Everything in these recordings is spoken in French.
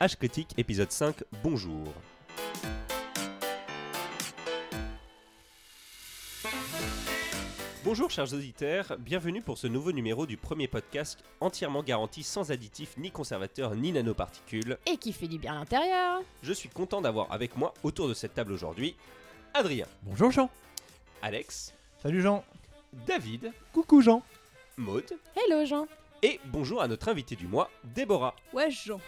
H Critique, épisode 5, bonjour. Bonjour chers auditeurs, bienvenue pour ce nouveau numéro du premier podcast entièrement garanti sans additifs ni conservateurs ni nanoparticules. Et qui fait du bien à l'intérieur. Je suis content d'avoir avec moi autour de cette table aujourd'hui Adrien, Bonjour Jean. Alex, Salut Jean. David, Coucou Jean. Maude Hello Jean. et bonjour à notre invité du mois, Déborah. Ouais Jean.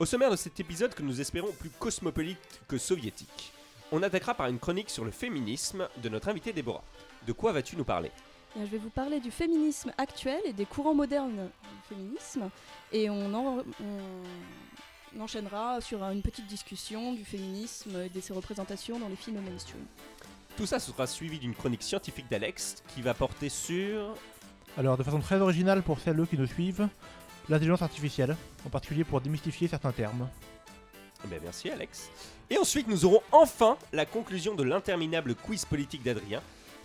Au sommaire de cet épisode que nous espérons plus cosmopolite que soviétique, on attaquera par une chronique sur le féminisme de notre invité Déborah. De quoi vas-tu nous parler? Bien, Je vais vous parler du féminisme actuel et des courants modernes du féminisme. Et on, en- on enchaînera sur une petite discussion du féminisme et de ses représentations dans les films mainstream. Tout ça sera suivi d'une chronique scientifique d'Alex qui va porter sur... Alors, de façon très originale pour celles qui nous suivent, l'intelligence artificielle, en particulier pour démystifier certains termes. Eh bien, merci Alex. Et ensuite nous aurons enfin la conclusion de l'interminable quiz politique d'Adrien.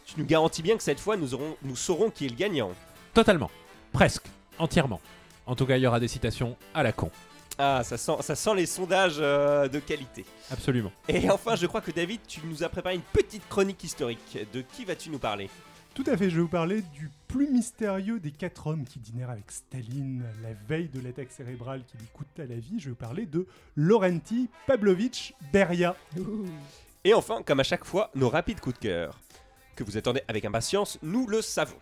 Tu nous garantis bien que cette fois nous, aurons, nous saurons qui est le gagnant. Totalement. Presque. Entièrement. En tout cas, il y aura des citations à la con. Ah, ça sent, ça sent les sondages euh, de qualité. Absolument. Et enfin, je crois que David, tu nous as préparé une petite chronique historique. De qui vas-tu nous parler? Tout à fait, je vais vous parler du plus mystérieux des quatre hommes qui dînèrent avec Staline la veille de l'attaque cérébrale qui lui coûta la vie. Je vais vous parler de Laurenti Pavlovitch Beria. Et enfin, comme à chaque fois, nos rapides coups de cœur. Que vous attendez avec impatience, nous le savons.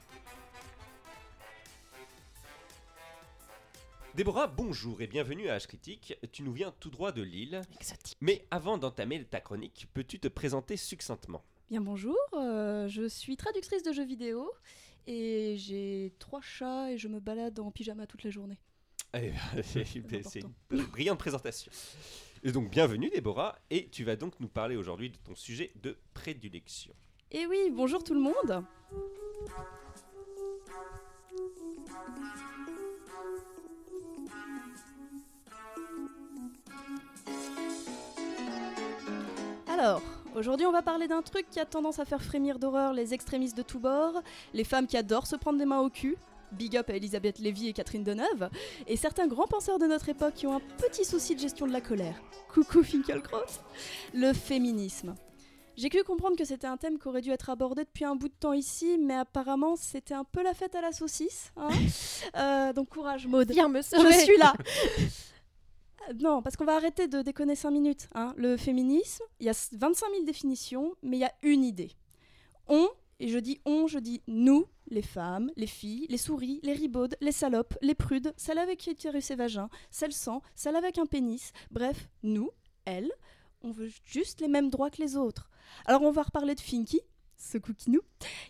Déborah, bonjour et bienvenue à H Critique. Tu nous viens tout droit de Lille. Exotique. Mais avant d'entamer ta chronique, peux-tu te présenter succinctement? Bien bonjour, euh, je suis traductrice de jeux vidéo et j'ai trois chats et je me balade en pyjama toute la journée. Eh bien, C'est une brillante présentation. Et donc, bienvenue Déborah, et tu vas donc nous parler aujourd'hui de ton sujet de prédilection. Et oui, bonjour tout le monde. Alors, aujourd'hui on va parler d'un truc qui a tendance à faire frémir d'horreur les extrémistes de tous bords, les femmes qui adorent se prendre des mains au cul, big up à Elisabeth Lévy et Catherine Deneuve, et certains grands penseurs de notre époque qui ont un petit souci de gestion de la colère. Coucou Finkelkraut Le féminisme. J'ai cru comprendre que c'était un thème qui aurait dû être abordé depuis un bout de temps ici, mais apparemment c'était un peu la fête à la saucisse. hein. Euh, donc courage Maud. Viens me sauver. Je suis là. Non, parce qu'on va arrêter de déconner 5 minutes. hein. Le féminisme, il y a 25 000 définitions, mais il y a une idée. On, et je dis on, je dis nous, les femmes, les filles, les souris, les ribaudes, les salopes, les prudes, celles avec utérus et vagin, celles sans, celles avec un pénis, bref, nous, elles, on veut juste les mêmes droits que les autres. Alors on va reparler de Finky, ce cookinou,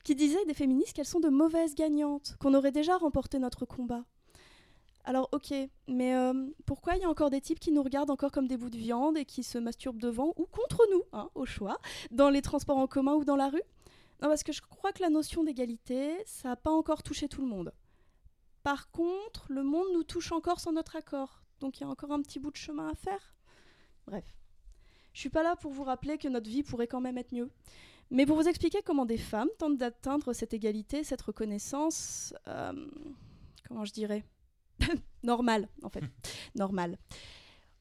qui disait des féministes qu'elles sont de mauvaises gagnantes, qu'on aurait déjà remporté notre combat. Alors ok, mais euh, pourquoi il y a encore des types qui nous regardent encore comme des bouts de viande et qui se masturbent devant ou contre nous, hein, au choix, dans les transports en commun ou dans la rue? Non, parce que je crois que la notion d'égalité, ça n'a pas encore touché tout le monde. Par contre, le monde nous touche encore sans notre accord, donc il y a encore un petit bout de chemin à faire. Bref. Je suis pas là pour vous rappeler que notre vie pourrait quand même être mieux, mais pour vous expliquer comment des femmes tentent d'atteindre cette égalité, cette reconnaissance, euh, comment je dirais, normale en fait, normale.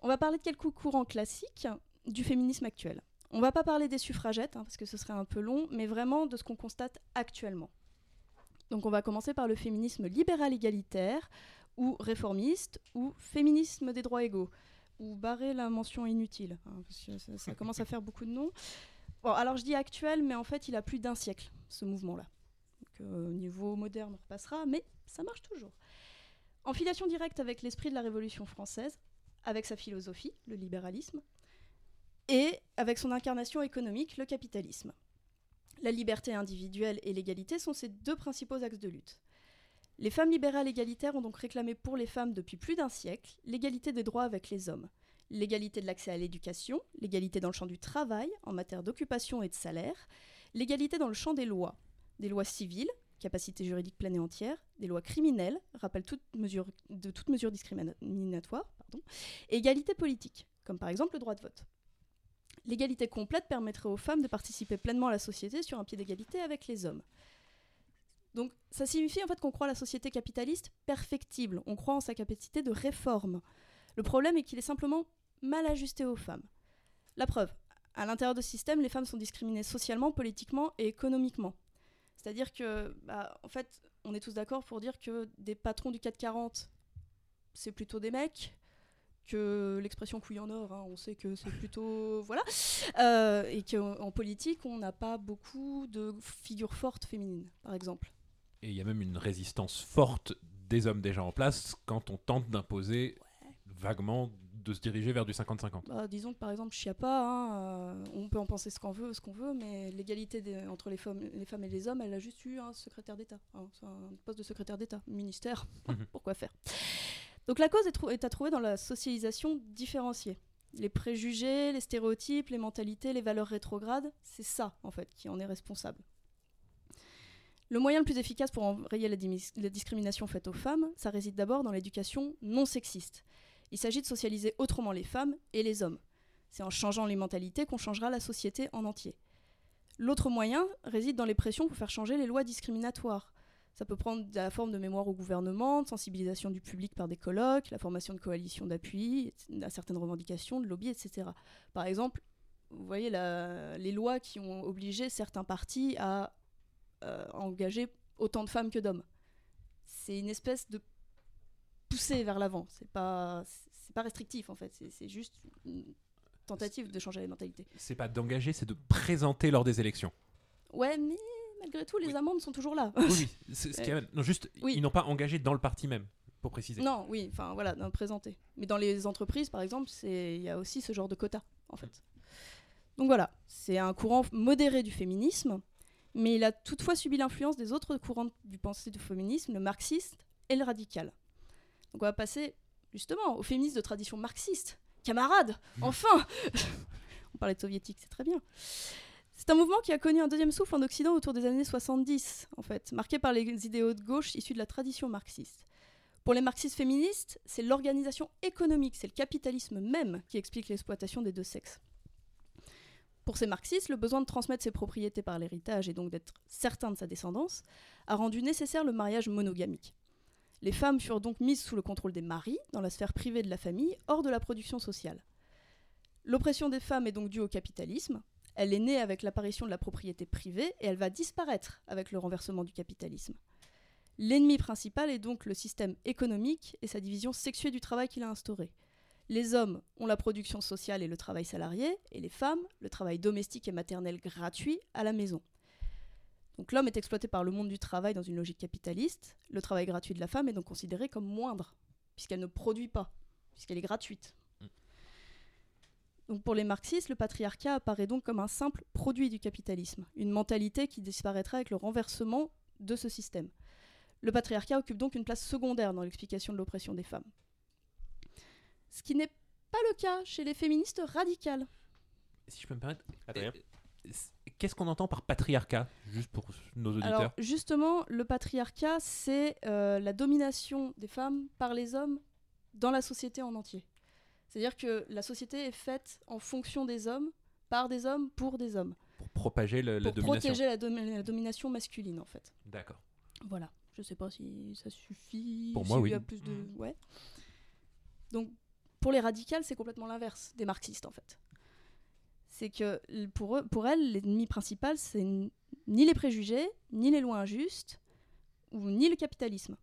On va parler de quelques courants classiques du féminisme actuel. On va pas parler des suffragettes hein, parce que ce serait un peu long, mais vraiment de ce qu'on constate actuellement. Donc on va commencer par le féminisme libéral égalitaire ou réformiste ou féminisme des droits égaux ou barrer la mention inutile hein, parce que ça, ça commence à faire beaucoup de noms. Bon, alors je dis actuel, mais en fait il a plus d'un siècle ce mouvement-là. Donc euh, au niveau moderne on repassera, mais ça marche toujours. En filiation directe avec l'esprit de la Révolution française, avec sa philosophie, le libéralisme, et avec son incarnation économique, le capitalisme. La liberté individuelle et l'égalité sont ses deux principaux axes de lutte. Les femmes libérales égalitaires ont donc réclamé pour les femmes depuis plus d'un siècle l'égalité des droits avec les hommes, l'égalité de l'accès à l'éducation, l'égalité dans le champ du travail en matière d'occupation et de salaire, l'égalité dans le champ des lois, des lois civiles, capacité juridique pleine et entière, des lois criminelles, rappel toute mesure, de toute mesure discriminatoire, et égalité politique, comme par exemple le droit de vote. L'égalité complète permettrait aux femmes de participer pleinement à la société sur un pied d'égalité avec les hommes. Donc ça signifie en fait qu'on croit la société capitaliste perfectible, on croit en sa capacité de réforme. Le problème est qu'il est simplement mal ajusté aux femmes. La preuve, à l'intérieur de ce système, les femmes sont discriminées socialement, politiquement et économiquement. C'est-à-dire que, bah, en fait, on est tous d'accord pour dire que des patrons du 440, c'est plutôt des mecs, que l'expression couille en or, hein, on sait que c'est plutôt. voilà. Euh, et qu'en politique, on n'a pas beaucoup de figures fortes féminines, par exemple. Et il y a même une résistance forte des hommes déjà en place quand on tente d'imposer vaguement de se diriger vers du 50-50. Bah, disons que par exemple, Chiappa, hein, euh, on peut en penser ce qu'on veut, ce qu'on veut, mais l'égalité entre les femmes, les femmes et les hommes, elle a juste eu un secrétaire d'État, hein, un poste de secrétaire d'État, ministère, Mhm. pourquoi faire? Donc la cause est, à trouver dans la socialisation différenciée. Les préjugés, les stéréotypes, les mentalités, les valeurs rétrogrades, c'est ça en fait qui en est responsable. Le moyen le plus efficace pour enrayer la discrimination faite aux femmes, ça réside d'abord dans l'éducation non sexiste. Il s'agit de socialiser autrement les femmes et les hommes. C'est en changeant les mentalités qu'on changera la société en entier. L'autre moyen réside dans les pressions pour faire changer les lois discriminatoires. Ça peut prendre la forme de mémoire au gouvernement, de sensibilisation du public par des colloques, la formation de coalitions d'appui à certaines revendications, de lobby, etc. Par exemple, vous voyez les lois qui ont obligé certains partis à euh, engager autant de femmes que d'hommes. C'est une espèce de poussée vers l'avant. C'est pas, c'est pas restrictif en fait. C'est- juste une tentative de changer les mentalités. C'est pas d'engager, c'est de présenter lors des élections. Ouais, mais malgré tout, les Oui. amendes sont toujours là. Oui, oui. c'est- ce qui est- Non, juste, Oui. ils n'ont pas engagé dans le parti même, pour préciser. non, oui, enfin voilà, d'en présenter. Mais dans les entreprises, par exemple, c'est il y a aussi ce genre de quota, en fait. Donc voilà, c'est un courant modéré du féminisme, mais il a toutefois subi l'influence des autres courants du pensée du féminisme, le marxiste et le radical. Donc on va passer justement aux féministes de tradition marxiste. Camarades, enfin On parlait de soviétique, c'est très bien. C'est un mouvement qui a connu un deuxième souffle en Occident autour des années 70, en fait, marqué par les idéaux de gauche issus de la tradition marxiste. Pour les marxistes féministes, c'est l'organisation économique, c'est le capitalisme même qui explique l'exploitation des deux sexes. Pour ces marxistes, le besoin de transmettre ses propriétés par l'héritage et donc d'être certain de sa descendance a rendu nécessaire le mariage monogamique. Les femmes furent donc mises sous le contrôle des maris, dans la sphère privée de la famille, hors de la production sociale. L'oppression des femmes est donc due au capitalisme. Elle est née avec l'apparition de la propriété privée et elle va disparaître avec le renversement du capitalisme. L'ennemi principal est donc le système économique et sa division sexuée du travail qu'il a instauré. Les hommes ont la production sociale et le travail salarié, et les femmes, le travail domestique et maternel gratuit à la maison. Donc l'homme est exploité par le monde du travail dans une logique capitaliste. Le travail gratuit de la femme est donc considéré comme moindre, puisqu'elle ne produit pas, puisqu'elle est gratuite. Mm. Donc pour les marxistes, le patriarcat apparaît donc comme un simple produit du capitalisme, une mentalité qui disparaîtra avec le renversement de ce système. Le patriarcat occupe donc une place secondaire dans l'explication de l'oppression des femmes. Ce qui n'est pas le cas chez les féministes radicales. Si je peux me permettre, Adrien euh, qu'est-ce qu'on entend par patriarcat, juste pour nos auditeurs? Alors justement, le patriarcat, c'est euh, la domination des femmes par les hommes dans la société en entier. C'est-à-dire que la société est faite en fonction des hommes, par des hommes, pour des hommes. Pour propager le- la pour domination. protéger la, domi- la domination masculine, en fait. D'accord. Voilà. Je sais pas si ça suffit. Pour si moi, il oui. y a plus de... Ouais. Donc, pour les radicales, c'est complètement l'inverse des marxistes, en fait. C'est que pour, eux, pour elles, l'ennemi principal, c'est ni les préjugés, ni les lois injustes, ou ni le capitalisme.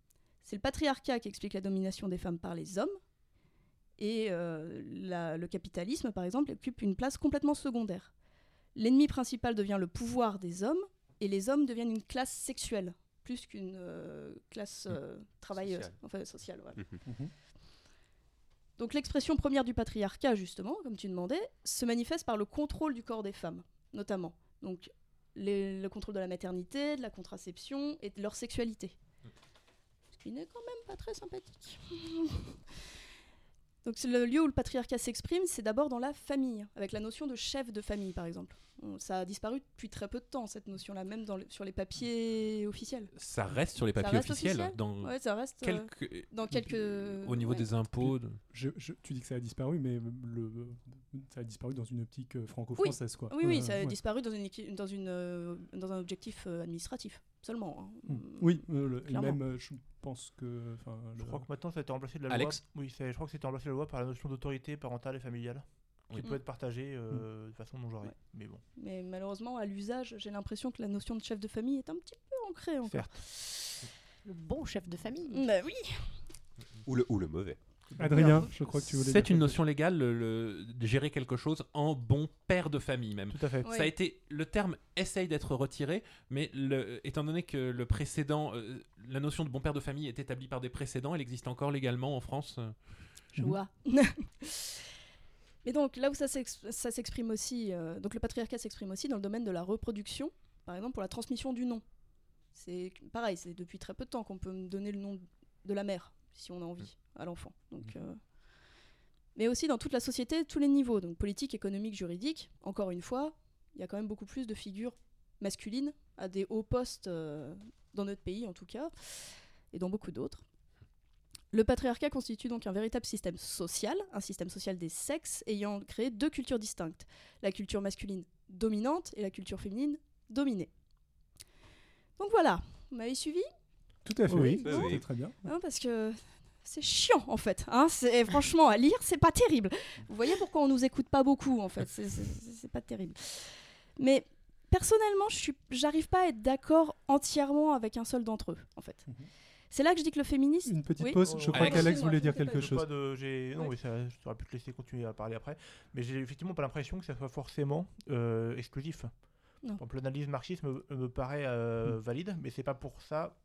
C'est le patriarcat qui explique la domination des femmes par les hommes, et euh, la- le capitalisme, par exemple, occupe une place complètement secondaire. L'ennemi principal devient le pouvoir des hommes, et les hommes deviennent une classe sexuelle, plus qu'une euh, classe euh, travailleuse, Sociale. enfin sociale. voilà. Donc l'expression première du patriarcat, justement, comme tu demandais, se manifeste par le contrôle du corps des femmes, notamment. Donc les- le contrôle de la maternité, de la contraception et de leur sexualité. Ce qui n'est quand même pas très sympathique. Donc c'est le lieu où le patriarcat s'exprime, c'est d'abord dans la famille, avec la notion de chef de famille, par exemple. Ça a disparu depuis très peu de temps, cette notion-là, même dans le- sur les papiers officiels. Ça reste sur les papiers officiels. officiel? Dans Ouais, ça reste euh, dans quelques... Au niveau ouais. des impôts. de- Je- je- tu dis que ça a disparu, mais le, ça a disparu dans une optique euh, franco-française, quoi. Oui, oui, Euh, ça a ouais. disparu dans, une, équi- dans, une, euh, dans un objectif euh, administratif. Seulement. hein. Mm. Oui, euh, le- même euh, je pense que. Je le- crois que maintenant ça a été remplacé de la Alex loi. Oui, je crois que c'était remplacé de la loi par la notion d'autorité parentale et familiale, qui Oui. peut être partagée euh, de façon non genrée. Ouais. Mais bon, Mais malheureusement, à l'usage, j'ai l'impression que la notion de chef de famille est un petit peu ancrée encore. certes. Le bon chef de famille. Bah oui. Ou le, ou le mauvais. Adrien, je crois que tu voulais. C'est une notion légale le- le- de gérer quelque chose en bon père de famille même. Tout à fait. Ça a été le terme essaye d'être retiré, mais le- étant donné que le précédent, euh, la notion de bon père de famille est établie par des précédents, elle existe encore légalement en France. euh. Je Mhm. vois. Mais donc, là où ça s'exprime aussi, euh, donc le patriarcat s'exprime aussi dans le domaine de la reproduction, par exemple pour la transmission du nom. C'est pareil, c'est depuis très peu de temps qu'on peut me donner le nom de la mère, si on a envie, à l'enfant. Donc, euh, Mais aussi dans toute la société, tous les niveaux, donc politique, économique, juridique, encore une fois, il y a quand même beaucoup plus de figures masculines à des hauts postes euh, dans notre pays en tout cas, et dans beaucoup d'autres. Le patriarcat constitue donc un véritable système social, un système social des sexes ayant créé deux cultures distinctes, la culture masculine dominante et la culture féminine dominée. Donc voilà, vous m'avez suivi? Tout à fait, Oui. oui. C'était oui. très bien. Hein, Parce que c'est chiant en fait. Hein c'est franchement à lire, c'est pas terrible. Vous voyez pourquoi on nous écoute pas beaucoup en fait. C'est- pas terrible. Mais personnellement, je suis, j'arrive pas à être d'accord entièrement avec un seul d'entre eux en fait. Mhm. C'est là que je dis que le féminisme. Une petite Oui. pause. Oh, Je crois Alex. qu'Alex voulait dire quelque chose. de- Non, Ouais. oui, ça, je t'aurais pu te laisser continuer à parler après. Mais j'ai effectivement pas l'impression que ça soit forcément euh, exclusif. Non. L'analyse marxiste me, me paraît euh, Mm. valide, mais c'est pas pour ça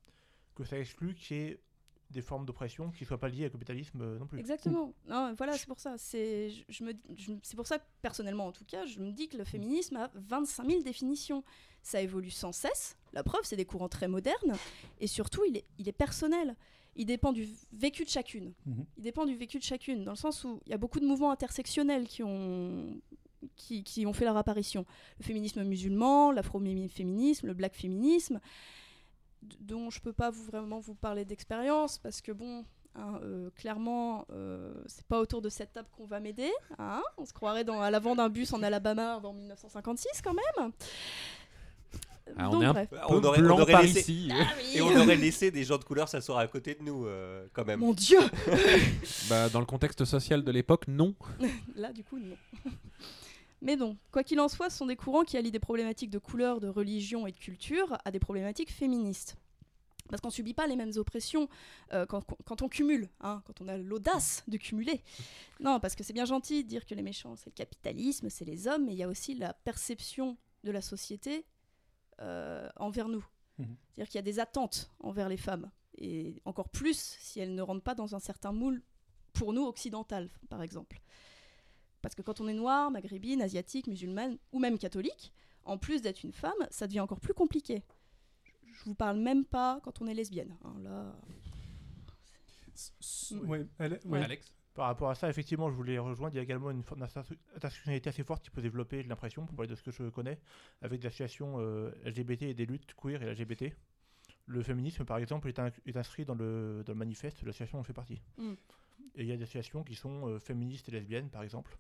que ça exclut qu'il y ait des formes d'oppression qui soient pas liées au capitalisme euh, non plus. Exactement. Non, voilà, c'est pour ça. C'est, je, je me, je- c'est pour ça que personnellement, en tout cas, je me dis que le féminisme a 25 000 définitions. Ça évolue sans cesse. La preuve, c'est des courants très modernes. Et surtout, il est, il est personnel. Il dépend du vécu de chacune. Mhm. Il dépend du vécu de chacune, dans le sens où il y a beaucoup de mouvements intersectionnels qui ont, qui, qui ont fait leur apparition. Le féminisme musulman, l'afro-féminisme, le black féminisme, dont je peux pas vous, vraiment vous parler d'expérience, parce que bon, hein, euh, clairement, euh, c'est pas autour de cette table qu'on va m'aider. hein. On se croirait dans, à l'avant d'un bus en Alabama avant 1956 quand même. Ah, on Donc, est un bref. On aurait, on aurait par laissé, ici. Ah oui. et on aurait laissé des gens de couleur s'asseoir à côté de nous, euh, quand même. Mon Dieu Bah, dans le contexte social de l'époque, non. Là, du coup, non. Mais bon, quoi qu'il en soit, ce sont des courants qui allient des problématiques de couleur, de religion et de culture à des problématiques féministes. Parce qu'on ne subit pas les mêmes oppressions euh, quand, quand on cumule, hein, quand on a l'audace de cumuler. Non, parce que c'est bien gentil de dire que les méchants, c'est le capitalisme, c'est les hommes, mais il y a aussi la perception de la société euh, envers nous. Mhm. C'est-à-dire qu'il y a des attentes envers les femmes. Et encore plus si elles ne rentrent pas dans un certain moule, pour nous, occidental, par exemple. Parce que quand on est noir, maghrébine, asiatique, musulmane ou même catholique, en plus d'être une femme, ça devient encore plus compliqué. Je vous parle même pas quand on est lesbienne. hein, là, ouais, elle- ouais. Alex Par rapport à ça, effectivement, je voulais rejoindre. Il y a également une forme d'intersectionnalité assez forte qui peut développer, j'ai l'impression, pour parler de ce que je connais, avec des associations euh, LGBT et des luttes queer et LGBT. Le féminisme, par exemple, est, inscrit dans le, dans le manifeste de l'association dont on fait partie. Mm. Et il y a des associations qui sont euh, féministes et lesbiennes, par exemple.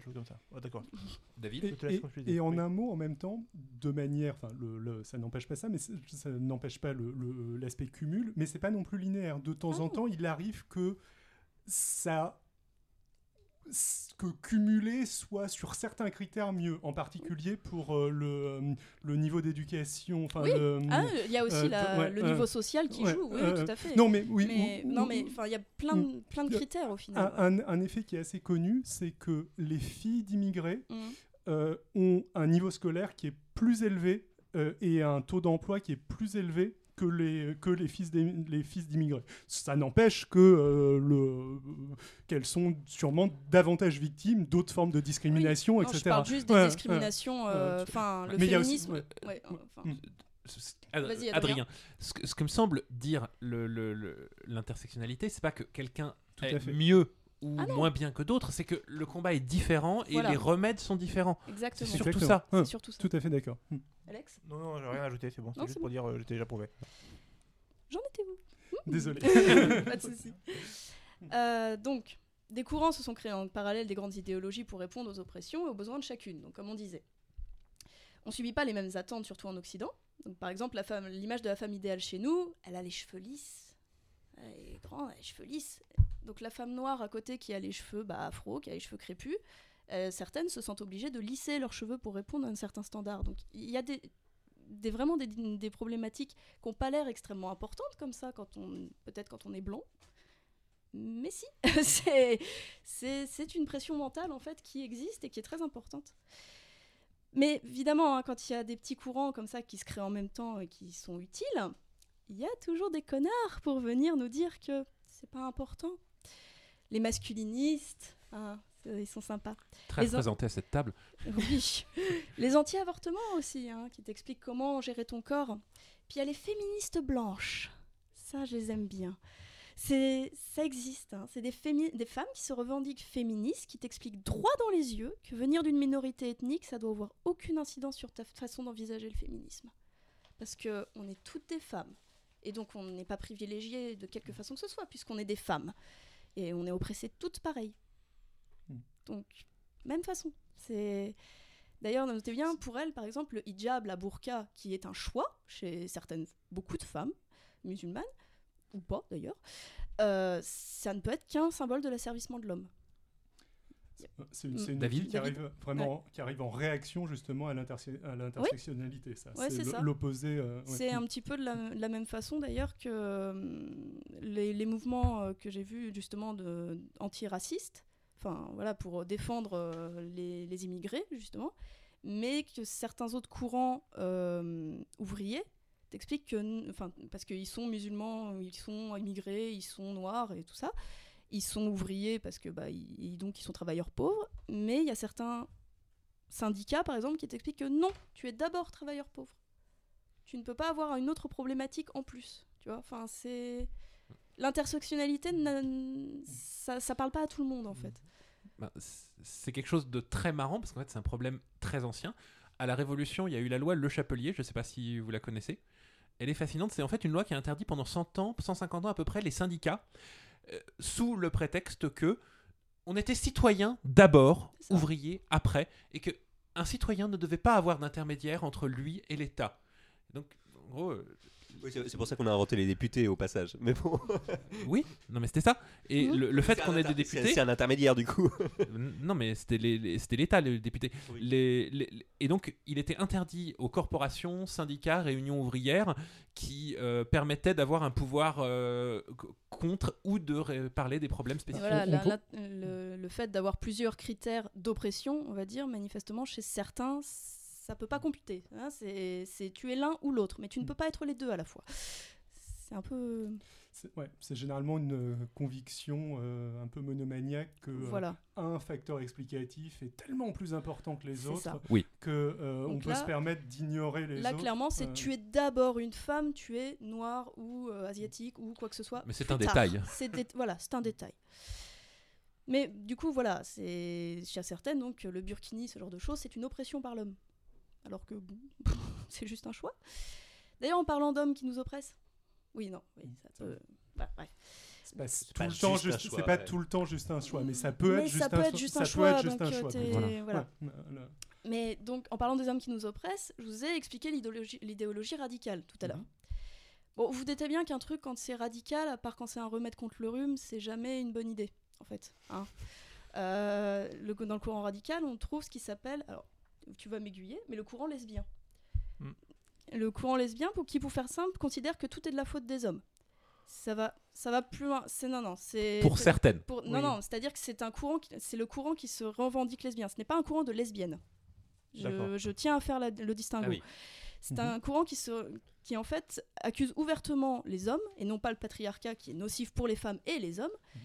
Des choses comme ça. Ouais, D'accord. David Et, Je te laisse et- conclure. et en Oui. un mot, en même temps, de manière, enfin, le, le- ça n'empêche pas ça, mais ça n'empêche pas le- le- l'aspect cumul, mais c'est pas non plus linéaire. De temps Ah en non. temps, il arrive que ça, que cumuler soit sur certains critères mieux, en particulier pour euh, le, le niveau d'éducation. Enfin, Oui. le- Ah, il y a aussi euh, la- ouais, le euh, niveau social qui ouais, joue, oui, euh, tout à fait. non, mais oui. mais, ou- non, ou- mais enfin, il y a plein de, plein de critères au final. un, un- un effet qui est assez connu, c'est que les filles d'immigrés Mm. euh, ont un niveau scolaire qui est plus élevé euh, et un taux d'emploi qui est plus élevé que les, que les fils des- les fils d'immigrés. Ça n'empêche que euh, le- qu'elles sont sûrement davantage victimes d'autres formes de discrimination, Non, etc. je parle juste des Ouais, discriminations. euh. Enfin, le Mais il y a aussi- féminisme. ouais. enfin, Adrien. Adrien, ce que, ce que me semble dire le- le- le- l'intersectionnalité, c'est pas que quelqu'un est fait. mieux ou Ah moins bien que d'autres, c'est que le combat est différent et Voilà. les remèdes sont différents. Exactement. C'est surtout surtout ça. Tout à fait d'accord. Alex Non, non, j'ai rien ajouté, c'est bon. C'est juste pour dire, euh, j'étais déjà prouvé. J'en étais où? Désolé. Pas de souci. Euh, donc, des courants se sont créés en parallèle des grandes idéologies pour répondre aux oppressions et aux besoins de chacune, donc comme on disait. On subit pas les mêmes attentes, surtout en Occident. Donc, par exemple, la femme- l'image de la femme idéale chez nous, elle a les cheveux lisses. Elle est grande, elle a les cheveux lisses. Donc la femme noire à côté qui a les cheveux bah, afro, qui a les cheveux crépus, euh, certaines se sentent obligées de lisser leurs cheveux pour répondre à un certain standard. Donc il y a des, vraiment des, problématiques qui n'ont pas l'air extrêmement importantes comme ça, quand on peut-être quand on est blond. Mais si, c'est- une pression mentale en fait qui existe et qui est très importante. Mais évidemment, hein, quand il y a des petits courants comme ça qui se créent en même temps et qui sont utiles, il y a toujours des connards pour venir nous dire que c'est pas important. Les masculinistes, hein, ils sont sympas. Très Les en- représenté à cette table. Oui. les anti-avortements aussi, hein, qui t'expliquent comment gérer ton corps. Puis il y a les féministes blanches. Ça, je les aime bien. C'est, ça existe. hein. C'est des, fémi- des femmes qui se revendiquent féministes, qui t'expliquent droit dans les yeux que venir d'une minorité ethnique, ça doit avoir aucune incidence sur ta façon d'envisager le féminisme. Parce que on est toutes des femmes. Et donc on n'est pas privilégié de quelque façon que ce soit, puisqu'on est des femmes. Et on est oppressées toutes pareilles. Donc, même façon. C'est... D'ailleurs, notez bien, pour elle, par exemple, le hijab, la burqa, qui est un choix chez certaines, beaucoup de femmes musulmanes, ou pas d'ailleurs, euh, ça ne peut être qu'un symbole de l'asservissement de l'homme. C'est une, une David qui David arrive vraiment, qui arrive en réaction justement à, l'interse- à l'intersectionnalité. Ça, Ouais, c'est l'opposé. euh, ouais. C'est un petit peu de la, de la même façon d'ailleurs que euh, les, les mouvements euh, que j'ai vus justement de, antiracistes, enfin voilà, pour défendre euh, les, les immigrés justement, mais que certains autres courants euh, ouvriers t'expliquent que, enfin, parce qu'ils sont musulmans, ils sont immigrés, ils sont noirs et tout ça, ils sont ouvriers parce que bah, ils, donc ils sont travailleurs pauvres, mais il y a certains syndicats par exemple qui t'expliquent que non, tu es d'abord travailleur pauvre tu ne peux pas avoir une autre problématique en plus. Tu vois, enfin, c'est. L'intersectionnalité, n'a- ça, ça parle pas à tout le monde en fait. Ben, c'est quelque chose de très marrant parce qu'en fait c'est un problème très ancien. À la Révolution, il y a eu la loi Le Chapelier, je ne sais pas si vous la connaissez. Elle est fascinante, c'est en fait une loi qui a interdit pendant 100 ans, 150 ans à peu près, les syndicats, euh, sous le prétexte que on était citoyen d'abord, ouvrier après, et que un citoyen ne devait pas avoir d'intermédiaire entre lui et l'État. Donc, en gros, euh, Oui, c'est pour ça qu'on a inventé les députés au passage. Mais bon, oui, non mais c'était ça. Et Mhm. le, le fait qu'on ait des députés, C'est un intermédiaire du coup. Non, mais c'était les- les- c'était l'État, les députés. Oui. Les- les- et donc, il était interdit aux corporations, syndicats, réunions ouvrières qui euh, permettaient d'avoir un pouvoir euh, contre ou de parler des problèmes spécifiques. voilà, on la- peut- la- le, le fait d'avoir plusieurs critères d'oppression, on va dire, manifestement, chez certains, ça peut pas computer. hein. c'est c'est- tu es l'un ou l'autre, mais tu ne peux pas être les deux à la fois. C'est un peu. C'est ouais, c'est généralement une euh, conviction euh, un peu monomaniaque que euh, un facteur explicatif est tellement plus important que les C'est autres ça. Oui. que euh, on peut là- se permettre d'ignorer les Là, autres. clairement, c'est euh, tu es d'abord une femme, tu es noire ou euh, asiatique ou quoi que ce soit. Mais c'est un tard. détail. C'est dé- voilà, c'est un détail. Mais du coup, voilà, c'est chez certaines, donc le burkini, ce genre de choses, c'est une oppression par l'homme. Alors que bon, c'est juste un choix. D'ailleurs, en parlant d'hommes qui nous oppressent, oui, non, oui, ça peut. bah, ouais. c'est pas, tout pas le temps juste un juste- choix, c'est pas ouais. tout le temps juste un choix, mais ça peut Mais être ça juste peut un être choix. juste ça un peut choix, être juste donc, un euh, choix. t'es- Voilà. voilà. Ouais, voilà. Mais donc, en parlant des hommes qui nous oppressent, je vous ai expliqué l'idéologie l'idéologie radicale tout à l'heure. Mhm. Bon, vous doutez bien qu'un truc, quand c'est radical, à part quand c'est un remède contre le rhume, c'est jamais une bonne idée, en fait. hein. Euh, le, dans le courant radical, on trouve ce qui s'appelle, alors tu vas m'aiguiller, mais le courant lesbien. Mm. Le courant lesbien, pour qui, pour faire simple, considère que tout est de la faute des hommes. Ça va, ça va plus loin. C'est non, non, c'est Pour certaines. pour- Non, Oui. non, c'est-à-dire que c'est un courant, c'est le courant qui se revendique lesbien. Ce n'est pas un courant de lesbienne. Je, je tiens à faire la- le distinguo. Ah oui. C'est Mhm. un courant qui, se, qui en fait accuse ouvertement les hommes, et non pas le patriarcat qui est nocif pour les femmes et les hommes. Mhm.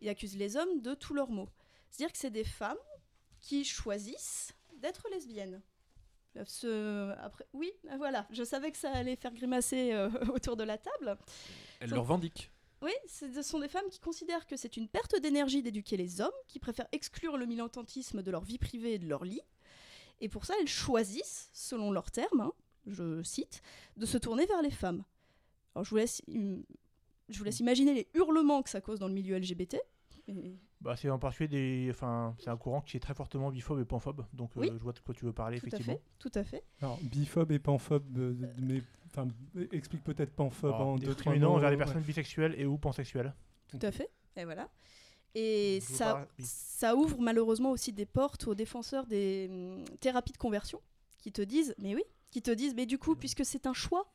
Il accuse les hommes de tous leurs maux. C'est-à-dire que c'est des femmes qui choisissent d'être lesbiennes. Euh, Ce- après, oui, euh, voilà, je savais que ça allait faire grimacer euh, autour de la table. Elles Ça- le revendiquent. Oui, ce sont des femmes qui considèrent que c'est une perte d'énergie d'éduquer les hommes, qui préfèrent exclure le militantisme de leur vie privée et de leur lit. Et pour ça, elles choisissent, selon leurs termes, hein, je cite, de se tourner vers les femmes. Alors je vous laisse, je vous laisse imaginer les hurlements que ça cause dans le milieu LGBT. Et Bah, c'est en particulier des. Enfin, c'est un courant qui est très fortement biphobe et panphobe. Donc, euh, je vois de quoi tu veux parler, Tout à effectivement. fait, tout à fait. Alors, biphobe et panphobe, euh, mais enfin, explique peut-être panphobe Alors, en deux trois mots. envers les ouais. personnes bisexuelles et ou pansexuelles. Tout à fait. Et voilà. Et Je ça, parle- oui. ça ouvre malheureusement aussi des portes aux défenseurs des hum, thérapies de conversion qui te disent, mais oui, qui te disent, mais du coup, puisque c'est un choix.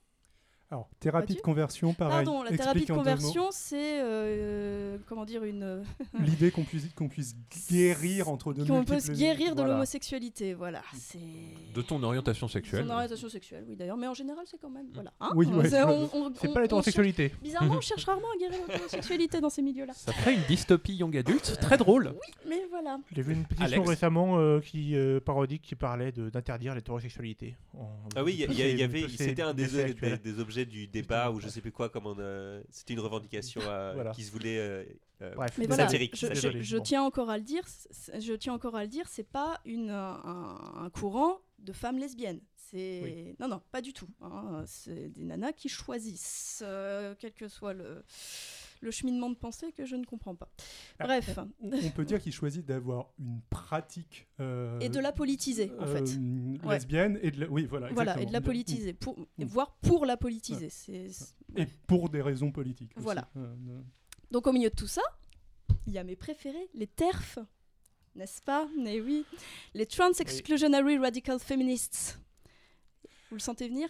Alors, thérapie de conversion, pareil. Pardon, la thérapie de deux conversion, c'est euh, comment dire une L'idée qu'on puisse, qu'on puisse guérir entre de qu'on peut multiples... se guérir de voilà. l'homosexualité. Voilà, c'est De ton orientation sexuelle. son orientation sexuelle, oui d'ailleurs, mais en général c'est quand même voilà. hein, Oui, ouais, c'est- pas l'hétérosexualité. cherche- Bizarrement, on cherche rarement à guérir l'homosexualité dans ces milieux-là. Ça ferait une dystopie young adulte très drôle. Mais voilà. J'ai vu une pétition Alex récemment euh, qui euh, parodique qui parlait de- d'interdire l'hétérosexualité. En- Ah oui, il y, avait, c'était un des, actuels. Du débat ou je sais plus quoi, comme on, euh, c'était une revendication euh, Voilà. qui se voulait euh, euh, Bref, Mais Voilà. je, je- désolé, je bon. tiens encore à le dire, c'est- je tiens encore à le dire, c'est pas une, un, un courant de femmes lesbiennes. C'est non non pas du tout. hein. C'est des nanas qui choisissent, euh, quel que soit le, le cheminement de pensée que je ne comprends pas. Ah, Bref, On on peut dire qu'ils choisissent d'avoir une pratique euh, et de la politiser en fait. euh, Ouais. lesbienne et de la, oui voilà Voilà, et de la politiser, pour, Mm. voire pour la politiser. C'est- c'est- et pour des raisons politiques. Voilà. Euh, Donc au milieu de tout ça, il y a mes préférés, les TERF, n'est-ce pas? Mais oui, les Trans Exclusionary Radical Feminists. Vous le sentez venir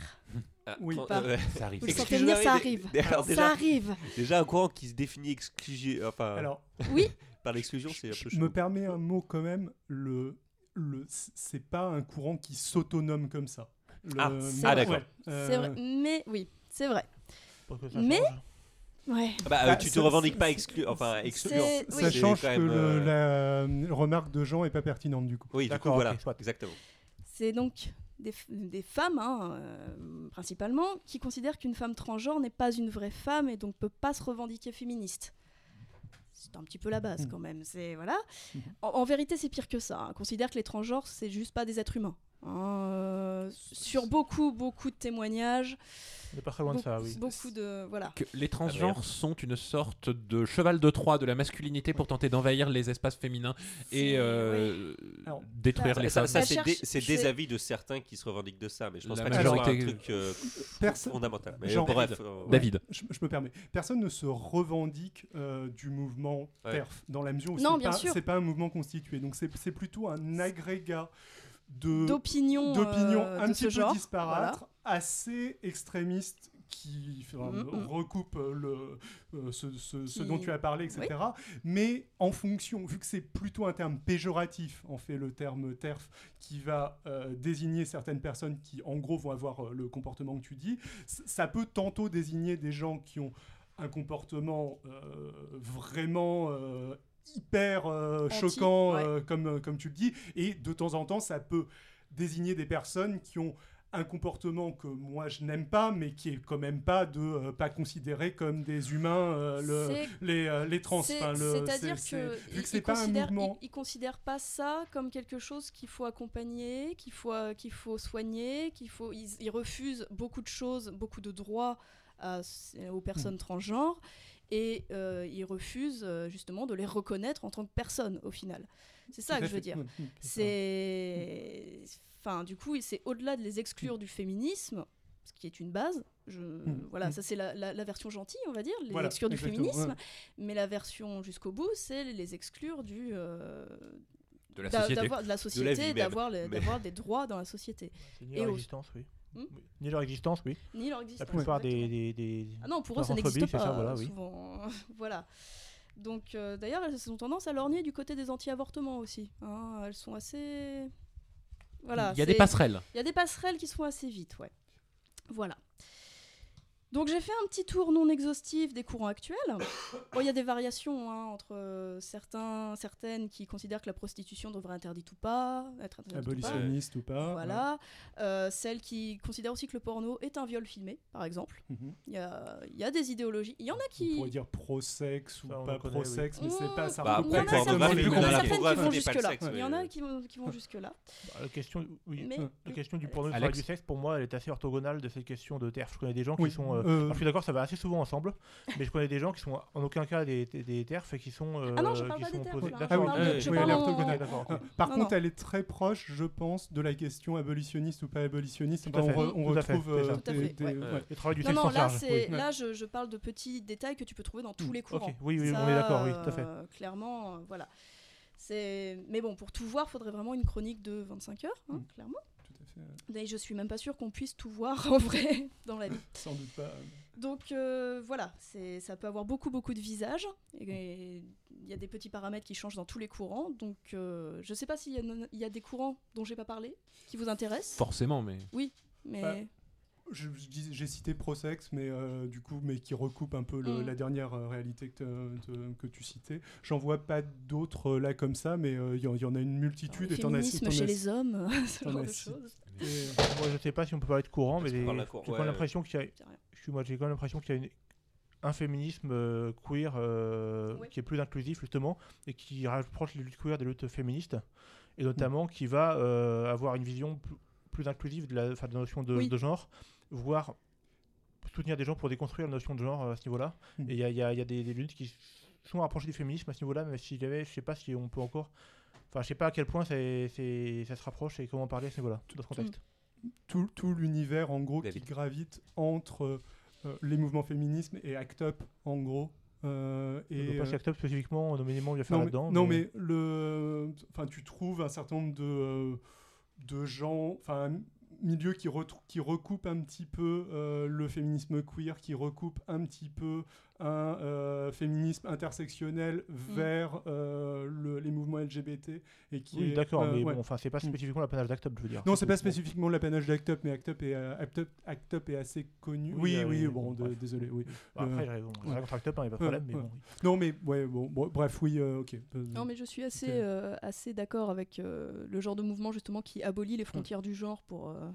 ah, Oui. Pas. euh, Ça arrive. Vous le sentez venir, ça arrive. Alors, Ça déjà, arrive. déjà un courant qui se définit exclu- enfin, Alors Oui, par l'exclusion, c'est un peu je me permets un mot quand même le le c'est pas un courant qui s'autonome comme ça. Le- Ah, ah, d'accord. euh. Mais oui, c'est vrai. Ça Mais- change. Ouais. Ah bah, euh, Bah, tu te ça- revendiques pas exclu, enfin excluant. ça oui. C'est change que le- euh, la remarque de Jean est pas pertinente du coup. Oui, du coup, D'accord, voilà, exactement. C'est donc des, femmes, hein, euh, principalement, qui considèrent qu'une femme transgenre n'est pas une vraie femme et donc peut pas se revendiquer féministe. C'est un petit peu la base Mm. quand même. C'est voilà. En, en vérité, c'est pire que ça. hein. Considère que les transgenres, c'est juste pas des êtres humains. Hein. Euh, sur beaucoup, beaucoup de témoignages, On n'est pas très loin de ça, oui. beaucoup de voilà. Que les transgenres sont une sorte de cheval de Troie de la masculinité pour tenter d'envahir les espaces féminins et euh, Alors, détruire ça- les Ça, femmes. ça, c'est des, avis de certains qui se revendiquent de ça, mais je pense La pas que ce soit un majorité- truc euh, fondamental. Mais Genre- bref, euh. David. Je, je me permets. Personne ne se revendique euh, du mouvement Ouais. TERF dans la mesure où c'est pas, pas un mouvement constitué. Donc c'est plutôt un agrégat D'opinions euh, un de petit peu genre. disparates, assez extrémistes qui enfin, Mm, mm. recoupent euh, le, euh, ce, ce- ce Qui- dont tu as parlé, etc. Mais en fonction, vu que c'est plutôt un terme péjoratif, en fait, le terme TERF, qui va euh, désigner certaines personnes qui, en gros, vont avoir euh, le comportement que tu dis, ça peut tantôt désigner des gens qui ont un comportement vraiment hyper euh, Anti, choquant, ouais. euh, comme, comme tu le dis, et de temps en temps, ça peut désigner des personnes qui ont un comportement que moi je n'aime pas, mais qui est quand même pas de euh, pas considérer comme des humains euh, le- les, euh, les trans. C'est-à-dire c'est- que vu que c'est pas un considèrent- mouvement. ils- ils considèrent pas ça comme quelque chose qu'il faut accompagner, qu'il faut qu'il faut soigner, qu'il faut ils, ils refusent beaucoup de choses, beaucoup de droits aux personnes transgenres et euh, ils refusent euh, justement de les reconnaître en tant que personnes au final. C'est ça que je veux dire. Mm, mm, C'est enfin du coup c'est au-delà de les exclure du féminisme ce qui est une base. Je, voilà, mm. ça c'est la, la- la version gentille, on va dire, les Voilà, exclure du féminisme. ouais. Mais la version jusqu'au bout, c'est les exclure du euh, De la société. d'avoir de la société, d'avoir les- mais- d'avoir des droits dans la société, C'est ni Et au- oui. Hmm. Ni leur existence, oui. ni leur La existence. plupart des, des, des- Ah non, pour eux, ça n'existe c'est pas. ça, voilà, oui. souvent. voilà. Donc, euh, d'ailleurs, elles ont tendance à lorgner du côté des anti-avortements aussi. hein. Elles sont assez. Voilà. Il y a des passerelles. Il y a des passerelles qui se font assez vite, ouais. Voilà. Donc j'ai fait un petit tour non exhaustif des courants actuels. Bon, il y a des variations hein, entre euh, certains, certaines qui considèrent que la prostitution devrait être interdite ou pas, être interdite ou pas. Abolitionniste ou pas. Voilà. Euh, celles qui considèrent aussi que le porno est un viol filmé, par exemple. Mhm. Il y a, il y a des idéologies. Il y en a On qui. pourrait dire pro-sexe ou on pas pro-sexe, mais c'est Mmh. pas ça. Bah, regroupe il y en a certaines, qui vont jusque-là. sexe, Il y en a qui vont, jusque-là. Bah, la question, oui, Mais- la question du porno Euh, du sexe, pour moi, elle est assez orthogonale de cette question de TERF. Je connais des gens Oui. qui sont euh, Euh, alors, je suis d'accord, ça va assez souvent ensemble, mais je connais des gens qui sont en aucun cas des, des, des TERF et qui sont. euh, Ah non, je parle qui pas des sont TERF, opposés. là. D'accord, oui, Par Non, contre, non. elle est très proche, je pense, de la question abolitionniste ou pas abolitionniste. Tout à on, fait. Tout retrouve euh. Le travail du sexe non, là, charge. c'est, oui. là je, parle de petits détails que tu peux trouver dans tous Mm, les ok. courants. Oui, oui, Ça, on est d'accord, oui, tout à fait. euh, clairement, euh, voilà. Mais bon, pour tout voir, il faudrait vraiment une chronique de 25 heures, hein, Mm. clairement. Fait. Et je suis même pas sûre qu'on puisse tout voir en vrai dans la vie. Sans doute pas. Donc euh, voilà, c'est, ça peut avoir beaucoup beaucoup de visages. Et il y a des petits paramètres qui changent dans tous les courants. Donc euh, je sais pas s'il y a, y des courants dont j'ai pas parlé qui vous intéressent. Forcément, mais. Mais Bah, J'ai cité Prosex, mais euh, du coup, mais qui recoupe un peu le- Mm. la dernière euh, réalité que, te- que tu citais. J'en vois pas d'autres euh, là comme ça, mais euh, il y, en- y en a une multitude. le et as- féminisme t'en as- chez les hommes, ce genre as de choses. Et- Moi, je sais pas si on peut parler de courant, mais les- j'ai quand même l'impression qu'il y a. Excuse-moi, j'ai quand même l'impression qu'il y a une- un féminisme euh, queer euh, Ouais. qui est plus inclusif justement et qui rapproche les luttes queer des luttes féministes et notamment qui va euh, avoir une vision plus, plus inclusive de la, enfin, de la notion de, Oui. de genre, voire soutenir des gens pour déconstruire la notion de genre à ce niveau-là. Mm. Et il y a, y y des, des luttes qui sont rapprochées du féminisme à ce niveau-là, mais si j'avais, je sais pas si on peut encore. Enfin, je sais pas à quel point ça se rapproche et comment parler à ce niveau-là, dans ce contexte. tout, tout l'univers en gros David. qui gravite entre euh, les mouvements féminismes et ACT UP en gros. Euh, et, pas euh, Act Up spécifiquement, nommément, il va faire non, mais, là-dedans. non, mais le, enfin, tu trouves un certain nombre de, euh, de gens, enfin, un milieu qui recoupe un petit peu euh, le féminisme queer, qui recoupe un petit peu un euh, féminisme intersectionnel vers euh, le- les mouvements LGBT et qui Oui, est, d'accord, euh, mais ouais. bon, enfin, c'est pas Mm. spécifiquement l'apanage d'Act Up, je veux dire. Non, c'est pas spécifiquement l'apanage d'Act Up, mais Act Up est, euh, Act Up, Act Up est assez connu. Oui, Oui, oui, bon, bon, de- désolé, oui. Bon, Euh, après, j'ai bon, ouais. Act Up, il n'y a pas de problème, mais ouais. bon. oui. Non, mais ouais, bon, bon, bref, oui, euh, ok. Non, mais je suis assez, euh, assez d'accord avec euh, le genre de mouvement justement qui abolit les frontières du genre pour, euh,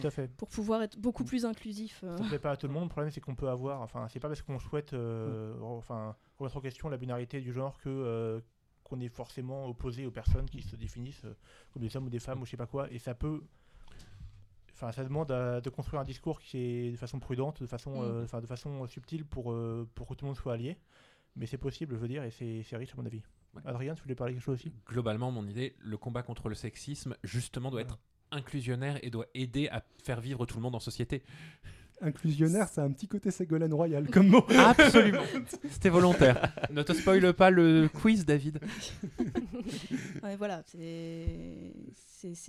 Tout à fait. pour pouvoir être beaucoup plus inclusif. Ça ne plaît pas à tout le monde. Le problème, c'est qu'on peut avoir. Enfin, c'est pas parce qu'on souhaite euh, re- enfin, remettre en question la binarité du genre que euh, qu'on est forcément opposé aux personnes qui se définissent euh, comme des hommes ou des femmes ou je sais pas quoi. Et ça peut. Enfin, ça demande à- de construire un discours qui est de façon prudente, de façon, Mm. euh, enfin, de façon subtile pour, euh, pour que tout le monde soit allié. Mais c'est possible, je veux dire, et c'est c'est riche à mon avis. Ouais. Adrien, tu voulais parler quelque chose aussi? Globalement, mon idée, le combat contre le sexisme, justement, doit être inclusionnaire et doit aider à faire vivre tout le monde en société. Inclusionnaire, ça a un petit côté Ségolène Royal comme mot. Absolument. C'était volontaire. ne te spoile pas le quiz, David. Ouais, voilà, c'est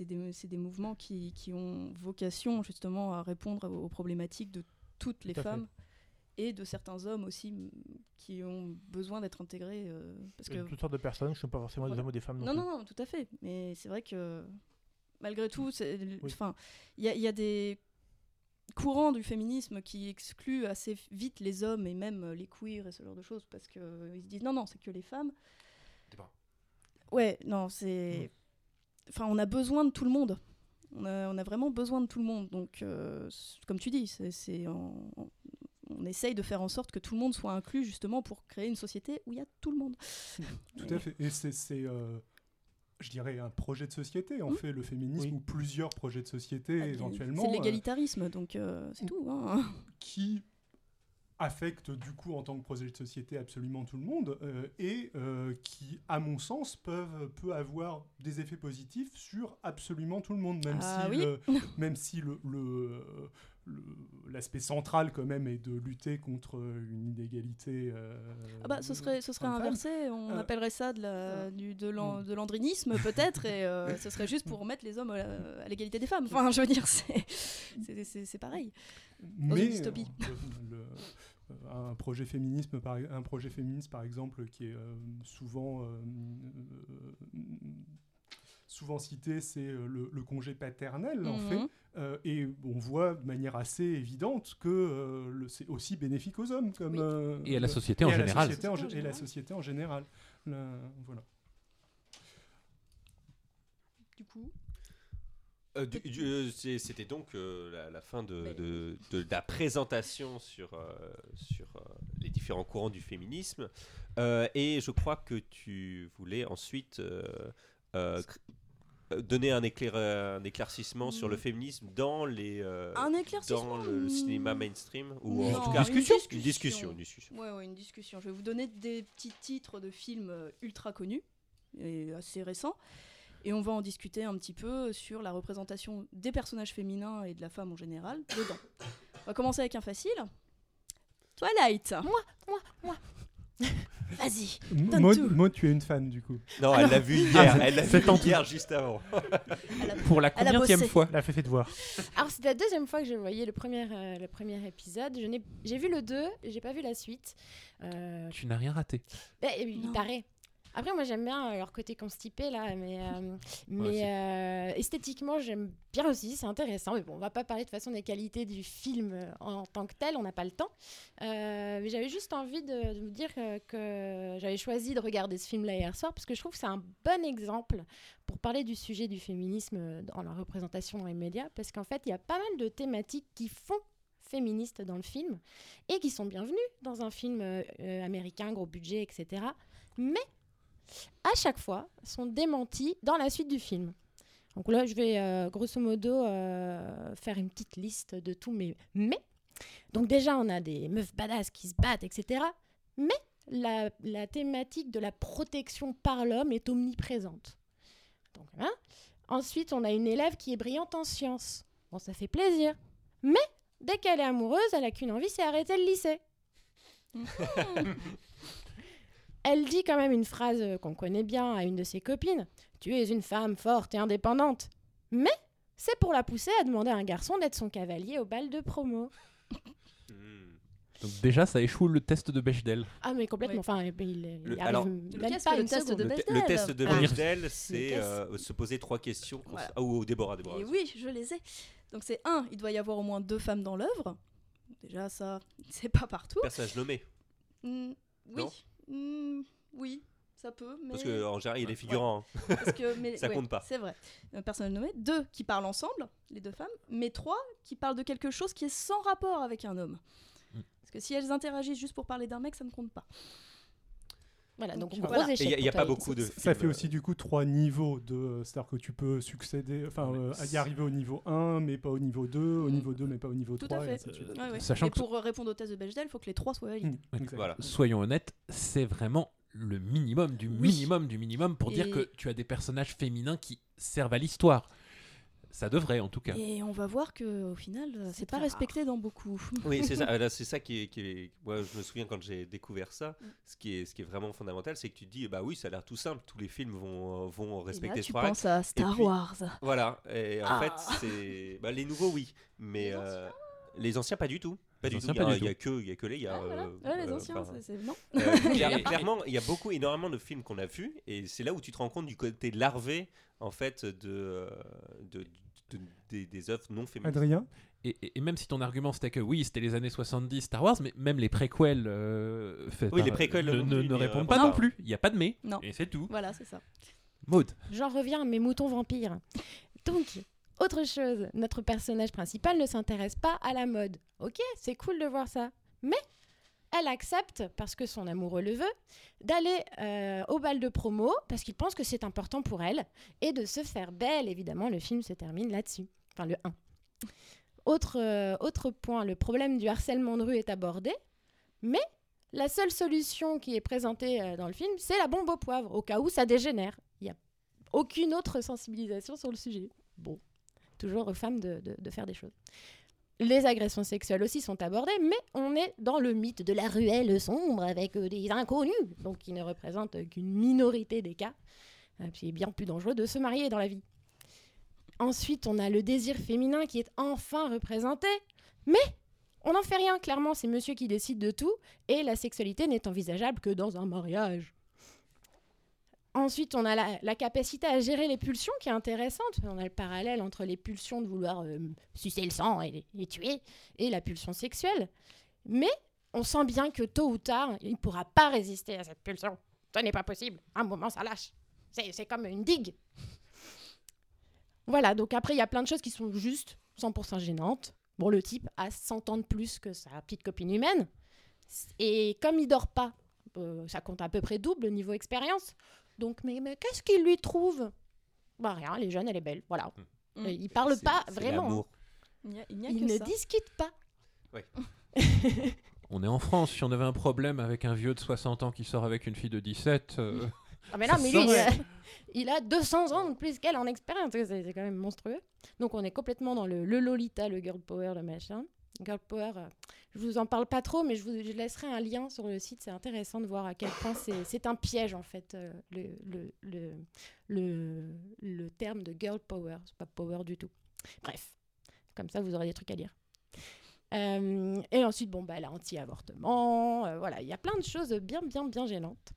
des, c'est des mouvements qui, qui ont vocation justement à répondre aux problématiques de toutes les Tout à fait. femmes et de certains hommes aussi qui ont besoin d'être intégrés. euh, parce que Toutes sortes de personnes qui ne sont pas forcément des hommes ou des femmes. Non, non, non, tout à fait. Mais c'est vrai que malgré tout, Oui. il y, a- il y a des courants du féminisme qui excluent assez vite les hommes et même euh, les queers et ce genre de choses parce qu'ils se disent non, non, c'est que les femmes. Ouais, non, c'est. Enfin, on a besoin de tout le monde. On a, on a vraiment besoin de tout le monde. Donc, euh, comme tu dis, c'est, en- on essaye de faire en sorte que tout le monde soit inclus justement pour créer une société où il y a tout le monde. Tout à fait. Et c'est, c'est, euh, je dirais, un projet de société, en Mm. fait, le féminisme, Oui. ou plusieurs projets de société, Ah, éventuellement, C'est euh, l'égalitarisme, donc euh, c'est tout. hein. qui affectent, du coup, en tant que projet de société, absolument tout le monde, euh, et qui, à mon sens, peuvent, peut avoir des effets positifs sur absolument tout le monde, même Ah si, oui. le, même si le- l'aspect central, quand même, est de lutter contre une inégalité. euh, Ah bah, ce serait, ce serait inversé, on Euh, appellerait ça de, la, euh, du, de, l'an- de l'andrinisme peut-être, et euh, ce serait juste pour mettre les hommes à, à l'égalité des femmes. Enfin, je veux dire, c'est, c'est, c'est- c'est pareil. Dans une mais dystopie. le- le- un projet féminisme par un projet féministe par exemple qui est souvent souvent cité c'est euh, le, le congé paternel en Mhm. fait Euh, et on voit de manière assez évidente que euh, c'est aussi bénéfique aux hommes comme Oui. euh, Et à la société en et à la général. société en En gé- et la général. société en général Le- voilà Du coup, C'était donc euh, la, la fin de, Mais- de- de la présentation sur, euh, sur euh, les différents courants du féminisme. Euh, et je crois que tu voulais ensuite. euh, euh, euh, donner un, éclair, un éclaircissement sur le féminisme dans les euh, Un éclaircissement dans le, cinéma mainstream ou non, en tout une cas discussion. une discussion, une discussion. Ouais, ouais, une discussion. Je vais vous donner des petits titres de films euh, ultra connus et assez récents. Et on va en discuter un petit peu sur la représentation des personnages féminins et de la femme en général dedans. On va commencer avec un facile. Twilight. Moi, moi, moi. Vas-y. Maud, tu es une fan du coup. Non, Ah elle l'a vu hier, c'est- elle l'a vu hier juste avant. Elle a- Pour la combienième fois Elle a fait ses devoirs. Alors, c'est la deuxième fois que je voyais le premier, euh, le premier épisode. Je n'ai- J'ai vu le 2, j'ai pas vu la suite. Euh, Tu n'as rien raté. bah, il Non. paraît. Après, moi, j'aime bien euh, leur côté constipé, là, mais, euh, mais euh, esthétiquement, j'aime bien aussi, c'est intéressant. Mais bon, on va pas parler de façon des qualités du film en tant que tel, on n'a pas le temps. Euh, mais j'avais juste envie de, de vous dire que j'avais choisi de regarder ce film-là hier soir, parce que je trouve que c'est un bon exemple pour parler du sujet du féminisme dans la représentation dans les médias, parce qu'en fait, il y a pas mal de thématiques qui font féministes dans le film et qui sont bienvenues dans un film américain, gros budget, etc. Mais à chaque fois sont démenties dans la suite du film. Donc là, je vais euh, grosso modo euh, faire une petite liste de tous mes mais. Donc déjà, on a des meufs badass qui se battent, etc. Mais la, la thématique de la protection par l'homme est omniprésente. Donc, hein. Ensuite, on a une élève qui est brillante en sciences. Bon, ça fait plaisir. Mais dès qu'elle est amoureuse, elle a qu'une envie, c'est arrêter le lycée. Elle dit quand même une phrase qu'on connaît bien à une de ses copines. Tu es une femme forte et indépendante. Mais c'est pour la pousser à demander à un garçon d'être son cavalier au bal de promo. Donc déjà, ça échoue le test de Bechdel. Ah mais complètement. Enfin, il, il Le- alors- pas le test seconde. de Le, te- Bechdel le test de Ah. Bechdel, c'est euh, se poser trois questions. Voilà. Ah, ou Déborah, Déborah. Et oui, je les ai. Donc c'est un, il doit y avoir au moins deux femmes dans l'œuvre. Déjà ça, c'est pas partout. Personnage nommé. Hmm, oui, Non? Hmm, oui, ça peut. Mais... Parce qu'en général, il est figurant. hein. Parce que, mais, Ça ouais, compte pas. C'est vrai. Un personnage nommé. Deux qui parlent ensemble, les deux femmes. Mais trois qui parlent de quelque chose qui est sans rapport avec un homme. Mm. Parce que si elles interagissent juste pour parler d'un mec, ça ne compte pas. Voilà, donc Donc, gros voilà. Et échec. il n'y a, pas beaucoup de Ça fait aussi euh, du coup trois niveaux de. C'est-à-dire que tu peux succéder, enfin euh, y arriver au niveau 1, mais pas au niveau 2, au Mm. niveau 2, mais pas au niveau Tout 3. à et fait. Ouais, ouais. Sachant Et que- pour euh, répondre au test de Bechdel, il faut que les trois soient valides. Mm. Voilà. Soyons honnêtes, c'est vraiment le minimum du Oui. minimum du minimum pour dire Et- que tu as des personnages féminins qui servent à l'histoire. Ça devrait en tout cas. Et on va voir que au final, c'est pas respecté dans beaucoup. Oui, c'est ça. Ah, Là, c'est ça qui est, qui est- Moi, je me souviens quand j'ai découvert ça. Mm. Ce qui est, ce qui est vraiment fondamental, c'est que tu te dis, bah oui, ça a l'air tout simple. Tous les films vont, euh, vont Et respecter là, ce tu pareil. penses à Star puis- Wars. Voilà. Et en Ah. fait, c'est bah, les nouveaux, oui, mais Les euh, les anciens, pas du tout. Pas du anciens, tout. pas Il y a- du il y a que, il y a que les. il y a, Ah, voilà. euh, Ouais, les anciens, enfin, c'est- non. Euh, clair- Et- clairement, il y a beaucoup, énormément de films qu'on a vus, et c'est là où tu te rends compte du côté larvé, en fait, de, euh, de, de- des, des œuvres non féminines. Adrien Et, et- et même si ton argument c'était que oui, c'était les années 70 Star Wars, mais même les préquels euh, Oui, les préquels ne, mais, répondent euh, pas non. non plus. Il n'y a pas de mais. Non. Et c'est tout. Voilà, c'est ça. Maud. J'en reviens à mes moutons vampires. Donc, autre chose, notre personnage principal ne s'intéresse pas à la mode. Ok, c'est cool de voir ça. Mais elle accepte, parce que son amoureux le veut, d'aller euh, au bal de promo, parce qu'il pense que c'est important pour elle, et de se faire belle. Évidemment, le film se termine là-dessus. Enfin, le 1. Autre, euh, autre point, le problème du harcèlement de rue est abordé, mais la seule solution qui est présentée euh, dans le film, c'est la bombe au poivre, au cas où ça dégénère. Il n'y a aucune autre sensibilisation sur le sujet. Bon, toujours aux femmes de, de- de faire des choses. Les agressions sexuelles aussi sont abordées, mais on est dans le mythe de la ruelle sombre avec euh, des inconnus, donc qui ne représentent qu'une minorité des cas. Euh, puis il est bien plus dangereux de se marier dans la vie. Ensuite, on a le désir féminin qui est enfin représenté, mais on n'en fait rien, clairement, c'est monsieur qui décide de tout, et la sexualité n'est envisageable que dans un mariage. Ensuite, on a la, capacité à gérer les pulsions qui est intéressante. On a le parallèle entre les pulsions de vouloir euh, sucer le sang et, et tuer et la pulsion sexuelle. Mais on sent bien que tôt ou tard, il ne pourra pas résister à cette pulsion. Ce n'est pas possible. À un moment, ça lâche. C'est c'est comme une digue. Voilà, donc après, il y a plein de choses qui sont juste 100% gênantes. Bon, le type a 100 ans de plus que sa petite copine humaine. Et comme il dort pas, euh, ça compte à peu près double niveau expérience. Donc, mais, mais qu'est-ce qu'il lui trouve? Bah rien, elle est jeune, elle est belle, voilà. Mm. Et Ils parlent pas vraiment. Il a, il a Ils que ne ça. discutent pas. On est en France, si on avait un problème avec un vieux de 60 ans qui sort avec une fille de 17, euh, Ah mais non, mais lui, serait- euh, il a 200 ans de plus qu'elle en expérience. C'est c'est quand même monstrueux. Donc on est complètement dans le, le Lolita, le girl power, le machin. Girl power, euh, je vous en parle pas trop, mais je vous laisserai un lien sur le site. C'est intéressant de voir à quel point c'est un piège en fait, euh, le, le, terme de girl power. C'est pas power du tout. Bref, comme ça vous aurez des trucs à lire. Euh, et ensuite, bon, bah, elle anti-avortement. voilà, il y a plein de choses bien, bien, bien gênantes.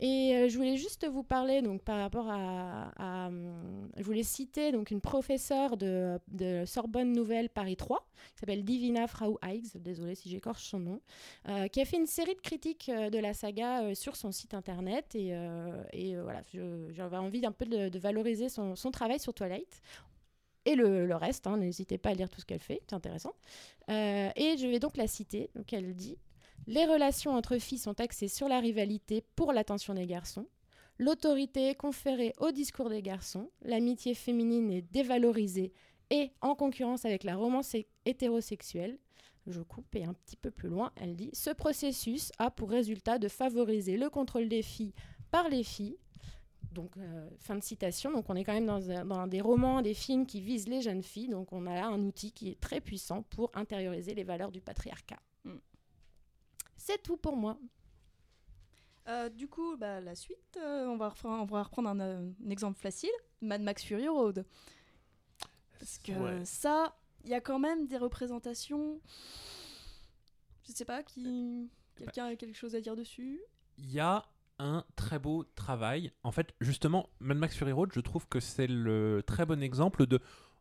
Et euh, je voulais juste vous parler donc par rapport à, hum, je voulais citer donc une professeure de, Sorbonne Nouvelle Paris 3 qui s'appelle Divina Frau Eigs, désolée si j'écorche son nom, euh, qui a fait une série de critiques euh, de la saga sur son site internet et, voilà, j'avais envie d'un peu de, valoriser son, travail sur Twilight. Et le, reste, hein, n'hésitez pas à lire tout ce qu'elle fait, c'est intéressant. Et je vais donc la citer. Donc elle dit les relations entre filles sont axées sur la rivalité pour l'attention des garçons. L'autorité est conférée au discours des garçons. L'amitié féminine est dévalorisée et en concurrence avec la romance hé- hétérosexuelle. Je coupe et un petit peu plus loin, elle dit Ce processus a pour résultat de favoriser le contrôle des filles par les filles. Donc, euh, fin de citation. Donc, on est quand même dans des romans, des films qui visent les jeunes filles. Donc, on a là un outil qui est très puissant pour intérioriser les valeurs du patriarcat. C'est tout pour moi. Euh, du coup, bah, la suite, euh, on, va reprendre, on va reprendre un, euh, un exemple facile Mad Max Fury Road. Parce que Ouais. ça, il y a quand même des représentations. Je sais pas, qui. Quelqu'un a quelque chose à dire dessus il y a un très beau travail. En fait, justement, Mad Max Fury Road, je trouve que c'est le très bon exemple de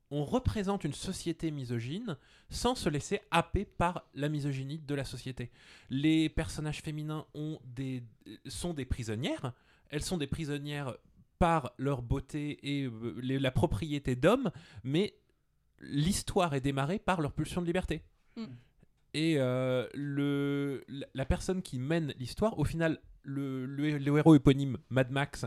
on représente une société misogyne sans se laisser happer par la misogynie de la société. Les personnages féminins ont des, sont des prisonnières. Elles sont des prisonnières par leur beauté et euh, les- la propriété d'hommes, mais l'histoire est démarrée par leur pulsion de liberté. Mm. Et euh, le, la- la personne qui mène l'histoire, au final, le, le- le héros éponyme Mad Max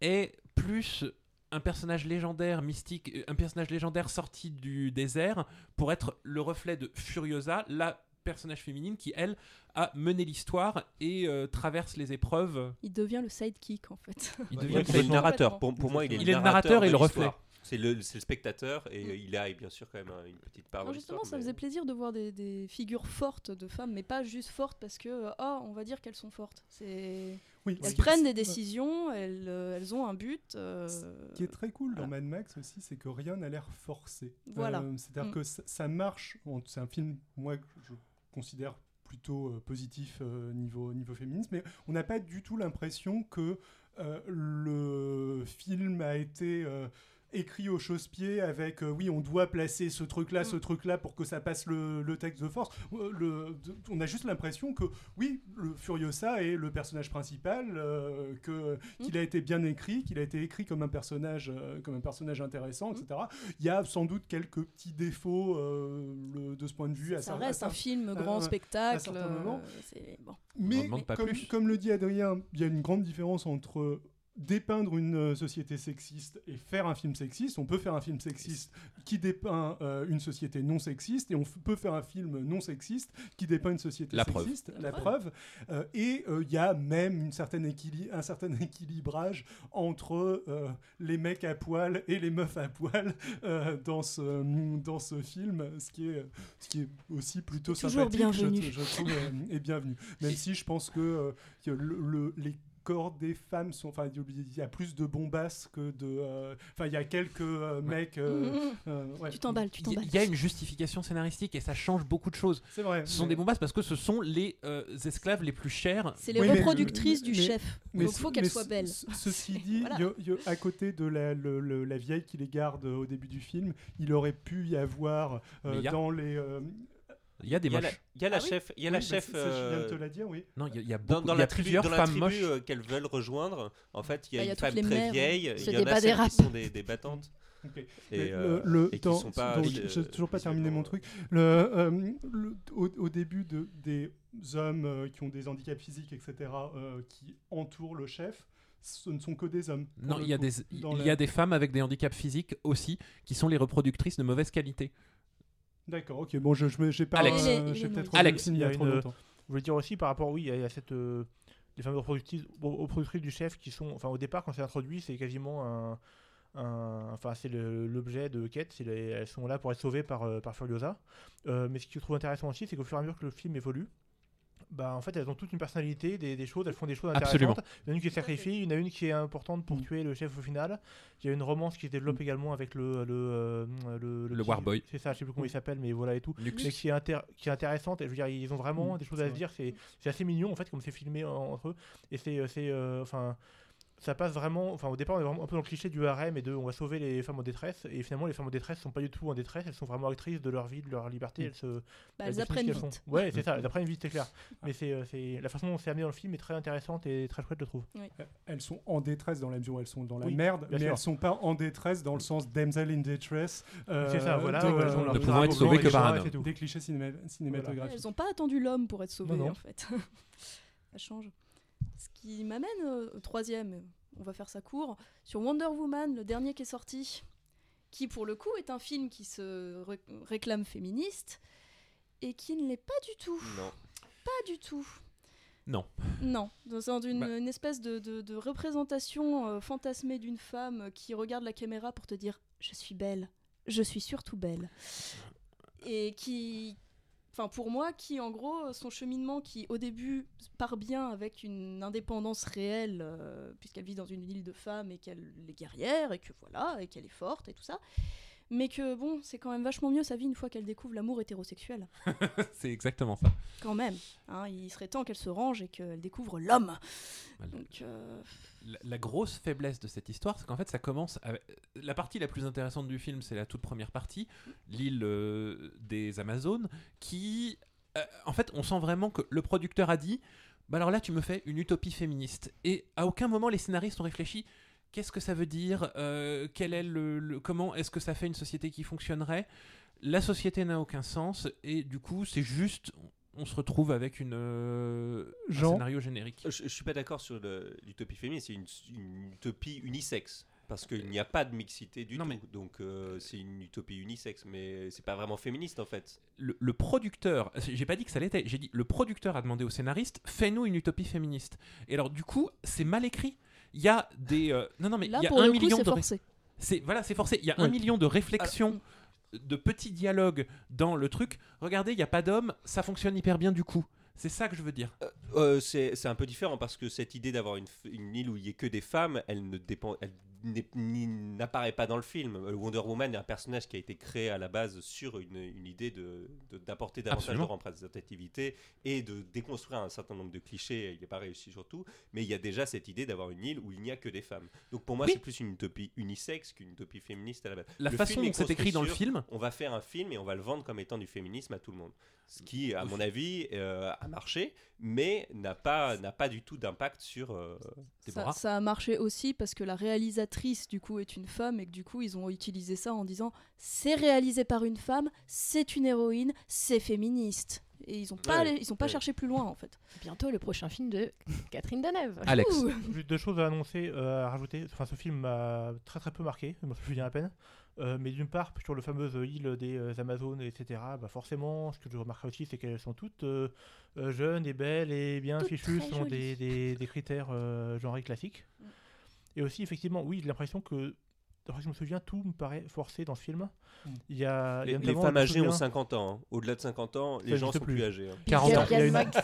est plus un personnage légendaire, mystique, euh, un personnage légendaire sorti du désert pour être le reflet de Furiosa, la personnage féminine qui, elle, a mené l'histoire et euh, traverse les épreuves. Il devient le sidekick en fait. Il devient Ouais, le narrateur. Pour, pour moi, il est, Il est le narrateur et le reflet. C'est le, c'est le spectateur et euh, il a bien sûr quand même un- une petite part Non, dans justement, ça mais- faisait plaisir de voir des, des figures fortes de femmes, mais pas juste fortes parce que, oh, on va dire qu'elles sont fortes. C'est... Oui, Elles prennent des décisions, elles, euh, elles ont un but. euh, Ce qui est très cool voilà. dans Mad Max aussi, c'est que rien n'a l'air forcé. Voilà. Euh, C'est-à-dire Mm. que ça, ça marche. Bon, C'est un film, moi, que je considère plutôt euh, positif euh, niveau, niveau féminisme, mais on n'a pas du tout l'impression que euh, le film a été euh, écrit au chausse-pied avec euh, oui, on doit placer ce truc-là, ce Mm. truc-là pour que ça passe le, le texte de force. Euh, le- de- on a juste l'impression que oui, le Furiosa est le personnage principal, euh, que qu'il a été bien écrit, qu'il a été écrit comme un personnage, euh, comme un personnage intéressant, etc. Il y a sans doute quelques petits défauts euh, le- de ce point de vue. à ça à reste un film à- grand à spectacle. euh, bon. mais comme le dit Adrien, il y a une grande différence entre dépeindre une euh, société sexiste et faire un film sexiste. On peut faire un film sexiste qui dépeint euh, une société non sexiste et on peut faire un film non sexiste qui dépeint une société La preuve. sexiste. La, La preuve. Euh, et euh, il y a même une certaine équili- un certain équilibrage entre euh, les mecs à poil et les meufs à poil euh, dans, ce, dans ce film, ce qui est, ce qui est aussi plutôt sympathique, je- bienvenu. Je, trouve, euh, et bienvenu. Même si je pense que, euh, que le- le- les corps des femmes sont. Enfin, il y a plus de bombasses que de. euh, Enfin, il y a quelques euh, mecs. euh, Mhm. euh, ouais. Tu t'emballes, tu Il y, t'emballes. il y a une justification scénaristique et ça change beaucoup de choses. C'est vrai. Ce sont mais- des bombasses parce que ce sont les euh, esclaves les plus chers. C'est les Oui, reproductrices mais- du mais- chef. Mais Donc ce- faut qu'elles soient belles. ce- Ceci dit, Voilà. il y a- il y a- à côté de la, le- le- la vieille qui les garde au début du film, il aurait pu y avoir euh, il dans les. euh, Il y a des moches. il y a la Ah chef, il y a la bah, chef je viens de te euh, la dire, oui. Non, il y a, beaucoup- il y a plusieurs dans la femmes tribu moches. euh, qu'elles veulent rejoindre. En fait, il y a Bah, une femme très vieille, il y en a qui sont des, des battantes. Et, euh, le, dans- sont pas donc, euh, j'ai toujours pas terminé mon truc. Le, euh, le- au, au début de, des hommes euh, qui ont des handicaps physiques, etc., euh, qui entourent le chef, ce ne sont que des hommes. Non, il y, a coup, des, dans il la- y a des femmes avec des handicaps physiques aussi qui sont les reproductrices de mauvaise qualité. D'accord, ok, bon, je je me- j'ai pas. Alex. euh, j'ai peut-être Alex, il y il a y a trop une- longtemps. Je voulais dire aussi par rapport, oui, il y a- il cette. euh, les fameux reproductrices, bon, aux productrices du chef qui sont. Enfin, au départ, quand c'est introduit, c'est quasiment un. un- enfin, c'est le- l'objet de quête. c'est les- elles sont là pour être sauvées par, euh, par Furiosa. Euh, mais ce que je trouve intéressant aussi, c'est qu'au fur et à mesure que le film évolue, bah, en fait, elles ont toute une personnalité, des, des choses, elles font des choses Absolument. intéressantes. Il y en a une qui est sacrifiée, il y en a une qui est importante pour Mm. tuer le chef au final. Il y a une romance qui se développe également avec le. Le, euh, le, Le petit- Warboy. C'est ça, je sais plus comment il s'appelle, mais voilà et tout Lux. mais qui est, intér- qui est intéressante. Et je veux dire, ils ont vraiment Mm, des choses à se dire. C'est assez mignon en fait, comme c'est filmé en- entre eux. Et c'est, euh, euh, enfin, ça passe vraiment. Enfin, au départ, on est vraiment un peu dans le cliché du harem et de on va sauver les femmes en détresse. Et finalement, les femmes en détresse sont pas du tout en détresse. Elles sont vraiment actrices de leur vie, de leur liberté. Mm. Elles se. Bah, elles elles apprennent elles vite. sont. Ouais, c'est ça. Elles apprennent vite, c'est clair. Mais c'est, euh, c'est la façon dont c'est amené dans le film est très intéressante et très chouette, je trouve. Elles sont en détresse dans la mesure où elles sont dans la Oui, merde, mais sûr. elles sont pas en détresse dans le sens damsel in distress. euh, c'est ça. Voilà. de- elles ont Ne pouvant être sauvées que par un homme. des clichés cinéma- cinématographiques. Elles n'ont pas attendu l'homme pour être sauvées, Non, non. en fait. ça change. Ce qui m'amène au troisième, on va faire ça court, sur Wonder Woman, le dernier qui est sorti, qui pour le coup est un film qui se ré- réclame féministe et qui ne l'est pas du tout. Non. Pas du tout. Non. Non, dans dans une, Bah. une espèce de, de- de représentation euh, fantasmée d'une femme qui regarde la caméra pour te dire je suis belle, je suis surtout belle. Et qui, enfin pour moi, qui en gros, son cheminement qui au début part bien avec une indépendance réelle, euh, puisqu'elle vit dans une île de femmes et qu'elle est guerrière et que voilà, et qu'elle est forte et tout ça. Mais que bon, c'est quand même vachement mieux sa vie une fois qu'elle découvre l'amour hétérosexuel. C'est exactement ça. Quand même. Hein, il serait temps qu'elle se range et qu'elle découvre l'homme. Voilà. Donc, euh, La, grosse faiblesse de cette histoire, c'est qu'en fait, ça commence. La partie la plus intéressante du film, c'est la toute première partie, l'île euh, des Amazones, qui. euh, en fait, on sent vraiment que le producteur a dit bah alors là, tu me fais une utopie féministe. Et à aucun moment, les scénaristes ont réfléchi. Qu'est-ce que ça veut dire Euh, comment est-ce que ça fait une société qui fonctionnerait? La société n'a aucun sens et du coup, c'est juste, on se retrouve avec une euh, un Jean scénario générique. Je, je suis pas d'accord sur l'utopie féminine, c'est une, une utopie unisexe. Parce qu'il n'y a pas de mixité du Non, tout. mais- Donc euh, c'est une utopie unisexe, mais c'est pas vraiment féministe en fait. le, le producteur, j'ai pas dit que ça l'était, j'ai dit le producteur a demandé au scénariste fais-nous une utopie féministe. Et alors du coup, c'est mal écrit. Il y a des euh, non non mais il y a pour un million de c'est voilà c'est forcé. Il y a un million de réflexions, de petits dialogues dans le truc. Regardez, il n'y a pas d'homme, ça fonctionne hyper bien du coup. C'est ça que je veux dire. Euh, c'est c'est un peu différent parce que cette idée d'avoir une, une île où il n'y ait que des femmes, elle ne dépend, elle n'apparaît pas dans le film. Wonder Woman est un personnage qui a été créé à la base sur une, une idée de de- d'apporter davantage Absolument. de représentativité et de déconstruire un certain nombre de clichés. Il n'est pas réussi surtout, mais il y a déjà cette idée d'avoir une île où il n'y a que des femmes. Donc pour moi, Oui. c'est plus une utopie unisexe qu'une utopie féministe à la base. La Le façon dont c'est écrit dans le film, on va faire un film et on va le vendre comme étant du féminisme à tout le monde. Ce qui, à mon avis, euh, a marché, mais n'a pas, n'a pas du tout d'impact sur. euh, Ça, a marché aussi parce que la réalisatrice du coup est une femme et que du coup ils ont utilisé ça en disant c'est réalisé par une femme, c'est une héroïne, c'est féministe. Et ils ont pas, Ouais, allé- ils ont pas ouais. cherché plus loin en fait. Bientôt le prochain film de Catherine Deneuve. Alex. Ouh. Juste deux choses à annoncer, euh, à rajouter. Enfin, ce film m'a très très peu marqué, je m'en souviens à peine. Euh, mais d'une part, sur le fameuse île des euh, Amazones, etc., bah forcément, ce que je remarquerai aussi, c'est qu'elles sont toutes euh, euh, jeunes et belles et bien Toutes fichues, sont des, des, des critères euh, genrés classiques. Et aussi, effectivement, oui, j'ai l'impression que, d'après ce que je me souviens, tout me paraît forcé dans ce film. Mm. Il y a, il y les, a les notamment, femmes âgées ont souviens- 50 ans. hein. Au-delà de 50 ans, les Ça gens sont plus. plus âgés. hein. 40 ans. Il y a une- Max.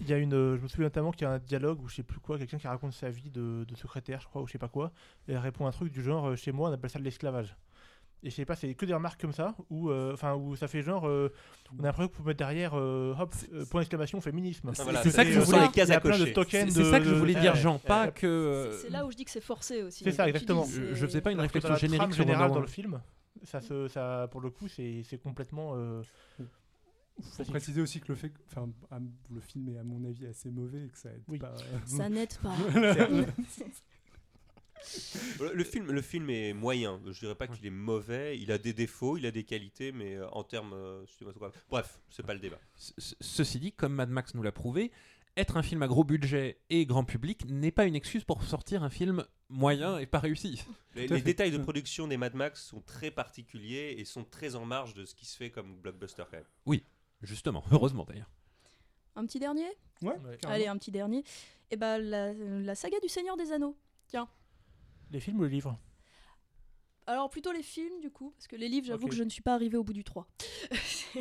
Il y a une, je me souviens notamment qu'il y a un dialogue où je sais plus quoi, quelqu'un qui raconte sa vie de, de secrétaire, je crois, ou je sais pas quoi, et elle répond un truc du genre, euh, chez moi, on appelle ça de l'esclavage. Et je sais pas, c'est que des remarques comme ça, où, euh, où ça fait genre, euh, on a l'impression qu'il faut mettre derrière, euh, hop, euh, point d'exclamation, féminisme. C'est- voilà, ça que je voulais- il les cases à cocher. c'est ça que je dire. Jean, pas que. C'est là où je dis que c'est forcé aussi. C'est ça, exactement. dis, Je, je faisais pas une que réflexion générique sur générale dans le film, ça, se, ça, pour le coup, c'est c'est complètement. euh, faut préciser aussi que le fait, que- enfin, le film est à mon avis assez mauvais et que ça aide Oui. pas. Ça n'aide pas. Le, film, le film est moyen. Je dirais pas qu'il est mauvais. Il a des défauts, il a des qualités, mais euh, en termes euh. Bref, c'est pas le débat. Ce- ce- Ceci dit, comme Mad Max nous l'a prouvé, être un film à gros budget et grand public n'est pas une excuse pour sortir un film moyen et pas réussi. Les, détails de production des Mad Max sont très particuliers et sont très en marge de ce qui se fait comme blockbuster quand même. Justement, heureusement d'ailleurs. Un petit dernier? Ouais. Allez, un petit dernier. Et ben la, la saga du Seigneur des Anneaux. Les films ou les livres Alors plutôt les films du coup, parce que les livres, j'avoue que je ne suis pas arrivée au bout du 3.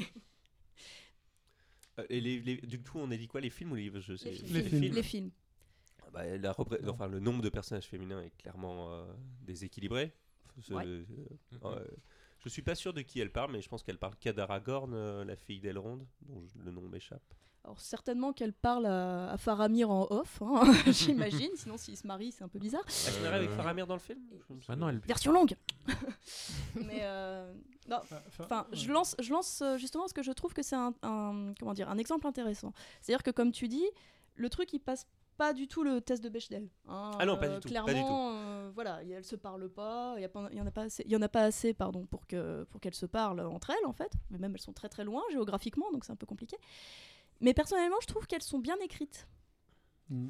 Euh, et les- les- du coup, on a dit quoi Les films ou les livres Je sais. Les films. Les films. Les films. Ah bah, la enfin, le nombre de personnages féminins est clairement euh, déséquilibré. Ce- Ouais. euh, euh, je suis pas sûr de qui elle parle, mais je pense qu'elle parle qu'Adaragorn, euh, la fille d'Elrond, dont je- le nom m'échappe. Alors certainement qu'elle parle à, à Faramir en off, hein, j'imagine, sinon s'ils se marient c'est un peu bizarre. Elle se marie avec Euh, Faramir dans le film me Maintenant, souviens. elle... Version longue Mais euh, non, Ah, enfin, je lance, je lance euh, justement parce que je trouve que c'est un, un- comment dire, un exemple intéressant. C'est-à-dire que, comme tu dis, le truc, il passe pas du tout le test de Bechdel. hein. Ah non, pas Euh, du tout, pas du Clairement, euh, voilà, elles se parlent pas, il y en a pas assez, il y en a pas assez, pardon, pour que pour qu'elles se parlent entre elles en fait. Mais même elles sont très très loin géographiquement, donc c'est un peu compliqué. Mais personnellement, je trouve qu'elles sont bien écrites. Mm.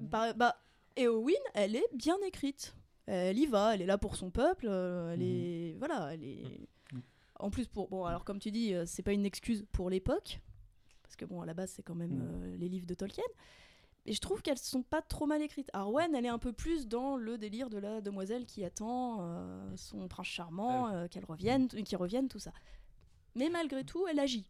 Bah, bah, Eowyn, elle est bien écrite. Elle y va, elle est là pour son peuple, euh, elle Mhm. est voilà, elle est Mhm. en plus pour bon alors comme tu dis, euh, c'est pas une excuse pour l'époque parce que bon à la base c'est quand même euh, les livres de Tolkien. Et je trouve qu'elles sont pas trop mal écrites. Arwen, elle est un peu plus dans le délire de la demoiselle qui attend euh, son prince charmant, euh, qu'elle revienne, qui revienne, tout ça. Mais malgré tout, elle agit.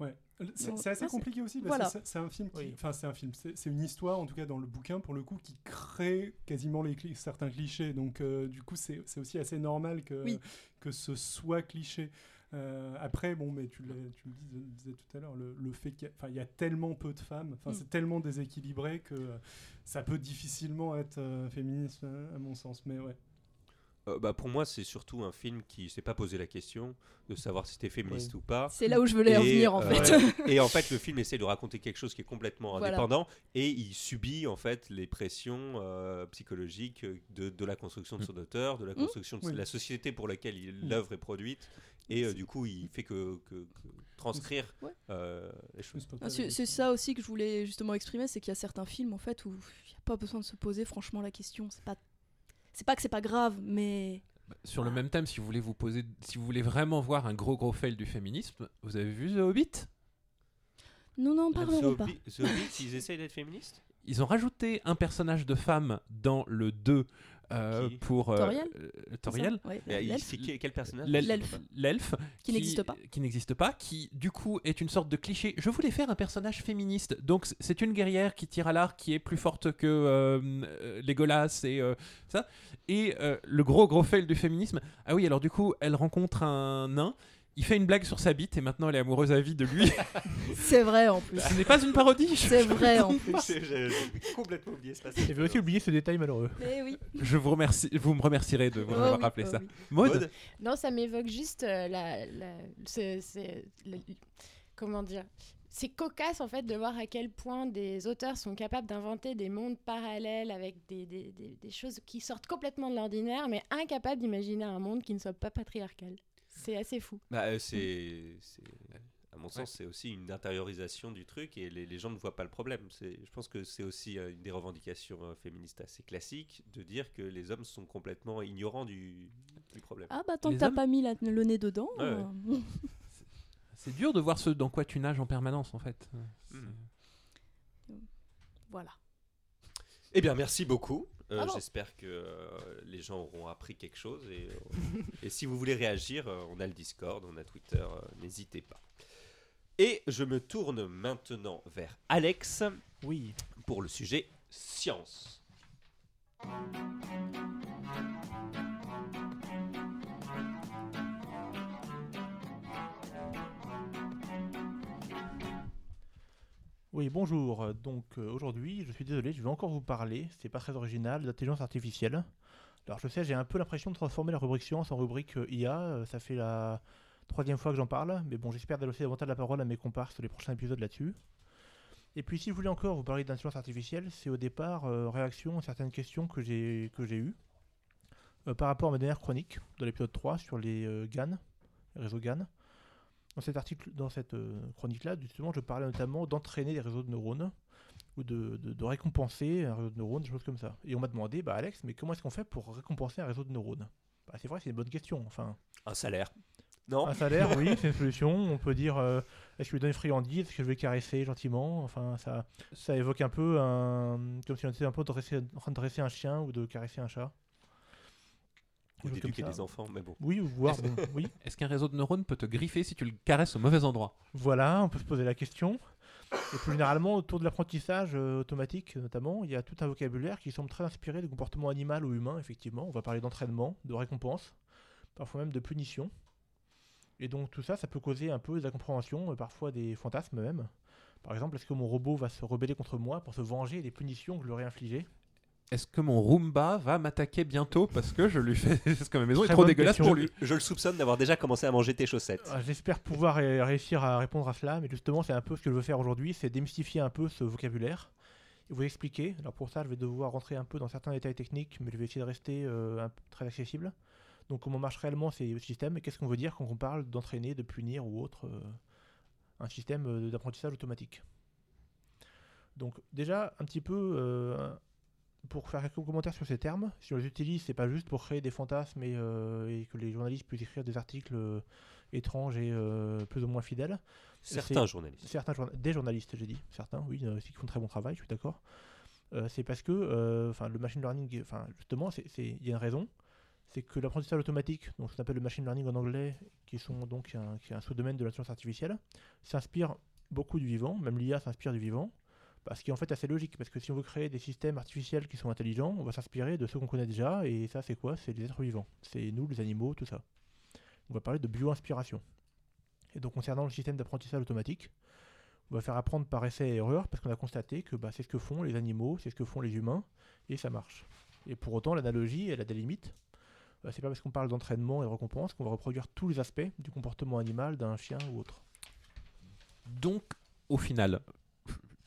Ouais, c'est assez compliqué aussi parce voilà. que c'est- un film qui, Oui. enfin c'est un film, c'est une histoire en tout cas dans le bouquin pour le coup qui crée quasiment les cli- certains clichés. Donc euh, du coup c'est c'est aussi assez normal que Oui. que ce soit cliché. Euh, après bon mais tu, tu le disais, disais tout à l'heure le, le fait qu'il y, y a tellement peu de femmes, enfin Mm. c'est tellement déséquilibré que ça peut difficilement être euh, féministe à mon sens. Mais ouais. Euh, bah, pour moi, c'est surtout un film qui s'est pas posé la question de savoir si c'était féministe Oui. ou pas. C'est là où je voulais en Et, venir en euh, fait. et en fait, le film essaie de raconter quelque chose qui est complètement Voilà. indépendant et il subit en fait les pressions euh, psychologiques de, de la construction de son auteur, de la construction de Oui. la société pour laquelle Mm. l'œuvre est produite. Et euh, du coup, il fait que, que- que transcrire Ouais. euh, les choses. Ah, C'est c'est ça aussi que je voulais justement exprimer, c'est qu'il y a certains films en fait où il n'y a pas besoin de se poser franchement la question. C'est pas, c'est pas que c'est pas grave, mais Sur le même thème, si vous voulez vous poser, si vous voulez vraiment voir un gros gros fail du féminisme, vous avez vu The Hobbit? Nous n'en The parlerons pas. The Hobbit, ils essayent d'être féministes? Ils ont rajouté un personnage de femme dans le 2 euh, pour euh, Toriel euh, Toriel. Ouais. C'est quel personnage L'elfe- L'elfe. Qui n'existe pas. Qui n'existe pas, qui du coup est une sorte de cliché. Je voulais faire un personnage féministe. Donc c'est une guerrière qui tire à l'arc, qui est plus forte que euh, Legolas et euh, ça. Et euh, le gros gros fail du féminisme. Ah oui, alors du coup, elle rencontre un nain. Il fait une blague sur sa bite et maintenant elle est amoureuse à vie de lui. C'est vrai en plus. Ce n'est pas une parodie. C'est vrai en plus. J'ai complètement oublié ce passage. J'avais aussi oublié ce détail malheureux? Mais oui. Je vous remercie. Vous me remercierez de vous Oh avoir oui, rappelé oh ça. oui. Maud, Maud Non, ça m'évoque juste euh, la, c'est- comment dire? C'est cocasse en fait de voir à quel point des auteurs sont capables d'inventer des mondes parallèles avec des, des- des- des choses qui sortent complètement de l'ordinaire, mais incapables d'imaginer un monde qui ne soit pas patriarcal. C'est assez fou. Bah, euh, c'est, c'est- à mon Ouais. sens, c'est aussi une intériorisation du truc et les, les gens ne voient pas le problème. C'est, je pense que c'est aussi euh, une des revendications euh, féministes assez classiques de dire que les hommes sont complètement ignorants du, du problème. Ah bah tant Les que t'as hommes- pas mis la- le nez dedans. Ouais, ouais. c'est dur de voir ce dans quoi tu nages en permanence en fait. Mm. voilà. Eh bien, merci beaucoup. Euh, Bravo. j'espère que euh, les gens auront appris quelque chose. Et, euh, et si vous voulez réagir, euh, on a le Discord, on a Twitter, euh, n'hésitez pas. Et je me tourne maintenant vers Alex Oui. pour le sujet science. Oui, bonjour. Donc euh, aujourd'hui, je suis désolé, je vais encore vous parler, c'est pas très original, d'intelligence artificielle. Alors je sais, j'ai un peu l'impression de transformer la rubrique science en rubrique euh, IA, euh, ça fait la troisième fois que j'en parle, mais bon, j'espère délaisser davantage la parole à mes compars sur les prochains épisodes là-dessus. Et puis si je voulais encore vous parler d'intelligence artificielle, c'est au départ réaction à certaines questions que j'ai que j'ai eues par rapport à ma dernière chronique de l'épisode 3 sur les GAN, les réseaux GAN. Dans cet article, dans cette euh, chronique-là, justement, je parlais notamment d'entraîner des réseaux de neurones ou de, de- de récompenser un réseau de neurones, des choses comme ça. Et on m'a demandé, bah Alex, mais comment est-ce qu'on fait pour récompenser un réseau de neurones? Bah, C'est vrai, c'est une bonne question. Enfin, Un salaire. Non un salaire, oui, c'est une solution. On peut dire, euh, est-ce que je lui donne une friandise? Est-ce que je vais caresser gentiment? Enfin, ça, ça évoque un peu un, comme si on était un peu en train de dresser un chien ou de caresser un chat. Choses comme d'éduquer ça. des enfants, mais bon. Oui, bon. Est-ce qu'un réseau de neurones peut te griffer si tu le caresses au mauvais endroit? Voilà, on peut se poser la question. Et plus généralement, autour de l'apprentissage euh, automatique, notamment, il y a tout un vocabulaire qui semble très inspiré du comportement animal ou humain, effectivement. On va parler d'entraînement, de récompense, parfois même de punition. Et donc tout ça, ça peut causer un peu des incompréhensions, et parfois des fantasmes même. Par exemple, est-ce que mon robot va se rebeller contre moi pour se venger des punitions que je lui aurais infligées? Est-ce que mon Roomba va m'attaquer bientôt parce que je lui fais. Parce que ma maison est Très trop bonne dégueulasse question. pour lui Je le soupçonne d'avoir déjà commencé à manger tes chaussettes. Ah, J'espère pouvoir ré- réussir à répondre à cela, mais justement, c'est un peu ce que je veux faire aujourd'hui, c'est démystifier un peu ce vocabulaire et vous expliquer. Alors pour ça, je vais devoir rentrer un peu dans certains détails techniques, mais je vais essayer de rester euh, un- très accessible. Donc comment marche réellement ces systèmes et qu'est-ce qu'on veut dire quand on parle d'entraîner, de punir ou autre euh, un système euh, d'apprentissage automatique? Donc déjà un petit peu euh, pour faire quelques commentaires sur ces termes, si on les utilise, c'est pas juste pour créer des fantasmes et, euh, et que les journalistes puissent écrire des articles euh, étranges et euh, plus ou moins fidèles. Certains journalistes. Certains journa- des journalistes, j'ai dit, certains, oui, aussi qui font très bon travail, je suis d'accord. C'est parce que, enfin, le machine learning, enfin, justement, il y a une raison, c'est que l'apprentissage automatique, donc ce qu'on appelle le machine learning en anglais, qui sont donc un, qui est un sous-domaine de science artificielle, s'inspire beaucoup du vivant, même l'IA s'inspire du vivant, bah, ce qui est en fait assez logique, parce que si on veut créer des systèmes artificiels qui sont intelligents, on va s'inspirer de ceux qu'on connaît déjà, et ça c'est quoi? C'est les êtres vivants, c'est nous, les animaux, tout ça. On va parler de bio-inspiration. Et donc concernant le système d'apprentissage automatique, on va faire apprendre par essai et erreur, parce qu'on a constaté que bah, c'est ce que font les animaux, c'est ce que font les humains, et ça marche. Et pour autant, l'analogie, elle a des limites. Euh, c'est pas parce qu'on parle d'entraînement et de récompense qu'on va reproduire tous les aspects du comportement animal d'un chien ou autre. Donc, au final,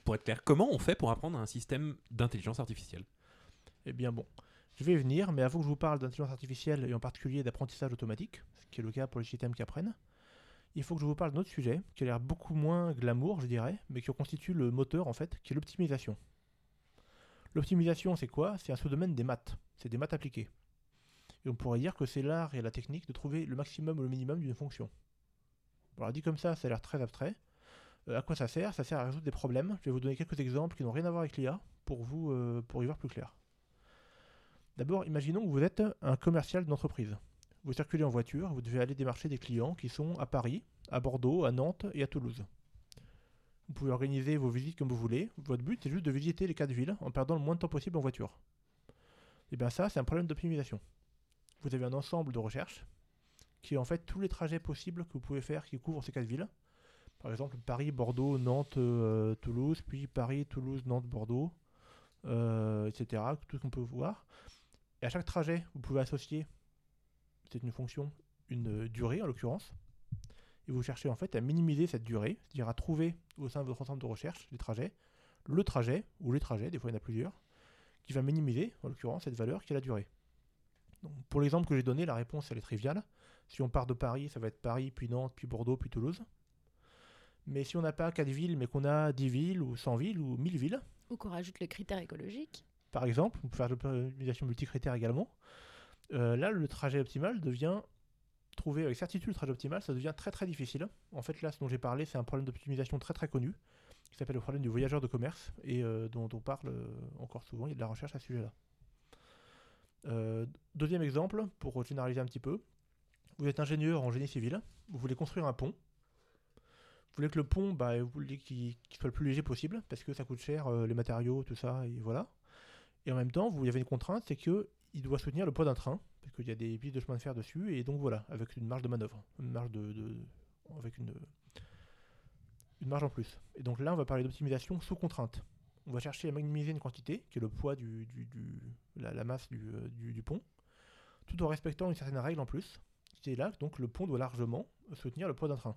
pour être clair, comment on fait pour apprendre un système d'intelligence artificielle? Eh bien bon, je vais y venir, mais avant que je vous parle d'intelligence artificielle et en particulier d'apprentissage automatique, ce qui est le cas pour les systèmes qui apprennent, il faut que je vous parle d'un autre sujet qui a l'air beaucoup moins glamour, je dirais, mais qui constitue le moteur en fait, qui est l'optimisation. L'optimisation, c'est quoi? C'est un sous-domaine des maths, c'est des maths appliquées. Et on pourrait dire que c'est l'art et la technique de trouver le maximum ou le minimum d'une fonction. Alors dit comme ça, ça a l'air très abstrait. Euh, à quoi ça sert? Ça sert à résoudre des problèmes. Je vais vous donner quelques exemples qui n'ont rien à voir avec l'IA pour vous euh, pour y voir plus clair. D'abord, imaginons que vous êtes un commercial d'entreprise. Vous circulez en voiture, vous devez aller démarcher des clients qui sont à Paris, à Bordeaux, à Nantes et à Toulouse. Vous pouvez organiser vos visites comme vous voulez. Votre but, c'est juste de visiter les quatre villes en perdant le moins de temps possible en voiture. Et bien ça, c'est un problème d'optimisation. Vous avez un ensemble de recherches qui est en fait tous les trajets possibles que vous pouvez faire qui couvrent ces quatre villes. Par exemple, Paris, Bordeaux, Nantes, euh, Toulouse, puis Paris, Toulouse, Nantes, Bordeaux, euh, etc. Tout ce qu'on peut voir. Et à chaque trajet, vous pouvez associer, c'est une fonction, une durée en l'occurrence. Et vous cherchez en fait à minimiser cette durée, c'est-à-dire à trouver au sein de votre ensemble de recherche, les trajets, le trajet, ou les trajets, des fois il y en a plusieurs, qui va minimiser, en l'occurrence, cette valeur qui est la durée. Donc, pour l'exemple que j'ai donné, la réponse elle est triviale. Si on part de Paris, ça va être Paris, puis Nantes, puis Bordeaux, puis Toulouse. Mais si on n'a pas 4 villes, mais qu'on a 10 villes, ou 100 villes, ou 1000 villes, Ou qu'on rajoute le critère écologique. par exemple, on peut faire de l'optimisation multicritère également. Euh, là, le trajet optimal devient, trouver avec certitude le trajet optimal, ça devient très très difficile. En fait, là, ce dont j'ai parlé, c'est un problème d'optimisation très très connu, qui s'appelle le problème du voyageur de commerce, et euh, dont on parle euh, encore souvent, il y a de la recherche à ce sujet-là. Euh, deuxième exemple, pour généraliser un petit peu, vous êtes ingénieur en génie civil, vous voulez construire un pont, voulez que le pont, bah, vous voulez qu'il soit le plus léger possible, parce que ça coûte cher, euh, les matériaux, tout ça, et voilà. Et en même temps, vous y avez une contrainte, c'est que il doit soutenir le poids d'un train, parce qu'il y a des pistes de chemin de fer dessus, et donc voilà, avec une marge de manœuvre, une marge de, avec une, une marge en plus. Et donc là, on va parler d'optimisation sous contrainte. On va chercher à minimiser une quantité, qui est le poids du, la, la masse du, euh, du- du pont, tout en respectant une certaine règle en plus, qui est là, donc le pont doit largement soutenir le poids d'un train.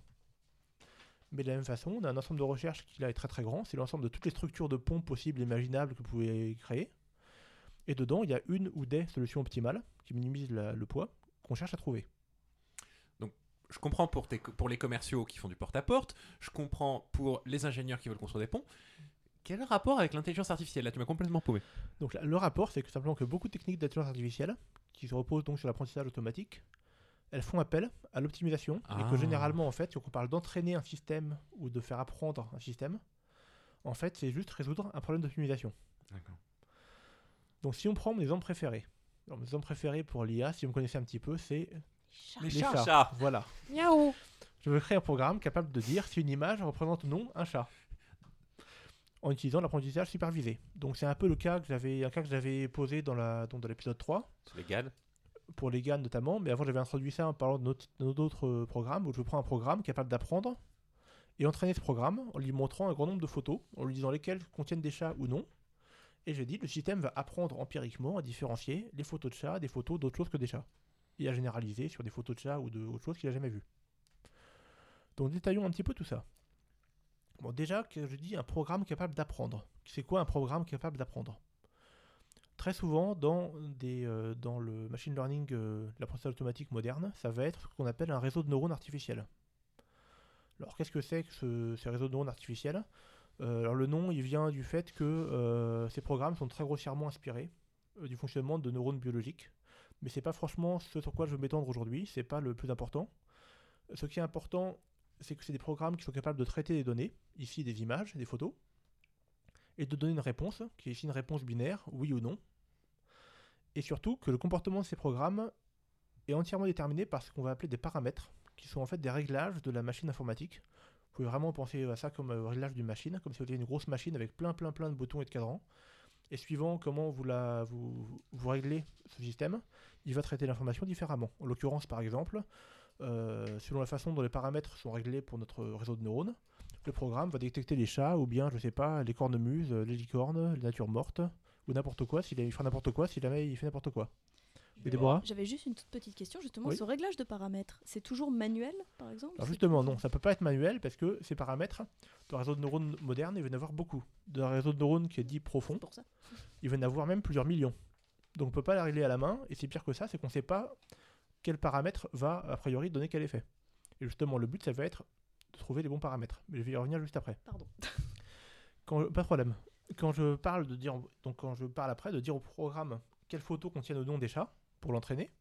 Mais de la même façon, on a un ensemble de recherches qui là est très très grand, c'est l'ensemble de toutes les structures de pont possibles et imaginables que vous pouvez créer. Et dedans, il y a une ou des solutions optimales qui minimisent la- le poids qu'on cherche à trouver. je comprends pour, tes- pour les commerciaux qui font du porte-à-porte, je comprends pour les ingénieurs qui veulent construire des ponts. Quel rapport avec l'intelligence artificielle? Là, tu m'as complètement paumé. Donc là, le rapport, c'est que simplement que beaucoup de techniques d'intelligence artificielle, qui se reposent donc sur l'apprentissage automatique, elles font appel à l'optimisation, et Ah. que généralement, en fait, quand on parle d'entraîner un système ou de faire apprendre un système, en fait, c'est juste résoudre un problème d'optimisation. Donc si on prend mon exemple préféré, alors, mon exemple préféré pour l'IA, si vous me connaissez un petit peu, c'est Les les chats. chats. Chats. Voilà. Miaou Je veux créer un programme capable de dire si une image représente ou non un chat. En utilisant l'apprentissage supervisé. Donc c'est un peu le cas que j'avais, un cas que j'avais posé dans, la, donc dans l'épisode 3, C'est les GAN. Pour les GAN notamment, mais avant j'avais introduit ça en parlant de de d'autres euh, programmes, où je prends un programme capable d'apprendre et entraîner ce programme en lui montrant un grand nombre de photos, en lui disant lesquelles contiennent des chats ou non. Et je dis, le système va apprendre empiriquement à différencier les photos de chats des photos d'autres choses que des chats. Et à généraliser sur des photos de chats ou d'autres choses qu'il n'a jamais vues. Donc détaillons un petit peu tout ça. Bon, déjà, je dis un programme capable d'apprendre. C'est quoi un programme capable d'apprendre? Très souvent, euh, dans le machine learning, euh, l'apprentissage automatique moderne, ça va être ce qu'on appelle un réseau de neurones artificiels. Alors, qu'est-ce que c'est que ce, ce réseau de neurones artificiels? Euh, Alors, le nom, il vient du fait que euh, ces programmes sont très grossièrement inspirés du fonctionnement de neurones biologiques. Mais c'est pas franchement ce sur quoi je veux m'étendre aujourd'hui, c'est pas le plus important. Ce qui est important, c'est que c'est des programmes qui sont capables de traiter des données, ici des images, des photos, et de donner une réponse, qui est ici une réponse binaire, oui ou non. Et surtout que le comportement de ces programmes est entièrement déterminé par ce qu'on va appeler des paramètres, qui sont en fait des réglages de la machine informatique. Vous pouvez vraiment penser à ça comme un réglage d'une machine, comme si vous aviez une grosse machine avec plein plein plein de boutons et de cadrans. Et suivant comment vous, la, vous, vous réglez ce système, il va traiter l'information différemment. En l'occurrence, par exemple, euh, selon la façon dont les paramètres sont réglés pour notre réseau de neurones, le programme va détecter les chats ou bien, je sais pas, les cornemuses, les licornes, les natures mortes, ou n'importe quoi, s'il fera n'importe quoi, si jamais il fait n'importe quoi. Et Déborah? J'avais juste une toute petite question, justement, Oui. ce réglage de paramètres, c'est toujours manuel, par exemple? Alors justement, non, ça peut pas être manuel parce que ces paramètres, dans un réseau de neurones moderne, il va y en avoir beaucoup. Dans un réseau de neurones qui est dit profond, C'est pour ça. il va y en avoir même plusieurs millions. Donc on peut pas la régler à la main, et c'est pire que ça, c'est qu'on sait pas quel paramètre va a priori donner quel effet. Et justement, le but, ça va être de trouver les bons paramètres. Mais je vais y revenir juste après. Pardon. Quand, pas de problème. Quand je parle de dire, donc quand je parle après de dire au programme quelles photos contiennent ou non des chats pour l'entraîner,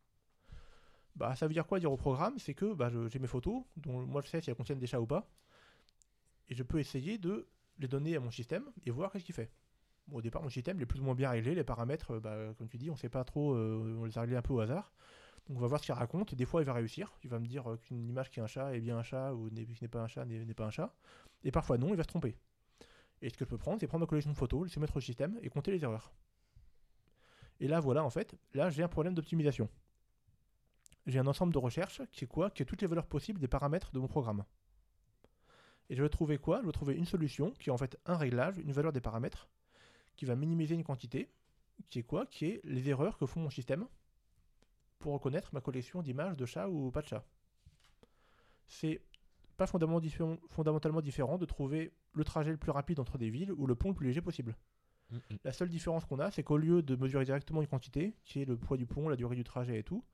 bah ça veut dire quoi dire au programme? C'est que bah, j'ai mes photos, dont moi je sais si elles contiennent des chats ou pas, et je peux essayer de les donner à mon système et voir qu'est-ce qu'il fait. Au départ, mon système est plus ou moins bien réglé, les paramètres, bah, comme tu dis, on sait pas trop, euh, on les a réglés un peu au hasard. Donc on va voir ce qu'il raconte. Des fois, il va réussir. Il va me dire euh, qu'une image qui est un chat est bien un chat ou qui n'est pas un chat n'est pas un chat. Et parfois non, il va se tromper. Et ce que je peux prendre, c'est prendre ma collection de photos, les soumettre au système et compter les erreurs. Et là, voilà, en fait, là, j'ai un problème d'optimisation. J'ai un ensemble de recherches qui est quoi? Qui est toutes les valeurs possibles des paramètres de mon programme. Et je vais trouver quoi? Je vais trouver une solution qui est en fait un réglage, une valeur des paramètres, qui va minimiser une quantité, qui est quoi? Qui est les erreurs que font mon système pour reconnaître ma collection d'images de chats ou pas de chats. C'est pas fondamentalement différent, fondamentalement différent de trouver le trajet le plus rapide entre des villes ou le pont le plus léger possible. La seule différence qu'on a, c'est qu'au lieu de mesurer directement une quantité, qui est le poids du pont, la durée du trajet et tout,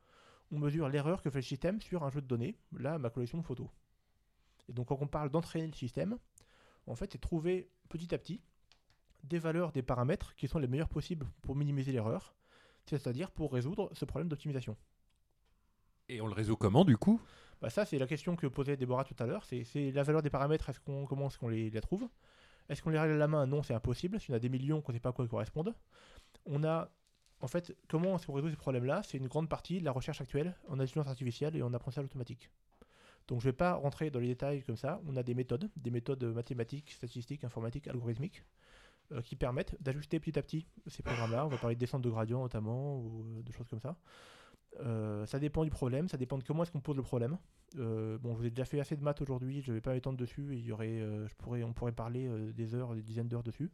on mesure l'erreur que fait le système sur un jeu de données, là, ma collection de photos. Et donc, quand on parle d'entraîner le système, en fait, c'est trouver petit à petit des valeurs, des paramètres qui sont les meilleurs possibles pour minimiser l'erreur, c'est-à-dire pour résoudre ce problème d'optimisation. Et on le résout comment du coup? Bah ça, c'est la question que posait Déborah tout à l'heure. C'est, la valeur des paramètres, est-ce qu'on, comment est-ce qu'on les, la trouve? Est-ce qu'on les règle à la main? Non, c'est impossible. S'il y en a des millions, qu'on ne sait pas à quoi ils correspondent. On a, en fait, comment est-ce qu'on résout ces problèmes-là? C'est une grande partie de la recherche actuelle en intelligence artificielle et en apprentissage automatique. Donc je ne vais pas rentrer dans les détails comme ça. On a des méthodes, des méthodes mathématiques, statistiques, informatiques, algorithmiques, euh, qui permettent d'ajuster petit à petit ces programmes-là. On va parler de descente de gradient notamment, ou euh, de choses comme ça. Euh, ça dépend du problème, ça dépend de comment est-ce qu'on pose le problème. Euh, bon, je vous ai déjà fait assez de maths aujourd'hui, je ne vais pas m'étendre dessus. et Il y aurait, euh, je pourrais, on pourrait parler des heures, des dizaines d'heures dessus.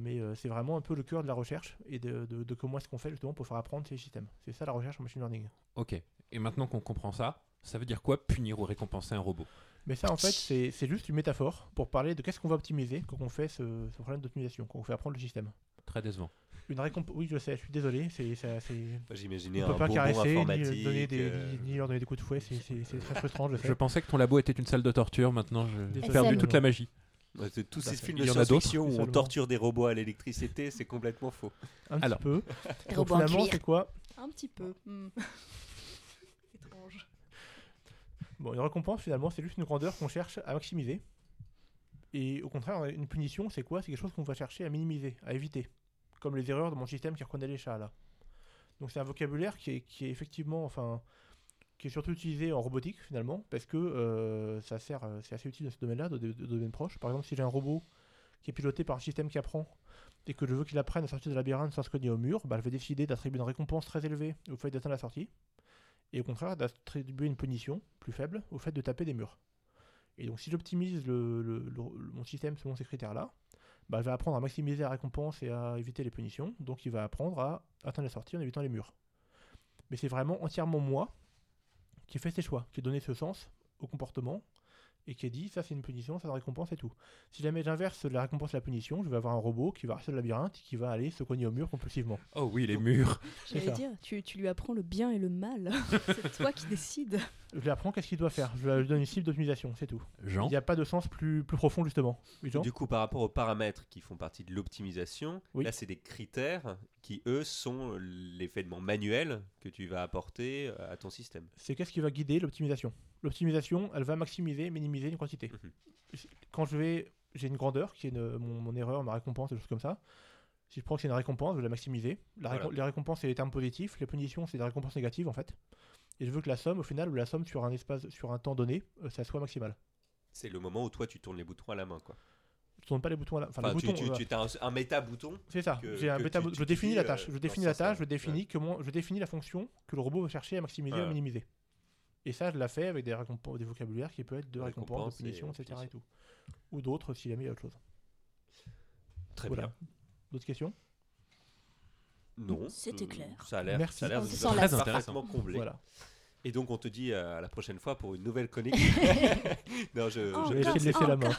Mais c'est vraiment un peu le cœur de la recherche et de, de- de comment est-ce qu'on fait justement pour faire apprendre ces systèmes. C'est ça la recherche en machine learning. Ok. Et maintenant qu'on comprend ça, ça veut dire quoi punir ou récompenser un robot? Mais ça, en fait, c'est c'est juste une métaphore pour parler de qu'est-ce qu'on va optimiser quand on fait ce, ce problème d'optimisation, quand on fait apprendre le système. Très décevant. Une récompense. Oui, je sais, je suis désolé. C'est, c'est, c'est- J'imaginais On un peut pas bonbon caresser, ni, informatique. donner des, euh, ni, ni leur donner des coups de fouet. C'est, c'est- c'est très frustrant, je sais. Je pensais que ton labo était une salle de torture. Maintenant, j'ai perdu toute la magie. ouais, c'est- tous Bah, ces ça- films il de y en a d'autres, science-fiction où on torture des robots à l'électricité, c'est complètement faux. Un Alors. petit peu. Robots finalement, c'est quoi Un petit peu. hmm. Étrange. Bon, une récompense, finalement, c'est juste une grandeur qu'on cherche à maximiser. Et au contraire, une punition, c'est quoi? C'est quelque chose qu'on va chercher à minimiser, à éviter. Comme les erreurs de mon système qui reconnaît les chats, là. Donc c'est un vocabulaire qui est, effectivement, enfin, qui est surtout utilisé en robotique, finalement, parce que euh, ça sert, euh, c'est assez utile dans ce domaine-là, de, de, de domaine proche. Par exemple, si j'ai un robot qui est piloté par un système qui apprend, et que je veux qu'il apprenne à sortir de labyrinthe sans se cogner au mur, bah, je vais décider d'attribuer une récompense très élevée au fait d'atteindre la sortie et au contraire d'attribuer une punition plus faible au fait de taper des murs. Et donc si j'optimise mon système selon ces critères-là, bah, il va apprendre à maximiser la récompense et à éviter les punitions, donc il va apprendre à atteindre la sortie en évitant les murs. Mais c'est vraiment entièrement moi qui ai fait ces choix, qui ai donné ce sens au comportement et qui ai dit ça c'est une punition, ça une récompense et tout. Si jamais j'inverse la récompense et la punition, je vais avoir un robot qui va rester le labyrinthe et qui va aller se cogner au mur compulsivement. Oh oui, les murs. J'allais dire, tu, tu lui apprends le bien et le mal. c'est toi qui décides. Je lui apprends qu'est-ce qu'il doit faire, je lui donne une cible d'optimisation, c'est tout. Jean Il n'y a pas de sens plus, plus profond, justement. Jean Du coup, par rapport aux paramètres qui font partie de l'optimisation, Oui. là, c'est des critères qui, eux, sont l'événement manuel que tu vas apporter à ton système. C'est qu'est-ce qui va guider l'optimisation. L'optimisation, elle va maximiser, minimiser une quantité. Mhm. Quand je vais, j'ai une grandeur qui est une- mon, mon erreur, ma récompense, des choses comme ça. Si je prends que c'est une récompense, je vais la maximiser. La Voilà. récom- Les récompenses, c'est les termes positifs. Les punitions, c'est des récompenses négatives, en fait. Et je veux que la somme, au final, ou la somme sur un espace, sur un temps donné, euh, ça soit maximal. C'est le moment où toi, tu tournes les boutons à la main. Quoi. Je tourne pas les boutons à la... Enfin, Enfin, les tu, boutons, tu, euh, tu as un, un méta-bouton. C'est ça. que- J'ai un bêta- tu- je tu définis la tâche. euh, Je dans définis la tâche. Je définis comment. Je définis la fonction que le robot va chercher à maximiser ou à minimiser. Et ça, je la fais avec des, vocabulaires qui peuvent être de récompenses, Récompenses de punitions, et etc. Et tout. Ou d'autres si jamais il y a autre chose. Très Voilà. bien. D'autres questions? Non. C'était euh, clair. Ça a l'air, Merci. ça a l'air lassé. parfaitement comblé. Voilà. Et donc, on te dit euh, à la prochaine fois pour une nouvelle chronique. non, je, Oh, Je vais essayer de laisser la main.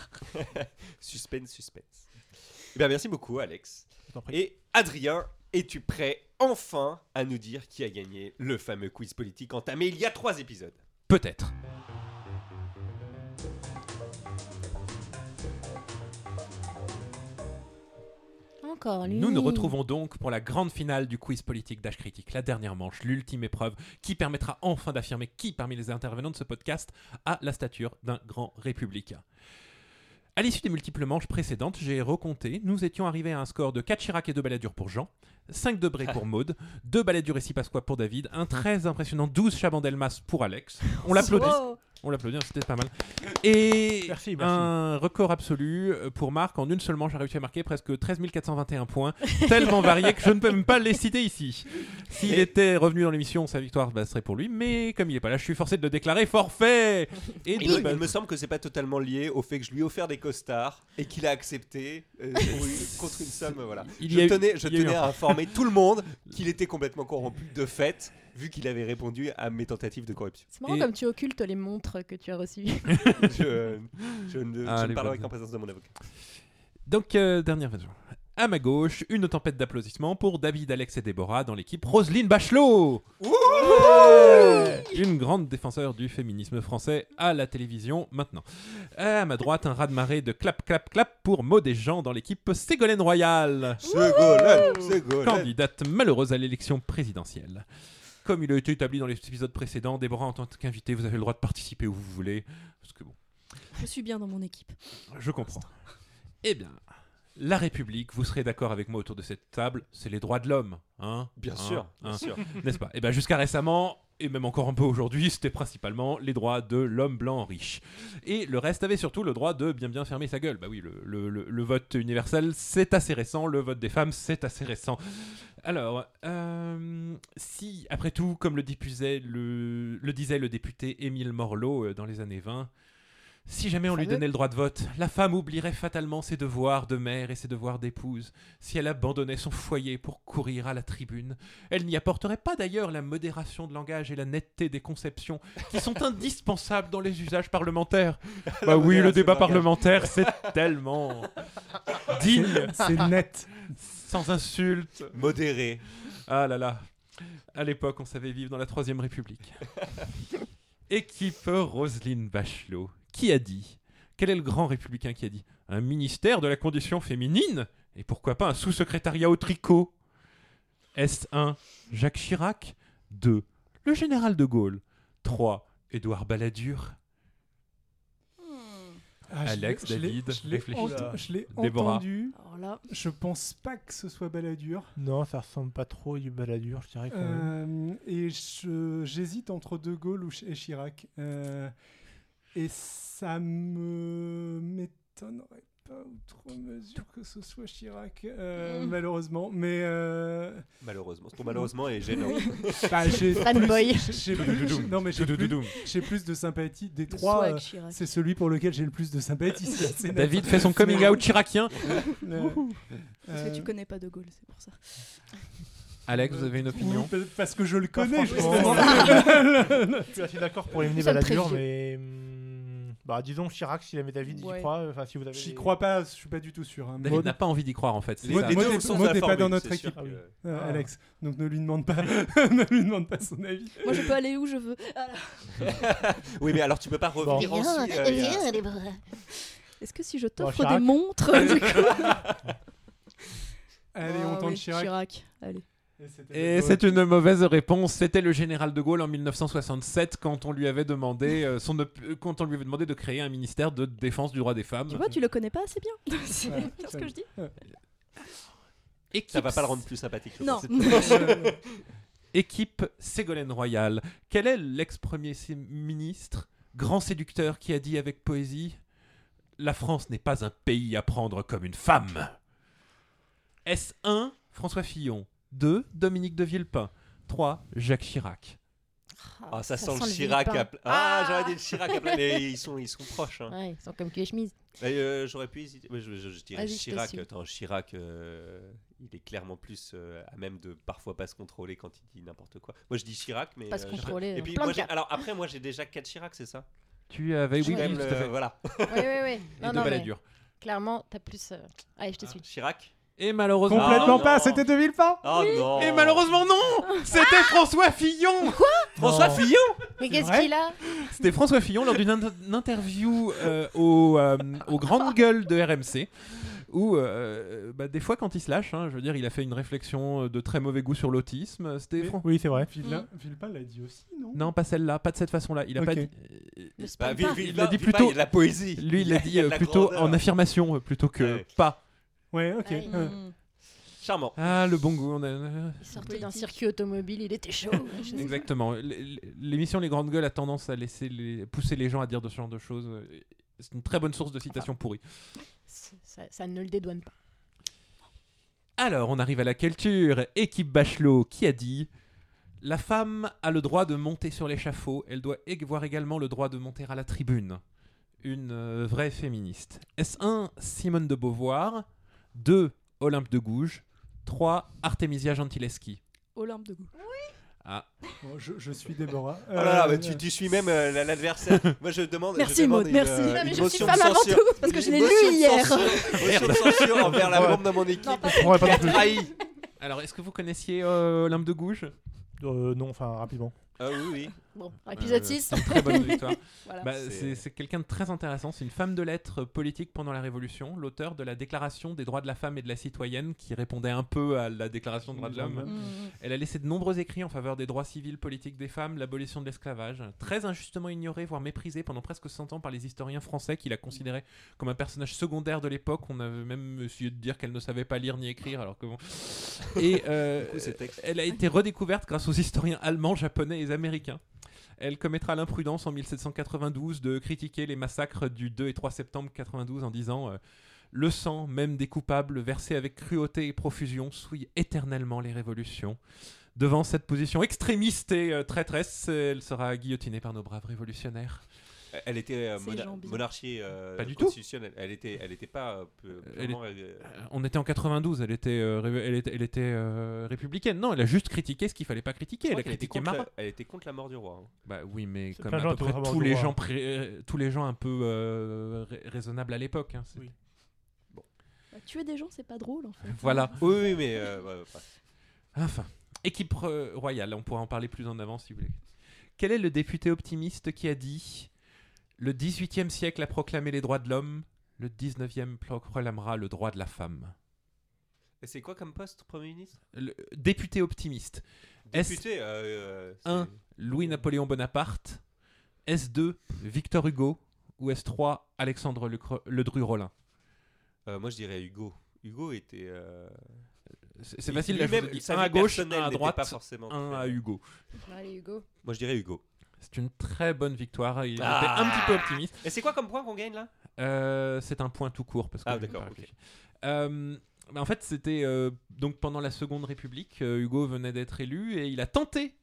suspense, suspense. Eh bien, merci beaucoup, Alex. Je t'en prie. Et Adrien, es-tu prêt enfin à nous dire qui a gagné le fameux quiz politique entamé il y a trois épisodes? Peut-être. Encore lui. Nous nous retrouvons donc pour la grande finale du quiz politique d'H Critique, la dernière manche, l'ultime épreuve qui permettra enfin d'affirmer qui parmi les intervenants de ce podcast a la stature d'un grand républicain. À l'issue des multiples manches précédentes, j'ai recompté, nous étions arrivés à un score de 4 Chirac et 2 baladures pour Jean, 5 Debré pour Maude, 2 baladures et 6 Pasqua pour David, un très impressionnant 12 Chabandelmas pour Alex. On l'applaudit. Wow. On l'applaudit, hein, c'était pas mal. Et Merci, merci. un record absolu euh, pour Marc. En une seule manche, j'ai réussi à marquer presque 13 421 points, tellement variés que je ne peux même pas les citer ici. S'il Et- était revenu dans l'émission, sa victoire bah, serait pour lui, mais comme il est pas là, je suis forcé de le déclarer forfait. Et il, il me semble que c'est pas totalement lié au fait que je lui ai offert des costards et qu'il a accepté euh, contre une somme. Voilà. Il je tenais, je à informer tout le monde qu'il était complètement corrompu de fait, vu qu'il avait répondu à mes tentatives de corruption. C'est marrant Et- comme tu occultes les montres que tu as reçues. je, je ne, Ah, je ne les parlerai bonnes. qu'en présence de mon avocat. Donc, euh, dernière version. À ma gauche, une tempête d'applaudissements pour David, Alex et Déborah dans l'équipe Roselyne Bachelot. Une grande défenseur du féminisme français à la télévision maintenant. À ma droite, un raz-de-marée de clap, clap, clap pour Maud et Jean dans l'équipe Ségolène Royal, Ségolène, Ségolène. candidate malheureuse à l'élection présidentielle. Comme il a été établi dans les épisodes précédents, Déborah, en tant qu'invitée, vous avez le droit de participer où vous voulez. Parce que bon, Je suis bien dans mon équipe. je comprends. Eh bien, la République, vous serez d'accord avec moi autour de cette table, c'est les droits de l'homme, hein Bien Hein sûr, bien Hein sûr. N'est-ce pas? Eh bien, jusqu'à récemment, et même encore un peu aujourd'hui, c'était principalement les droits de l'homme blanc riche. Et le reste avait surtout le droit de bien bien fermer sa gueule. Bah oui, le, le- vote universel, c'est assez récent, le vote des femmes, c'est assez récent. Alors, euh, si, après tout, comme le, le disait le député Émile Morlot euh, dans les années 20, si jamais on lui donnait le droit de vote, la femme oublierait fatalement ses devoirs de mère et ses devoirs d'épouse. Si elle abandonnait son foyer pour courir à la tribune, elle n'y apporterait pas d'ailleurs la modération de langage et la netteté des conceptions qui sont indispensables dans les usages parlementaires. Bah oui, le débat parlementaire, c'est tellement digne. C'est net. Sans insulte. Modéré. Ah là là. À l'époque, on savait vivre dans la Troisième République. Équipe Roselyne Bachelot. Qui a dit Quel est le grand républicain qui a dit Un ministère de la condition féminine Et pourquoi pas un sous-secrétariat au tricot? Est-ce 1. Jacques Chirac 2. Le général de Gaulle 3. Édouard Balladur Ah, Alex, je David, je l'ai réfléchis. ent- je l'ai Déborah. entendu. Alors là, Je pense pas que ce soit Balladur. Non, ça ressemble pas trop à du balladur, je dirais. Quand même. Euh, et j'hésite entre De Gaulle et Chirac. Euh, et ça me m'étonnerait pas outre mesure que ce soit Chirac, euh, Mm. malheureusement. Mais euh, Malheureusement. Pour malheureusement est gênant. bah, j'ai Fanboy. plus- j'ai plus- non mais j'ai plus, j'ai plus de sympathie des le trois. euh, Chirac. c'est celui pour lequel j'ai le plus de sympathie. David fait son coming out chiracien. Euh, Parce que euh, tu connais pas De Gaulle, c'est pour ça. Alex, vous avez une opinion oui, Parce que je le connais, justement. Je suis assez d'accord pour éliminer balladur, mais. Bah, disons Chirac, si la David, j'y Ouais. crois. Enfin, si vous avez. J'y crois pas, je suis pas du tout sûr. hein. David Maud- n'a pas envie d'y croire en fait. c'est Les, ça. deux la pas dans notre c'est sûr équipe. que- Euh, Ah. Alex, donc ne lui demande pas, ne lui demande pas son avis. Moi, je peux aller où je veux. Ah là. Oui, mais alors tu peux pas revenir Viens, ensuite. euh, il y a-. Est-ce que si je t'offre Chirac. des montres, du coup Allez, Ah on tente oui, Chirac. Allez. Et c'est une mauvaise réponse. C'était le général de Gaulle en 1967 quand on lui avait demandé euh, son op- euh, quand on lui avait demandé de créer un ministère de défense du droit des femmes. Tu vois, tu le connais pas assez bien. c'est Ouais, bien ce ça- que je dis. Équipe, Ça va pas le rendre plus sympathique. Non. équipe Ségolène Royal. Quel est l'ex-premier ministre, grand séducteur, qui a dit avec poésie La France n'est pas un pays à prendre comme une femme Est-ce 1 François Fillon 2 Dominique de Villepin 3 Jacques Chirac Ah, ça, sent, le le Chirac à pla- Ah, j'aurais dit le Chirac à mais ils sont, ils sont proches. hein. Ouais, ils sont comme cul et chemise. Euh, j'aurais pu hésiter. Je, je- je dirais Chirac. Attends, Chirac, euh, il est clairement plus euh, à même de parfois pas se contrôler quand il dit n'importe quoi. Moi, je dis Chirac, mais. Pas se euh, contrôler. Et euh, puis, plein moi, de j'ai- cas. alors après, moi, j'ai déjà 4 Chirac, c'est ça? Tu avais oui, même oui, tout à fait. Voilà. Oui, oui, oui. Non, de non, mais clairement, t'as plus. euh, Allez, je te Ah, suis. Chirac? Et malheureusement. Complètement Ah, pas, c'était De Villepin Oh non Et malheureusement non C'était François Fillon François Non. Fillon Mais qu'est-ce vrai qu'il a C'était François Fillon lors d'une inter- une interview euh, au, euh, aux grandes gueules de RMC. Où, euh, bah, des fois, quand il se lâche, hein, je veux dire, il a fait une réflexion de très mauvais goût sur l'autisme. C'était Fran- Oui, c'est vrai. Villepin Villepin l'a dit aussi, non? Non, pas celle-là, pas de cette façon-là. Il a pas Ok. dit. Bah, Il l'a dit Villepin, plutôt- Il y a de la poésie. Lui, il l'a dit euh, plutôt grandeur. en affirmation euh, plutôt que Ouais. pas. Ouais, ok. Ouais. euh. Charmant. Ah, le bon goût. on a- Il sortait d'un circuit automobile, il était chaud. Exactement. L'émission Les Grandes Gueules a tendance à laisser les... pousser les gens à dire de ce genre de choses. C'est une très bonne source de citations pourries. Ça, ça ne le dédouane pas. Alors, on arrive à la culture. Équipe Bachelot qui a dit La femme a le droit de monter sur l'échafaud, elle doit ég- voir également le droit de monter à la tribune. Une euh, vraie féministe. Est-ce 1 Simone de Beauvoir 2 Olympe de Gouges 3 Artemisia Gentileschi Olympe de goût. Ah, bon, je, je suis Déborah. Oh là là, Euh, mais tu, tu suis même euh, la- l'adversaire. Moi, je demande. Merci, je demande Maud, une, merci. euh, Non, mais je motion suis de femme avant censure. tout, parce que je l'ai lu hier. Motion de censure envers la membre de mon équipe. Non, pas pas non plus. Trahi. Alors, est-ce que vous connaissiez euh, Olympe de Gouges? Euh, non, enfin, rapidement. Ah oui, oui. Bon, épisode Euh, 6. c'est une Très bonne victoire. Voilà. Bah, C'est- quelqu'un de très intéressant. C'est une femme de lettres politique pendant la Révolution, l'auteur de la Déclaration des droits de la femme et de la citoyenne, qui répondait un peu à la Déclaration des droits de l'homme. Mm. Elle a laissé de nombreux écrits en faveur des droits civils, politiques des femmes, l'abolition de l'esclavage, très injustement ignoré, voire méprisé pendant presque 100 ans par les historiens français qui la considéraient comme un personnage secondaire de l'époque. On avait même essayé de dire qu'elle ne savait pas lire ni écrire, alors que bon. Et euh, elle a été redécouverte grâce aux historiens allemands, japonais et américains. Elle commettra l'imprudence en 1792 de critiquer les massacres du 2 et 3 septembre 92 en disant euh, Le sang, même des coupables, versé avec cruauté et profusion, souille éternellement les révolutions. Devant cette position extrémiste et euh, traîtresse, elle sera guillotinée par nos braves révolutionnaires. Elle était euh, mona- monarchie euh, Pas du tout. constitutionnelle. Elle était, elle était pas. euh, Elle On était en 92, elle était, euh, elle était, elle était, euh, républicaine. Non, elle a juste critiqué ce qu'il fallait pas critiquer. Elle a critiqué contre Marat. la, elle était contre la mort du roi. hein. Bah oui, mais comme à peu près tous les gens, pré- euh, tous les gens un peu euh, ra- raisonnables à l'époque. hein. Bah, tuer des gens, c'est pas drôle en fait. Voilà. Oui, oui, mais. euh. Enfin, équipe royale, on pourra en parler plus en avant si vous voulez. Quel est le député optimiste qui a dit Le 18e siècle a proclamé les droits de l'homme, le 19e proclamera le droit de la femme Et c'est quoi comme poste, Premier ministre? Le député optimiste. Est-ce- Député. euh, euh, Un. c'est- Louis-Napoléon Bonaparte S2 Victor Hugo ou S3 Alexandre Lecre- Ledru-Rollin Euh, moi, je dirais Hugo. Hugo était. euh, C'est c'est il- facile, là, je un à gauche, un à droite, pas forcément un à Hugo. Allez, Hugo. Moi, je dirais Hugo. C'est une très bonne victoire. Il Ah. était un petit peu optimiste. Et c'est quoi comme point qu'on gagne là? Euh, c'est un point tout court parce que Ah, d'accord. Euh, bah, en fait, c'était euh, donc pendant la Seconde République, Hugo venait d'être élu et il a tenté.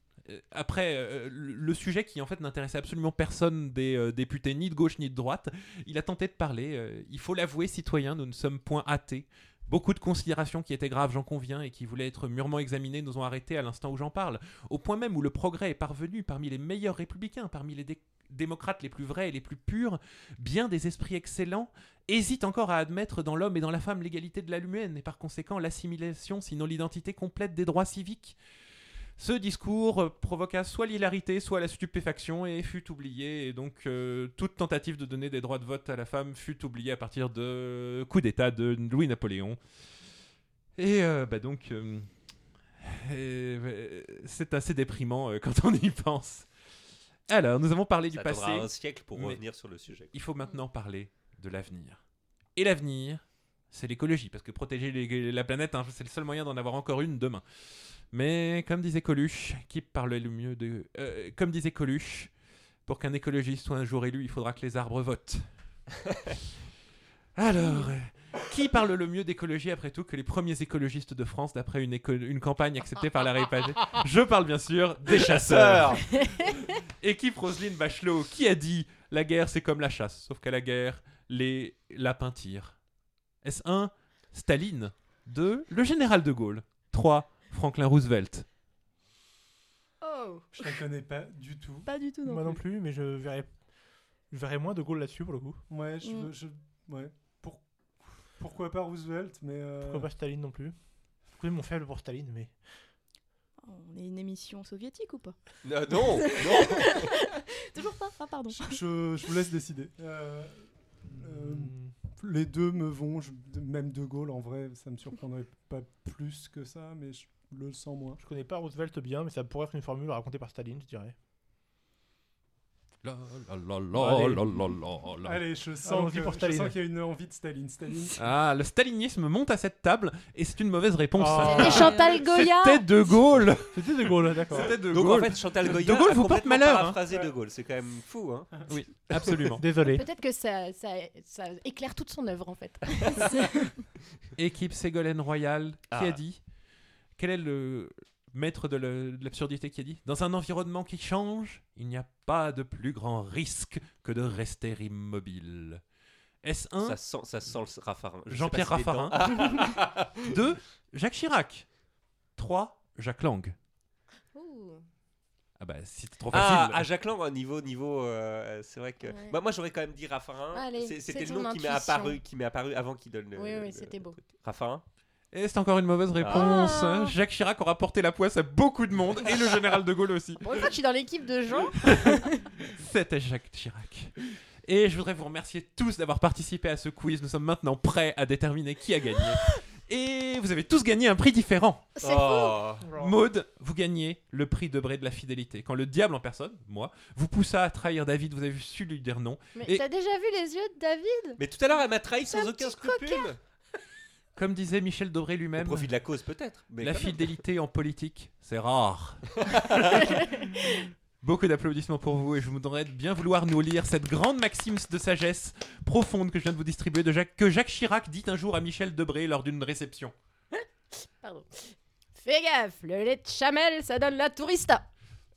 Après euh, le le sujet qui en fait n'intéressait absolument personne des euh, députés ni de gauche ni de droite, il a tenté de parler. euh, il faut l'avouer, citoyens, nous ne sommes point athées. Beaucoup de considérations qui étaient graves, j'en conviens, et qui voulaient être mûrement examinées, nous ont arrêtés à l'instant où j'en parle. Au point même où le progrès est parvenu parmi les meilleurs républicains, parmi les dé- démocrates les plus vrais et les plus purs, bien des esprits excellents hésitent encore à admettre dans l'homme et dans la femme l'égalité de la humaine et par conséquent l'assimilation, sinon l'identité complète des droits civiques. Ce discours euh, provoqua soit l'hilarité, soit la stupéfaction et fut oublié. Et donc, euh, toute tentative de donner des droits de vote à la femme fut oubliée à partir de coup d'État de Louis-Napoléon. Et euh, bah donc, euh, c'est assez déprimant quand on y pense. Alors, nous avons parlé du passé. un siècle pour revenir sur le sujet. Il faut maintenant parler de l'avenir. Et l'avenir, c'est l'écologie, parce que protéger les- la planète, hein, c'est le seul moyen d'en avoir encore une demain. Mais comme disait Coluche, qui le mieux de... euh, comme disait Coluche, pour qu'un écologiste soit un jour élu, il faudra que les arbres votent. Alors, euh, qui parle le mieux d'écologie après tout que les premiers écologistes de France d'après une, campagne acceptée par la RIPAG Je parle bien sûr des chasseurs. Équipe Roselyne Bachelot, qui a dit la guerre c'est comme la chasse, sauf qu'à la guerre, les lapins tirent. Est-ce 1 Staline 2 Le général de Gaulle 3 Franklin Roosevelt Oh Je la connais pas du tout. Pas du tout non Moi non plus. mais je verrais, je verrais moins de Gaulle là-dessus pour le coup. Ouais, je, Mm. je- ouais. Pour- pourquoi pas Roosevelt, mais. euh, Pourquoi pas Staline non plus connaissez mon faible pour Staline, mais On est une émission soviétique ou pas? Euh, non, non. Toujours pas Ah pardon. je, je- vous laisse décider. Euh, euh, les deux me vont, je- même De Gaulle en vrai, ça me surprendrait pas plus que ça, mais je le sens moins. je connais pas Roosevelt bien, mais ça pourrait être une formule racontée par Staline, je dirais. La, la, la, Allez. la, la, la, la. Allez, je sens Allons-y que- pour je Staline. sens qu'il y a une envie de Staline. Staline. Ah, le stalinisme monte à cette table et c'est une mauvaise réponse. Oh. C'était Chantal Goya C'était De Gaulle C'était de Gaulle, d'accord. C'était De Donc Gaulle en fait, Chantal Goya De Gaulle a vous porte malheur, hein. De Gaulle. C'est quand même fou, hein. Oui, absolument. Désolé. Peut-être que ça, ça, ça éclaire toute son œuvre en fait. Équipe Ségolène Royal, qui Ah. a dit Quel est le maître de l'absurdité qui a dit Dans un environnement qui change, il n'y a pas de plus grand risque que de rester immobile. Est-ce un Ça sent, ça sent le Raffarin. Je Jean-Pierre si Raffarin. dents- 2. Jacques Chirac 3. Jacques Lang. Ouh. Ah bah, si c'est trop facile. Ah, à Jacques Lang, au niveau, niveau, euh, c'est vrai que. Ouais. Bah, moi, j'aurais quand même dit Raffarin. C'était le nom qui m'est apparu, qui m'est apparu avant qu'il donne le. Oui, oui, c'était beau. Raffarin? Et c'est encore une mauvaise réponse. Ah. Jacques Chirac aura porté la poisse à beaucoup de monde et le général de Gaulle aussi. Pour une fois que je suis dans l'équipe de Jean, C'était Jacques Chirac. Et je voudrais vous remercier tous d'avoir participé à ce quiz. Nous sommes maintenant prêts à déterminer qui a gagné. Et vous avez tous gagné un prix différent. c'est fou. Oh. Maude, vous gagnez le prix de Bray de la fidélité. Quand le diable en personne, moi, vous poussa à trahir David, vous avez su lui dire non. Mais Et- t'as déjà vu les yeux de David? Mais tout à l'heure, elle m'a trahi sans un aucun scrupule. Comme disait Michel Dobré Au lui-même, profit de la cause, peut-être. Mais la fidélité en politique, c'est rare. Beaucoup d'applaudissements pour vous et je voudrais bien vouloir nous lire cette grande maxime de sagesse profonde que je viens de vous distribuer de Jacques, que Jacques Chirac dit un jour à Michel Debré lors d'une réception. Pardon. Fais gaffe, le lait de chamel, ça donne la tourista.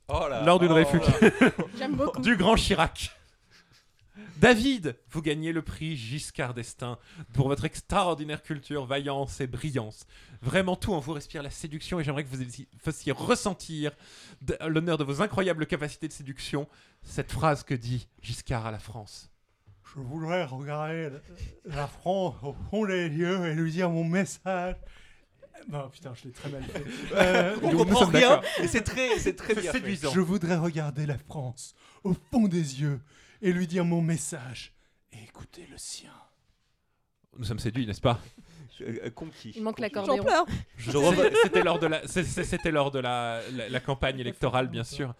Oh là. Lors d'une oh. J'aime beaucoup. du grand Chirac. David, vous gagnez le prix Giscard d'Estaing pour votre extraordinaire culture, vaillance et brillance. Vraiment tout en vous respire la séduction et j'aimerais que vous fassiez ressentir l'honneur de vos incroyables capacités de séduction cette phrase que dit Giscard à la France. Je voudrais regarder la- France au fond des yeux et lui dire mon message. Non, putain, je l'ai très mal fait. Euh, On comprend rien, et c'est très, c'est très bien fait. séduisant. je voudrais regarder la France au fond des yeux et lui dire mon message et écouter le sien. Nous sommes séduits, n'est-ce pas? Euh, euh, conquis. Il manque Conquis. J'en l'accordéon. C'était lors de la, c'était lors de la, la, la campagne électorale, bien sûr.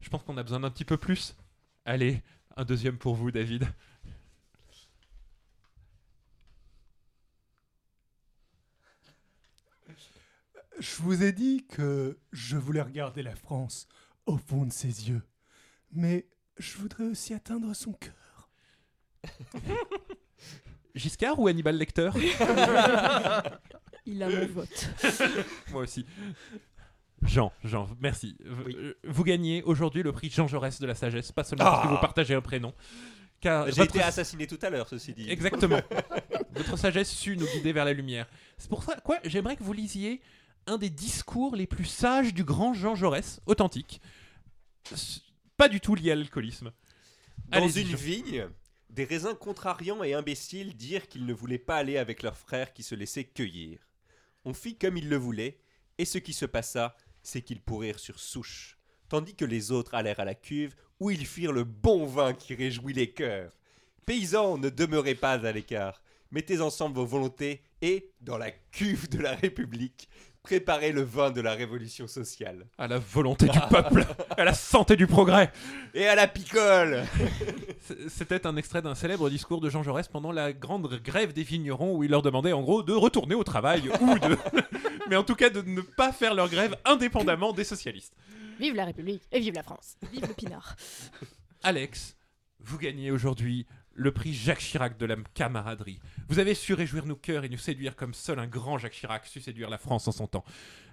Je pense qu'on a besoin d'un petit peu plus. Allez, un deuxième pour vous, David. Je vous ai dit que je voulais regarder la France au fond de ses yeux. Mais je voudrais aussi atteindre son cœur. Giscard ou Hannibal Lecter? Il a mon vote. Moi aussi. Jean, Jean, merci. Oui. euh, Vous gagnez aujourd'hui le prix Jean Jaurès de la sagesse, pas seulement parce que Ah. vous partagez un prénom. Car J'ai votre- été assassiné tout à l'heure, ceci dit. Exactement. Votre sagesse sut nous guider vers la lumière. C'est pour ça, quoi, j'aimerais que vous lisiez un des discours les plus sages du grand Jean Jaurès, authentique. Pas du tout lié à l'alcoolisme. Dans une vigne, des raisins contrariants et imbéciles dirent qu'ils ne voulaient pas aller avec leurs frères qui se laissaient cueillir. On fit comme ils le voulaient, et ce qui se passa, c'est qu'ils pourrirent sur souche, tandis que les autres allèrent à la cuve, où ils firent le bon vin qui réjouit les cœurs. Paysans, ne demeurez pas à l'écart, mettez ensemble vos volontés, et, dans la cuve de la République, préparez le vin de la révolution sociale. À la volonté du peuple, à la santé du progrès. Et à la picole C'était un extrait d'un célèbre discours de Jean Jaurès pendant la grande grève des vignerons où il leur demandait en gros de retourner au travail ou de. Mais en tout cas de ne pas faire leur grève indépendamment des socialistes. Vive la République et vive la France. Vive le pinard. Alex, vous gagnez aujourd'hui le prix Jacques Chirac de la camaraderie. Vous avez su réjouir nos cœurs et nous séduire comme seul un grand Jacques Chirac sut séduire la France en son temps.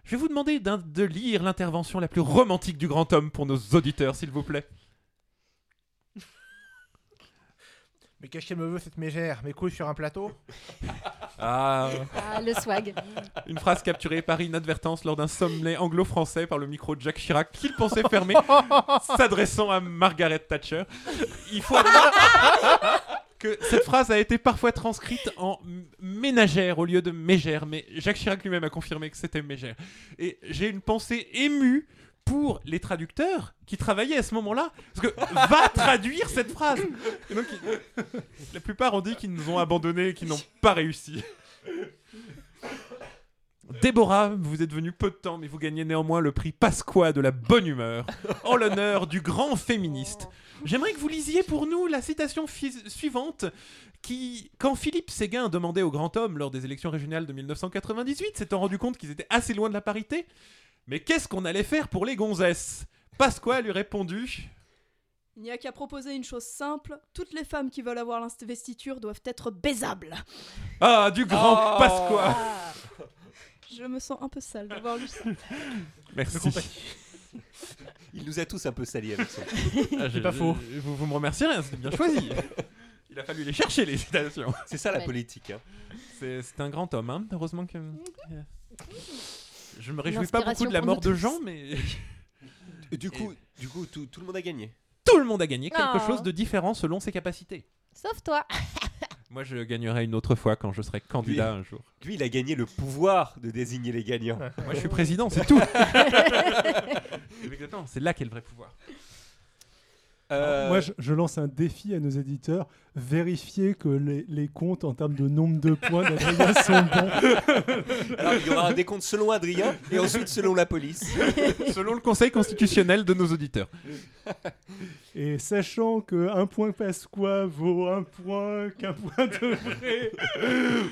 Je vais vous demander de lire l'intervention la plus romantique du grand homme pour nos auditeurs, s'il vous plaît. Mais qu'est-ce qu'elle me veut cette mégère? Mes couilles sur un plateau? Ah, Ah, le swag. une phrase capturée par inadvertance lors d'un sommet anglo-français par le micro de Jacques Chirac qu'il pensait fermer, s'adressant à Margaret Thatcher. Il faut admettre que cette phrase a été parfois transcrite en ménagère au lieu de mégère, mais Jacques Chirac lui-même a confirmé que c'était mégère. Et j'ai une pensée émue pour les traducteurs qui travaillaient à ce moment-là, parce que va traduire cette phrase. Et donc, ils- la plupart ont dit qu'ils nous ont abandonnés et qu'ils n'ont pas réussi. Déborah, vous êtes venue peu de temps, mais vous gagnez néanmoins le prix Pasqua de la bonne humeur, en l'honneur du grand féministe. J'aimerais que vous lisiez pour nous la citation suivante qui, quand Philippe Séguin demandait au grand homme lors des élections régionales de 1998, s'étant rendu compte qu'ils étaient assez loin de la parité, mais qu'est-ce qu'on allait faire pour les gonzesses? Pasqua lui répondu Il n'y a qu'à proposer une chose simple. Toutes les femmes qui veulent avoir l'investiture doivent être baisables. Ah, du grand Oh. Pasqua Je me sens un peu sale d'avoir lu ça. Merci. Il nous a tous un peu salis avec son. Ah, j'ai- pas faux. Vous, vous me remercierez, hein, c'était bien choisi. Il a fallu les chercher, les citations. C'est ça la politique. hein. C'est c'est un grand homme, hein. heureusement que. Je me réjouis pas beaucoup de la mort de. Jean, mais Du coup, du coup tout, tout le monde a gagné. tout le monde a gagné quelque Oh. chose de différent selon ses capacités. Sauf toi. Moi, je gagnerai une autre fois quand je serai candidat un jour. Lui, il a gagné le pouvoir de désigner les gagnants. Moi, je suis président, c'est tout. Exactement, c'est là qu'est le vrai pouvoir. Euh, Moi, je, je lance un défi à nos éditeurs vérifier que les, les comptes en termes de nombre de points d'Adrien sont bons. Alors, il y aura un décompte selon Adrien et ensuite selon la police. Selon le conseil constitutionnel de nos auditeurs. Et sachant que un point Pasqua vaut un point, qu'un point de vrai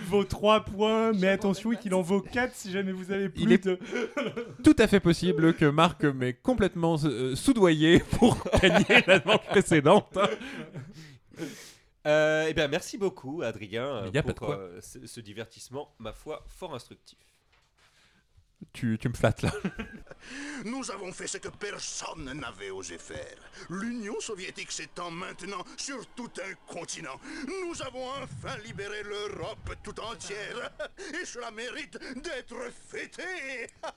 vaut trois points, mais attention qu'il en vaut quatre si jamais vous avez plus Il est- de. Tout à fait possible que Marc m'ait complètement euh, soudoyé pour gagner la manche précédente. Euh, eh bien, merci beaucoup, Adrien, pour quoi. euh, ce, ce divertissement, ma foi, fort instructif. Tu, tu me flattes là. Nous avons fait ce que personne n'avait osé faire. L'Union soviétique s'étend maintenant sur tout un continent. Nous avons enfin libéré l'Europe tout entière. Et cela mérite d'être fêté.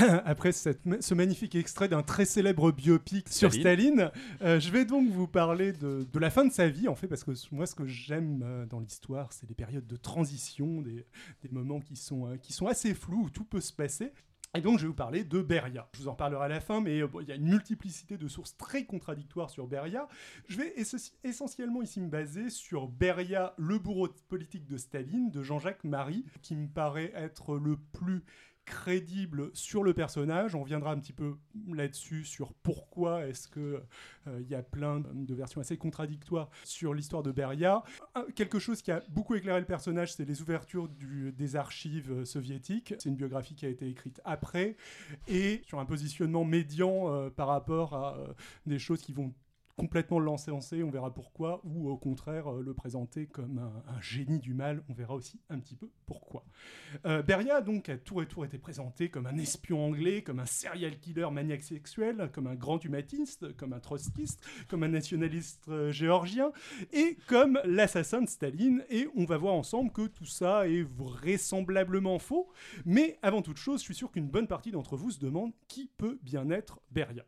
après cette ce magnifique extrait d'un très célèbre biopic sur Staline, euh, je vais donc vous parler de, de la fin de sa vie, en fait, parce que moi, ce que j'aime euh, dans l'histoire, c'est les périodes de transition, des, des moments qui sont, euh, qui sont assez flous, où tout peut se passer. Et donc, je vais vous parler de Beria. Je vous en parlerai à la fin, mais bon, il y a une multiplicité de sources très contradictoires sur Beria. Je vais essentiellement ici me baser sur Beria, le bourreau politique de Staline, de Jean-Jacques Marie, qui me paraît être le plus crédible sur le personnage. On reviendra un petit peu là-dessus sur pourquoi est-ce que euh, il y a plein de versions assez contradictoires sur l'histoire de Beria. Quelque chose qui a beaucoup éclairé le personnage, c'est les ouvertures des archives euh, soviétiques. C'est une biographie qui a été écrite après et sur un positionnement médian euh, par rapport à des choses qui vont complètement l'encenser, on verra pourquoi, ou au contraire euh, le présenter comme un, un génie du mal, on verra aussi un petit peu pourquoi. Euh, Beria donc a tour et tour été présenté comme un espion anglais, comme un serial killer maniaque sexuel, comme un grand humaniste, comme un trotskiste, comme un nationaliste euh, géorgien, et comme l'assassin de Staline, et on va voir ensemble que tout ça est vraisemblablement faux, mais avant toute chose, je suis sûr qu'une bonne partie d'entre vous se demande qui peut bien être Beria.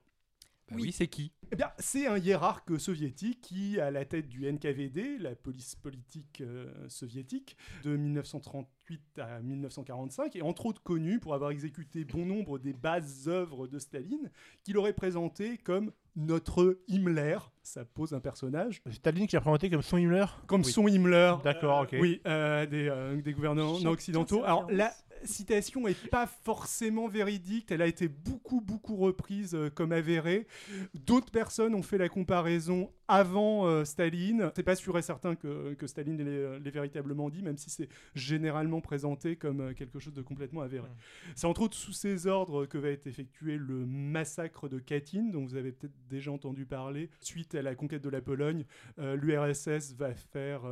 Bah oui, c'est qui? Eh bien, c'est un hiérarque soviétique qui, à la tête du NKVD, la police politique euh, soviétique, de 1938 à 1945, est entre autres connu pour avoir exécuté bon nombre des bases œuvres de Staline, qu'il aurait présenté comme notre Himmler. Ça pose un personnage. Staline qui a présenté comme son Himmler? Comme Oui. son Himmler. D'accord, ok. Oui, euh, des, euh, des gouvernants Chacun occidentaux. Alors, la citation est pas forcément véridique. Elle a été beaucoup, beaucoup reprise euh, comme avérée. D'autres personnes ont fait la comparaison avant euh, Staline. C'est pas sûr et certain que, que Staline l'ait l'ait véritablement dit, même si c'est généralement présenté comme euh, quelque chose de complètement avéré. C'est entre autres sous ses ordres que va être effectué le massacre de Katyn, dont vous avez peut-être déjà entendu parler. Suite à la conquête de la Pologne, euh, l'URSS va faire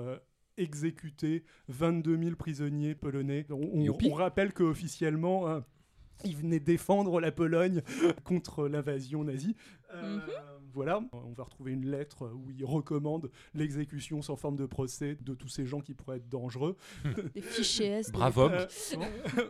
exécuter 22 000 prisonniers polonais. On, on- Youpi. on rappelle qu'officiellement, hein, ils venaient défendre la Pologne contre l'invasion nazie. Euh, Mhm. Voilà, on va retrouver une lettre où il recommande l'exécution sans forme de procès de tous ces gens qui pourraient être dangereux. Des fichiers S. de Bravo. Euh,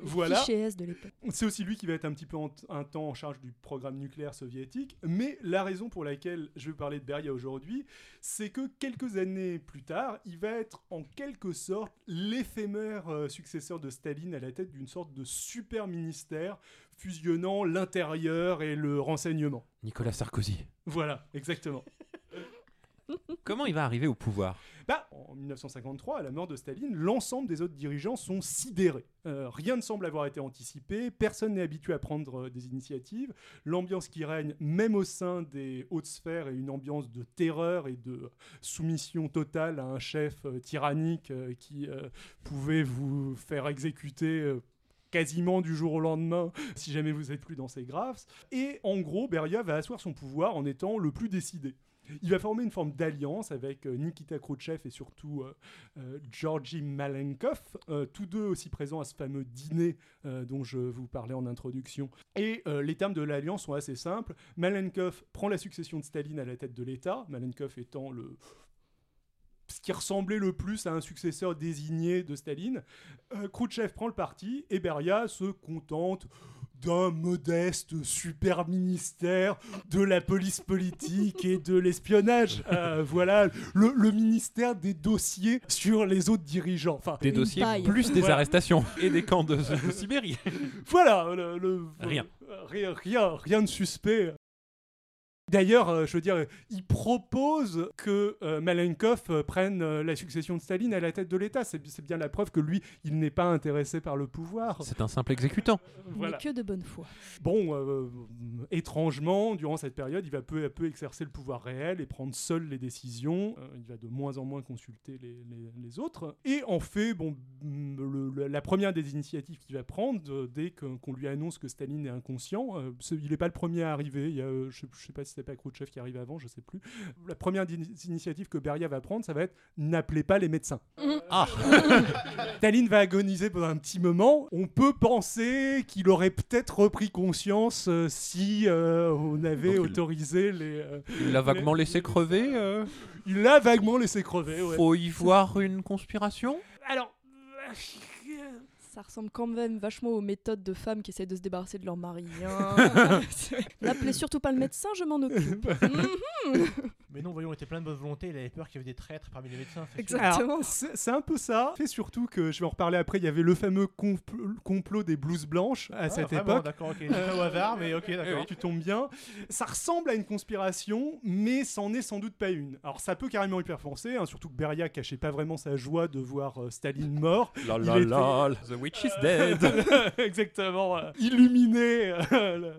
voilà. Fichiers S de l'époque. C'est aussi lui qui va être un petit peu en- un temps en charge du programme nucléaire soviétique. Mais la raison pour laquelle je vais parler de Beria aujourd'hui, c'est que quelques années plus tard, il va être en quelque sorte l'éphémère euh, successeur de Staline à la tête d'une sorte de super ministère fusionnant l'intérieur et le renseignement. Nicolas Sarkozy. Voilà, exactement. Comment il va arriver au pouvoir? Bah, en 1953, à la mort de Staline, l'ensemble des autres dirigeants sont sidérés. Euh, rien ne semble avoir été anticipé, personne n'est habitué à prendre euh, des initiatives. L'ambiance qui règne, même au sein des hautes sphères, est une ambiance de terreur et de soumission totale à un chef euh, tyrannique euh, qui euh, pouvait vous faire exécuter. Quasiment du jour au lendemain, si jamais vous êtes plus dans ses graphes. Et en gros, Beria va asseoir son pouvoir en étant le plus décidé. Il va former une forme d'alliance avec euh, Nikita Khrouchtchev et surtout euh, euh, Georgy Malenkov, euh, tous deux aussi présents à ce fameux dîner euh, dont je vous parlais en introduction. Et les termes de l'alliance sont assez simples. Malenkov prend la succession de Staline à la tête de l'État, Malenkov étant le ce qui ressemblait le plus à un successeur désigné de Staline. Euh, Khrouchtchev prend le parti et Beria se contente d'un modeste super ministère de la police politique et de l'espionnage. Euh, voilà, le, le ministère des dossiers sur les autres dirigeants. Enfin, Des dossiers paille. plus des Voilà. arrestations et des camps de, de Sibérie. voilà, le, le- Rien. euh, rien, rien, rien de suspect. D'ailleurs, euh, je veux dire, il propose que euh, Malenkov euh, prenne euh, la succession de Staline à la tête de l'État. C'est c'est bien la preuve que lui, il n'est pas intéressé par le pouvoir. C'est un simple exécutant. Voilà. Mais que de bonne foi. Bon, euh, étrangement, durant cette période, il va peu à peu exercer le pouvoir réel et prendre seul les décisions. Euh, il va de moins en moins consulter les, les- les autres. Et en fait, bon, mm, le- le- la première des initiatives qu'il va prendre, euh, dès que- qu'on lui annonce que Staline est inconscient, euh, il n'est pas le premier à arriver. Il y a, euh, je ne sais pas si c'est pas Khrouchtchev qui arrive avant, je sais plus. La première des initiatives que Beria va prendre, ça va être n'appelez pas les médecins. Ah Staline va agoniser pendant un petit moment. On peut penser qu'il aurait peut-être repris conscience euh, si euh, on avait Donc il- autorisé les. euh, Il l'a vaguement laissé crever. euh? il l'a vaguement laissé crever. ouais. Faut y voir une conspiration? Alors. Ça ressemble quand même vachement aux méthodes de femmes qui essaient de se débarrasser de leur mari. hein. N'appelez surtout pas le médecin, je m'en occupe. Mais non, voyons, il était plein de bonne volonté. Il avait peur qu'il y avait des traîtres parmi les médecins. Exactement. C'est un peu ça. Fait surtout que, je vais en reparler après, il y avait le fameux compl- complot des blouses blanches à Ah, cette vraiment, époque. D'accord, ok. C'est pas au hasard, mais ok, d'accord. Tu tombes bien. Ça ressemble à une conspiration, mais c'en est sans doute pas une. Alors ça peut carrément faire penser, hein, surtout que Beria cachait pas vraiment sa joie de voir euh, Staline mort. La Il la était- la, the witch is dead. Exactement. euh, illuminé euh,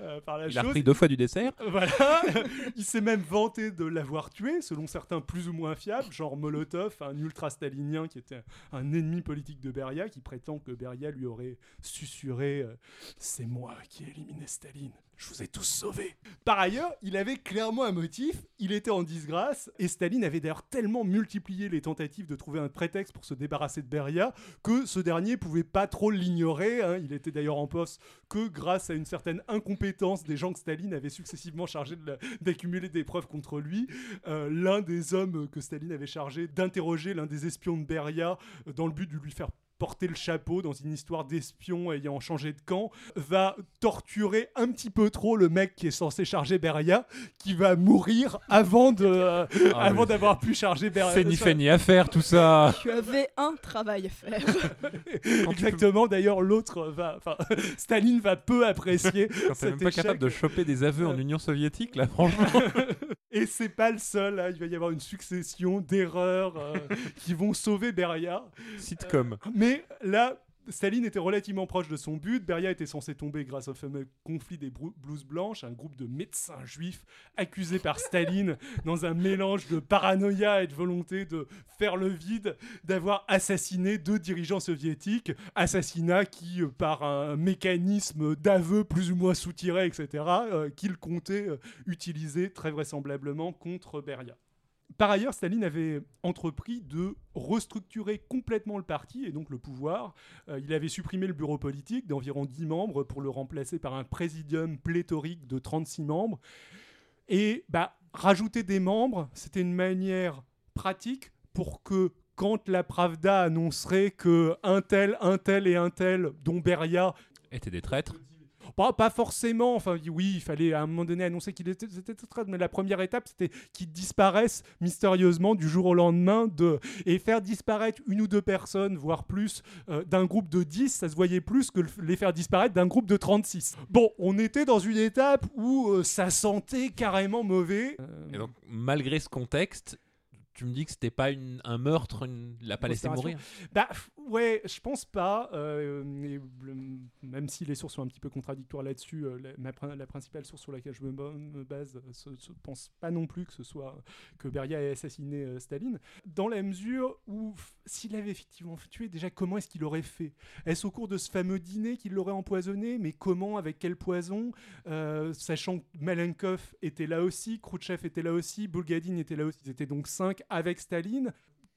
euh, par la Il a chose. repris deux fois du dessert. Voilà. Il s'est même vanté de l'avoir tué, selon certains plus ou moins fiables, genre Molotov, un ultra-stalinien qui était un ennemi politique de Beria, qui prétend que Beria lui aurait susurré euh, C'est moi qui ai éliminé Staline. Je vous ai tous sauvés. Par ailleurs, il avait clairement un motif. Il était en disgrâce et Staline avait d'ailleurs tellement multiplié les tentatives de trouver un prétexte pour se débarrasser de Beria que ce dernier pouvait pas trop l'ignorer. hein. Il était d'ailleurs en poste que grâce à une certaine incompétence des gens que Staline avait successivement chargés d'accumuler des preuves contre lui, euh, l'un des hommes que Staline avait chargé d'interroger l'un des espions de Beria dans le but de lui faire porter le chapeau dans une histoire d'espion ayant changé de camp, va torturer un petit peu trop le mec qui est censé charger Beria, qui va mourir avant de, euh, Ah, avant mais- d'avoir pu charger Beria. C'est ni fait ni à faire tout ça. Tu avais un travail à faire. Exactement. D'ailleurs, l'autre va, enfin, Staline va peu apprécier. Quand t'es même pas échec. capable de choper des aveux en Union soviétique, là, franchement. Et c'est pas le seul. hein. Il va y avoir une succession d'erreurs euh, qui vont sauver Beria. Sitcom. Mais là, Staline était relativement proche de son but. Beria était censé tomber grâce au fameux conflit des blouses blanches, un groupe de médecins juifs accusés par Staline dans un mélange de paranoïa et de volonté de faire le vide, d'avoir assassiné deux dirigeants soviétiques. Assassinat qui, euh, par un mécanisme d'aveu plus ou moins soutiré, etc., euh, qu'il comptait euh, utiliser très vraisemblablement contre Beria. Par ailleurs, Staline avait entrepris de restructurer complètement le parti et donc le pouvoir. Euh, il avait supprimé le bureau politique d'environ 10 membres pour le remplacer par un présidium pléthorique de 36 membres. Et bah, rajouter des membres, c'était une manière pratique pour que quand la Pravda annoncerait que un tel, un tel et un tel, dont Beria, Étaient des traîtres. Pas, forcément, enfin oui, il fallait à un moment donné annoncer qu'il était, mais la première étape c'était qu'ils disparaissent mystérieusement du jour au lendemain de, et faire disparaître une ou deux personnes, voire plus, euh, d'un groupe de 10, ça se voyait plus que le- les faire disparaître d'un groupe de 36. Bon, on était dans une étape où euh, ça sentait carrément mauvais. Malgré ce contexte, tu me dis que c'était pas une- un meurtre, une... l'a pas laissé mourir. Bah ouais, je pense pas. euh, le- même si les sources sont un petit peu contradictoires là-dessus, euh, la, ma prin- la principale source sur laquelle je me, ba- me base ne pense pas non plus que ce soit que Beria ait assassiné euh, Staline. Dans la mesure où s'il avait effectivement tué, déjà comment est-ce qu'il aurait fait? Est-ce au cours de ce fameux dîner qu'il l'aurait empoisonné? Mais comment Avec quel poison? Euh, Sachant que Malenkov était là aussi, Khrouchtchev était là aussi, Bulgadine était là aussi. Ils étaient donc cinq avec Staline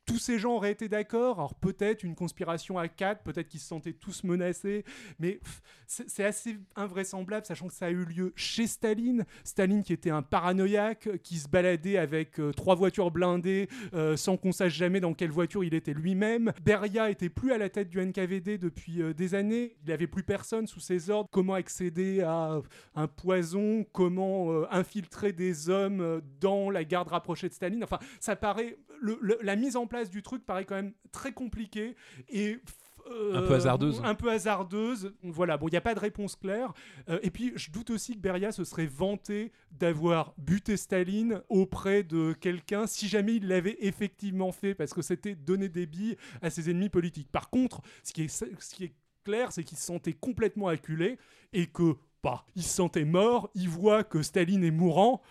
tous ces gens auraient été d'accord. Alors peut-être une conspiration à quatre, peut-être qu'ils se sentaient tous menacés, mais c'est assez invraisemblable, sachant que ça a eu lieu chez Staline. Staline qui était un paranoïaque, qui se baladait avec euh, trois voitures blindées, euh, sans qu'on sache jamais dans quelle voiture il était lui-même. Beria était plus à la tête du NKVD depuis euh, des années. Il n'avait plus personne sous ses ordres. Comment accéder à un poison? Comment infiltrer des hommes dans la garde rapprochée de Staline? Enfin, ça paraît la mise en place du truc paraît quand même très compliquée et euh, Un peu hasardeuse. Un peu hasardeuse. Voilà, bon, il n'y a pas de réponse claire. Euh, et puis, je doute aussi que Beria se serait vanté d'avoir buté Staline auprès de quelqu'un si jamais il l'avait effectivement fait, parce que c'était donner des billes à ses ennemis politiques. Par contre, ce qui est, ce qui est clair, c'est qu'il se sentait complètement acculé et que, bah, il se sentait mort, il voit que Staline est mourant.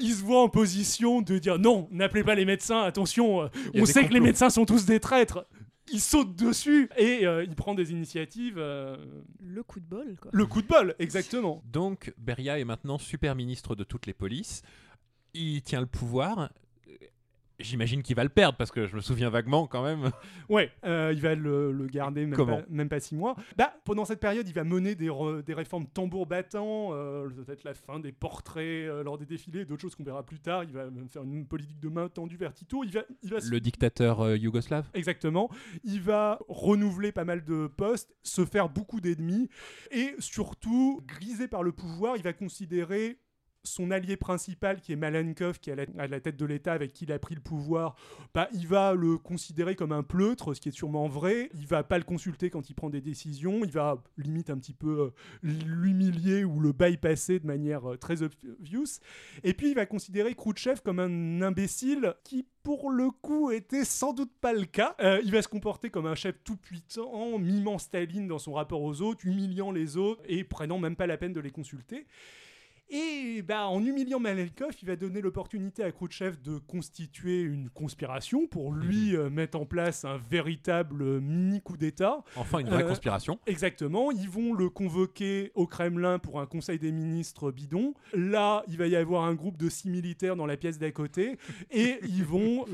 Il se voit en position de dire non, n'appelez pas les médecins, attention, euh, on sait que les médecins sont tous des traîtres. Il saute dessus et euh, il prend des initiatives. euh, Le coup de bol, quoi. le coup de bol, exactement. Donc, Beria est maintenant super ministre de toutes les polices. Il tient le pouvoir. J'imagine qu'il va le perdre parce que je me souviens vaguement quand même. Ouais, euh, il va le, le garder même pas, même pas six mois. Bah, pendant cette période, il va mener des, re- des réformes tambour battant, euh, peut-être la fin des portraits euh, lors des défilés, d'autres choses qu'on verra plus tard. Il va même faire une politique de main tendue vers Tito. Il va, il va Le dictateur yougoslave. Exactement. Il va renouveler pas mal de postes, se faire beaucoup d'ennemis et surtout, grisé par le pouvoir, il va considérer son allié principal qui est Malenkov, qui est à la, tête de l'État avec qui il a pris le pouvoir, bah, il va le considérer comme un pleutre, ce qui est sûrement vrai. Il va pas le consulter quand il prend des décisions. Il va limite un petit peu euh, l'humilier ou le bypasser de manière euh, très obvious. Et puis il va considérer Khrouchtchev comme un imbécile qui, pour le coup, était sans doute pas le cas. Euh, il va se comporter comme un chef tout puissant, mimant Staline dans son rapport aux autres, humiliant les autres et prenant même pas la peine de les consulter. Et bah, en humiliant Malenkov, il va donner l'opportunité à Khrouchtchev de constituer une conspiration pour lui euh, mettre en place un véritable euh, mini coup d'État. Enfin, une vraie Euh, conspiration. Exactement, ils vont le convoquer au Kremlin pour un conseil des ministres bidon. Là, il va y avoir un groupe de six militaires dans la pièce d'à côté et ils vont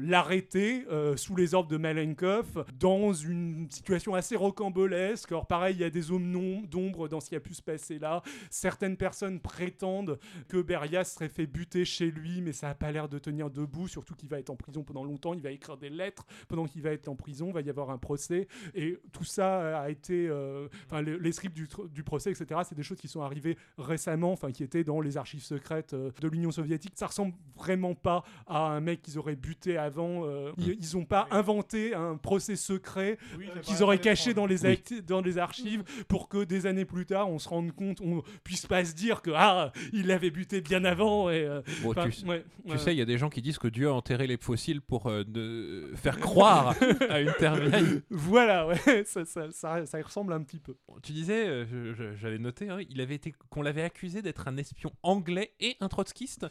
l'arrêter euh, sous les ordres de Malenkov dans une situation assez rocambolesque. Alors pareil, il y a des zones non- d'ombre dans ce qui a pu se passer là. Certaines personnes prétendent que Beria serait fait buter chez lui, mais ça n'a pas l'air de tenir debout, surtout qu'il va être en prison pendant longtemps, il va écrire des lettres pendant qu'il va être en prison, il va y avoir un procès. Et tout ça a été. euh, Enfin, le- les scripts du, procès, etc., c'est des choses qui sont arrivées récemment, enfin, qui étaient dans les archives secrètes euh, de l'Union soviétique. Ça ressemble vraiment pas à un mec qu'ils auraient buté avant. euh, ils- Ils n'ont pas inventé un procès secret qu'ils auraient caché dans les, Oui. dans les archives pour que des années plus tard, on se rende compte, on puisse pas se dire que ah, il l'avait buté bien avant. Et, euh, Bon, tu, ouais, tu ouais. sais, il y a des gens qui disent que Dieu a enterré les fossiles pour euh, de- faire croire à une terre vieille. Voilà, ouais, ça, ça, ça, ça y ressemble un petit peu. Tu disais, euh, j'avais noté, hein, il avait été qu'on l'avait accusé d'être un espion anglais et un trotskiste.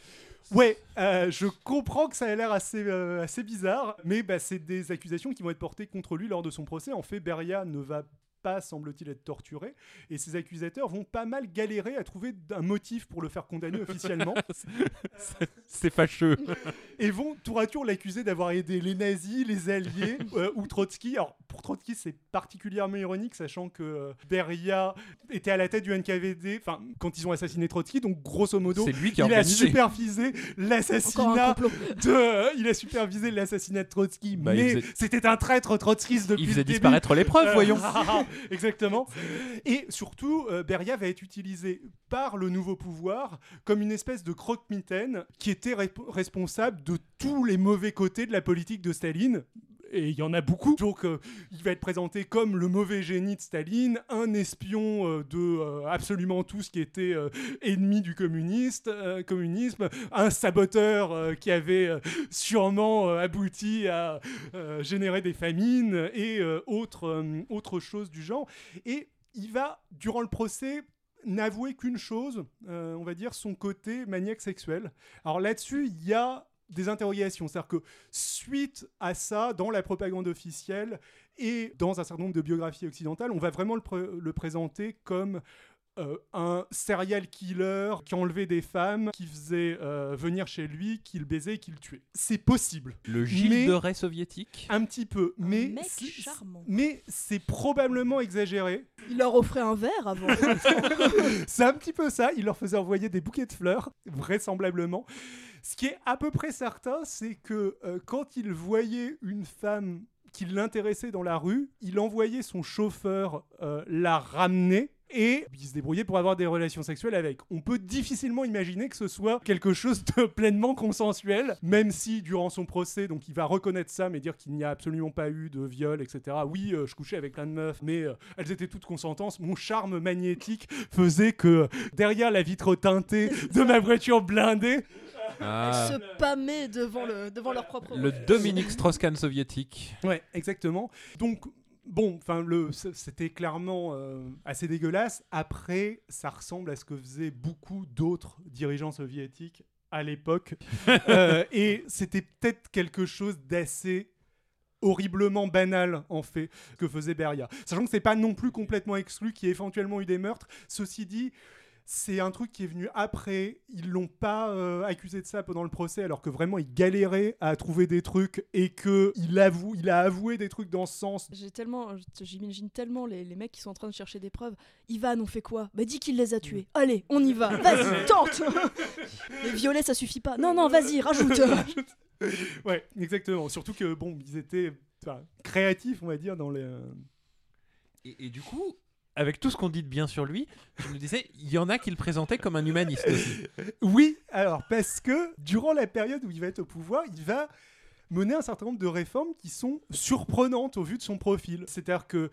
Ouais, euh, je comprends que ça a l'air assez, euh, assez bizarre, mais bah, c'est des accusations qui vont être portées contre lui lors de son procès. En fait, Beria ne va pas, semble-t-il, être torturé, et ses accusateurs vont pas mal galérer à trouver un motif pour le faire condamner officiellement, C'est fâcheux. et vont tour à tour l'accuser d'avoir aidé les nazis, les alliés euh, ou Trotsky. Alors, pour Trotsky, c'est particulièrement ironique, sachant que euh, Beria était à la tête du NKVD, enfin, quand ils ont assassiné Trotsky, donc grosso modo, C'est lui qui a il a supervisé Encore un l'assassinat complot. de, euh, il a supervisé l'assassinat de Trotsky, Bah, mais faisait- c'était un traître trotskiste depuis Il faisait le début. disparaître les preuves, Euh, voyons. Exactement. Et surtout, euh, Beria va être utilisé par le nouveau pouvoir comme une espèce de croque-mitaine qui était responsable de tous les mauvais côtés de la politique de Staline. Et il y en a beaucoup. Donc, euh, il va être présenté comme le mauvais génie de Staline, un espion euh, de euh, absolument tout ce qui était ennemi du communiste, communisme, un saboteur qui avait sûrement abouti à générer des famines et euh, autre choses du genre. Et il va, durant le procès, n'avouer qu'une chose, on va dire son côté maniaque sexuel. Alors là-dessus, il y a des interrogations. C'est-à-dire que suite à ça, dans la propagande officielle et dans un certain nombre de biographies occidentales, on va vraiment le, pré- le présenter comme euh, un serial killer qui enlevait des femmes, qui faisait euh, venir chez lui, qui le baisait et qui le tuait. C'est possible. Le Gilles de Rais soviétique. Un petit peu, Un mais mec c'est- charmant. mais c'est probablement exagéré. Il leur offrait un verre avant. c'est un petit peu ça. Il leur faisait envoyer des bouquets de fleurs, vraisemblablement. Ce qui est à peu près certain, c'est que euh, quand il voyait une femme qui l'intéressait dans la rue, il envoyait son chauffeur euh, la ramener. Et il se débrouillait pour avoir des relations sexuelles avec. On peut difficilement imaginer que ce soit quelque chose de pleinement consensuel, même si durant son procès, donc il va reconnaître ça, mais dire qu'il n'y a absolument pas eu de viol, etc. Oui, euh, je couchais avec plein de meufs, mais elles étaient toutes consentantes. Mon charme magnétique faisait que derrière la vitre teintée de ma voiture blindée, Ah, Se pâmer devant, le, devant leur propre. le Dominique Strauss-Kahn soviétique. Ouais, exactement. Donc, bon, enfin, le, c- c'était clairement euh, assez dégueulasse. Après, ça ressemble à ce que faisaient beaucoup d'autres dirigeants soviétiques à l'époque. Euh, et c'était peut-être quelque chose d'assez horriblement banal en fait que faisait Beria. Sachant que c'est pas non plus complètement exclu qu'il y ait éventuellement eu des meurtres. Ceci dit, c'est un truc qui est venu après. Ils l'ont pas euh, accusé de ça pendant le procès, alors que vraiment il galérait à trouver des trucs et que il avoue, il a avoué des trucs dans ce sens. J'ai tellement, j'imagine tellement les, les mecs qui sont en train de chercher des preuves. Ivan, on fait quoi? Bah dis qu'il les a tués. Allez, on y va. Vas-y, tente. les violets, ça suffit pas. Non, non, vas-y, rajoute. ouais, exactement. Surtout que bon, ils étaient enfin, créatifs, on va dire, dans les. euh, Et, et du coup, avec tout ce qu'on dit de bien sur lui, je me disais, il y en a qui le présentaient comme un humaniste aussi. Oui, alors parce que durant la période où il va être au pouvoir, il va mener un certain nombre de réformes qui sont surprenantes au vu de son profil. C'est-à-dire que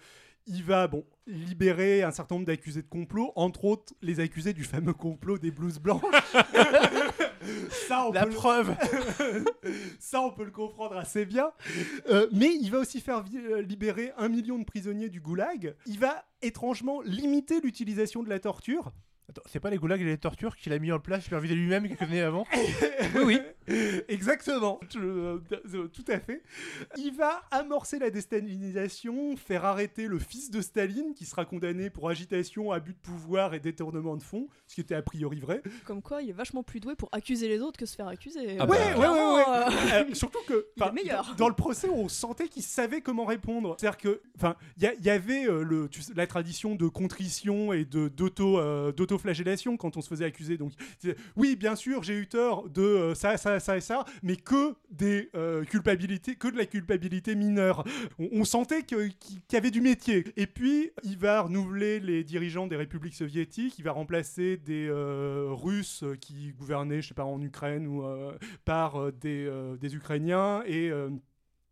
il va bon libérer un certain nombre d'accusés de complot, entre autres les accusés du fameux complot des blouses blanches. Ça, on La peut le- preuve Ça, on peut le comprendre assez bien. Euh, mais il va aussi faire euh, libérer un million de prisonniers du goulag. Il va étrangement limiter l'utilisation de la torture. Attends, c'est pas les goulags et les tortures qu'il a mis en place, supervisé lui-même quelques années avant oui, oui. Exactement. Je- euh, tout à fait. Il va amorcer la déstalinisation, faire arrêter le fils de Staline, qui sera condamné pour agitation, abus de pouvoir et détournement de fonds, ce qui était a priori vrai. Comme quoi, il est vachement plus doué pour accuser les autres que se faire accuser. Ah Euh, bah. Ouais, ouais, ouais, euh, Euh, surtout que meilleur. Dans, dans le procès, on sentait qu'il savait comment répondre. C'est-à-dire que, enfin, il y, avait euh, le, tu sais, la tradition de contrition et de d'auto euh, d'autoflagellation quand on se faisait accuser. Donc, oui, bien sûr, j'ai eu tort de euh, ça, ça, ça et ça, mais que des euh, culpabilités, que de la culpabilité mineure. On, sentait qu'il y avait du métier. Et puis, il va renouveler les dirigeants des républiques soviétiques. Il va remplacer des euh, Russes qui gouvernaient, je sais pas, en Ukraine ou par des, des Ukrainiens et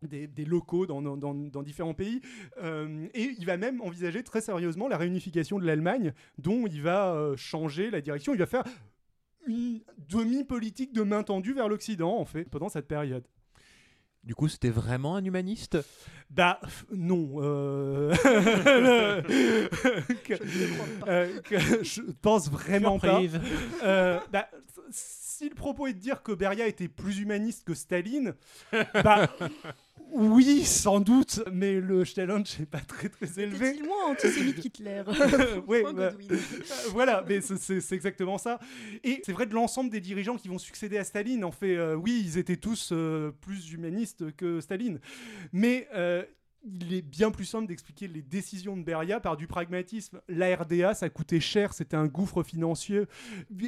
des, des locaux dans, dans- dans- dans différents pays. Euh, et il va même envisager très sérieusement la réunification de l'Allemagne, dont il va euh, changer la direction. Il va faire une demi-politique de main tendue vers l'Occident, en fait, pendant cette période. Du coup, c'était vraiment un humaniste? Bah, non. euh, que- euh, que je pense vraiment pas. Surprise. Euh, bah, si le propos est de dire que Beria était plus humaniste que Staline, bah oui, sans doute, mais le challenge n'est pas très très élevé. Était-il moins antisémite qu'Hitler Point bah, voilà, mais c'est- c'est c'est exactement ça. Et c'est vrai de l'ensemble des dirigeants qui vont succéder à Staline. En fait, euh, oui, ils étaient tous euh, plus humanistes que Staline. Mais euh, il est bien plus simple d'expliquer les décisions de Beria par du pragmatisme. La RDA, ça coûtait cher, c'était un gouffre financier.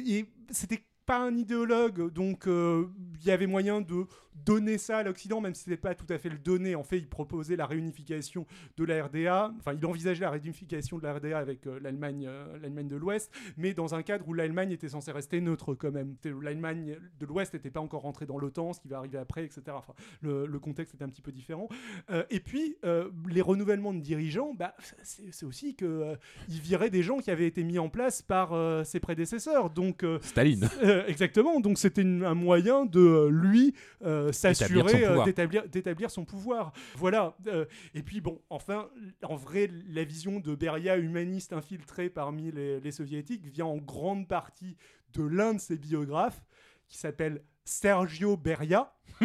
Et c'était pas un idéologue, donc euh, il y avait moyen de donner ça à l'Occident, même si c'était pas tout à fait le donner. En fait, il proposait la réunification de la RDA. Enfin, il envisageait la réunification de la RDA avec euh, l'Allemagne, euh, l'Allemagne de l'Ouest, mais dans un cadre où l'Allemagne était censée rester neutre quand même. L'Allemagne de l'Ouest n'était pas encore rentrée dans l'OTAN, ce qui va arriver après, etc. Enfin, le, le contexte était un petit peu différent. Euh, et puis, euh, les renouvellements de dirigeants, bah, c'est aussi que euh, il virait des gens qui avaient été mis en place par ses prédécesseurs. Donc, Staline. Euh, exactement. Donc c'était un moyen de euh, lui euh, s'assurer euh, d'établir d'établir son pouvoir. Voilà. Euh, et puis bon, enfin, en vrai, la vision de Beria humaniste infiltré parmi les, les soviétiques vient en grande partie de l'un de ses biographes qui s'appelle Sergio Beria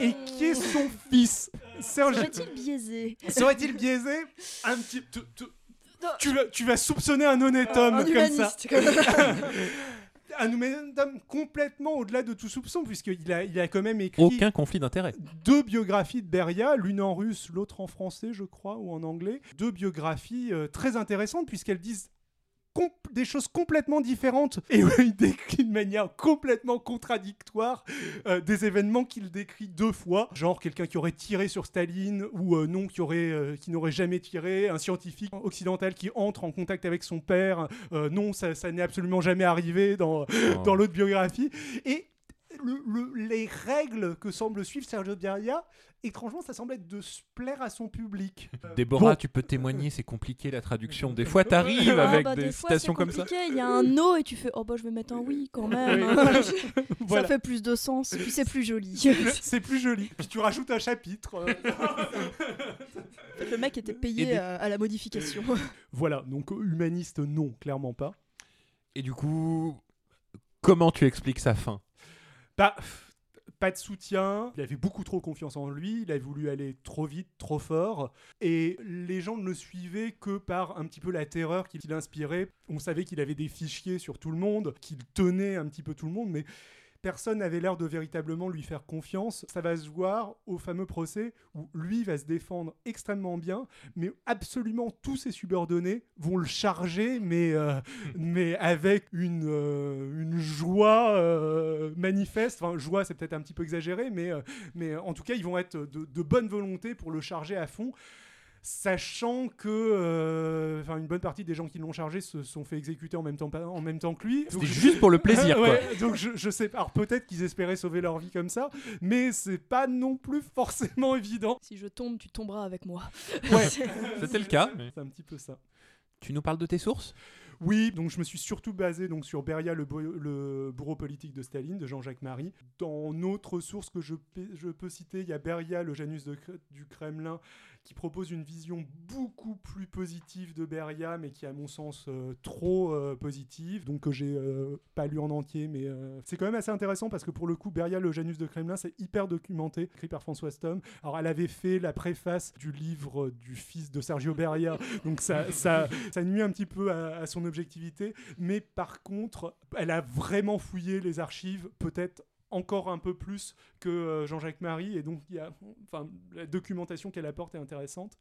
et qui est son fils. Sergio. Serait-il biaisé? Serait-il biaisé? Un petit. tu- tu- Non. tu vas, tu vas soupçonner un honnête homme Un comme ça. humaniste. comme ça. un homme complètement au-delà de tout soupçon, puisqu'il a, il a quand même écrit Aucun conflit d'intérêt. deux biographies de Beria, l'une en russe, l'autre en français, je crois, ou en anglais. Deux biographies euh, très intéressantes, puisqu'elles disent des choses complètement différentes. Et où il décrit de manière complètement contradictoire euh, des événements qu'il décrit deux fois. Genre quelqu'un qui aurait tiré sur Staline ou euh, non qui aurait euh, qui n'aurait jamais tiré. Un scientifique occidental qui entre en contact avec son père. Euh, non ça, ça n'est absolument jamais arrivé dans dans l'autre biographie. Et le- le- les règles que semble suivre Sergio Beria, étrangement, ça semble être de se plaire à son public. Déborah, Bon. tu peux témoigner, c'est compliqué la traduction. Des fois, t'arrives Ah, avec bah, des, fois, citations comme ça. compliqué, Il y a un no et tu fais oh bah je vais mettre un oui quand même. Voilà. Ça fait plus de sens, puis c'est plus joli. C'est plus joli. Puis tu rajoutes un chapitre. euh, Le mec était payé des- à, à la modification. voilà, donc humaniste, non, clairement pas. Et du coup, comment tu expliques sa fin? Bah, pas de soutien, il avait beaucoup trop confiance en lui, il a voulu aller trop vite, trop fort, et les gens ne le suivaient que par un petit peu la terreur qu'il inspirait. On savait qu'il avait des fichiers sur tout le monde, qu'il tenait un petit peu tout le monde, mais personne n'avait l'air de véritablement lui faire confiance. Ça va se voir au fameux procès où lui va se défendre extrêmement bien, mais absolument tous ses subordonnés vont le charger, mais, euh, mais avec une, euh, une joie euh, manifeste. Enfin, joie, c'est peut-être un petit peu exagéré, mais, mais en tout cas, ils vont être de, de bonne volonté pour le charger à fond sachant que euh, enfin une bonne partie des gens qui l'ont chargé se sont fait exécuter en même temps, en même temps que lui. C'était juste pour le plaisir, quoi. Ouais, donc je, je sais. Alors peut-être qu'ils espéraient sauver leur vie comme ça, mais c'est pas non plus forcément évident. Si je tombe, tu tomberas avec moi. Ouais, C'était le cas. mais- c'est un petit peu ça. Tu nous parles de tes sources? Oui, donc je me suis surtout basé donc sur Beria, le, le bourreau politique de Staline, de Jean-Jacques Marie. Dans d'autres sources que je, pe- je peux citer, il y a Beria, le Janus de du Kremlin, qui propose une vision beaucoup plus positive de Beria, mais qui à mon sens euh, trop euh, positive, donc que j'ai euh, pas lu en entier, mais c'est quand même assez intéressant parce que pour le coup, Beria, le Janus de Kremlin, c'est hyper documenté, écrit par Françoise Tom. Alors elle avait fait la préface du livre du fils de Sergio Beria, donc ça, nuit un petit peu à son objectivité, mais par contre, elle a vraiment fouillé les archives, peut-être encore un peu plus que euh, Jean-Jacques Marie, et donc il y la documentation qu'elle apporte est intéressante.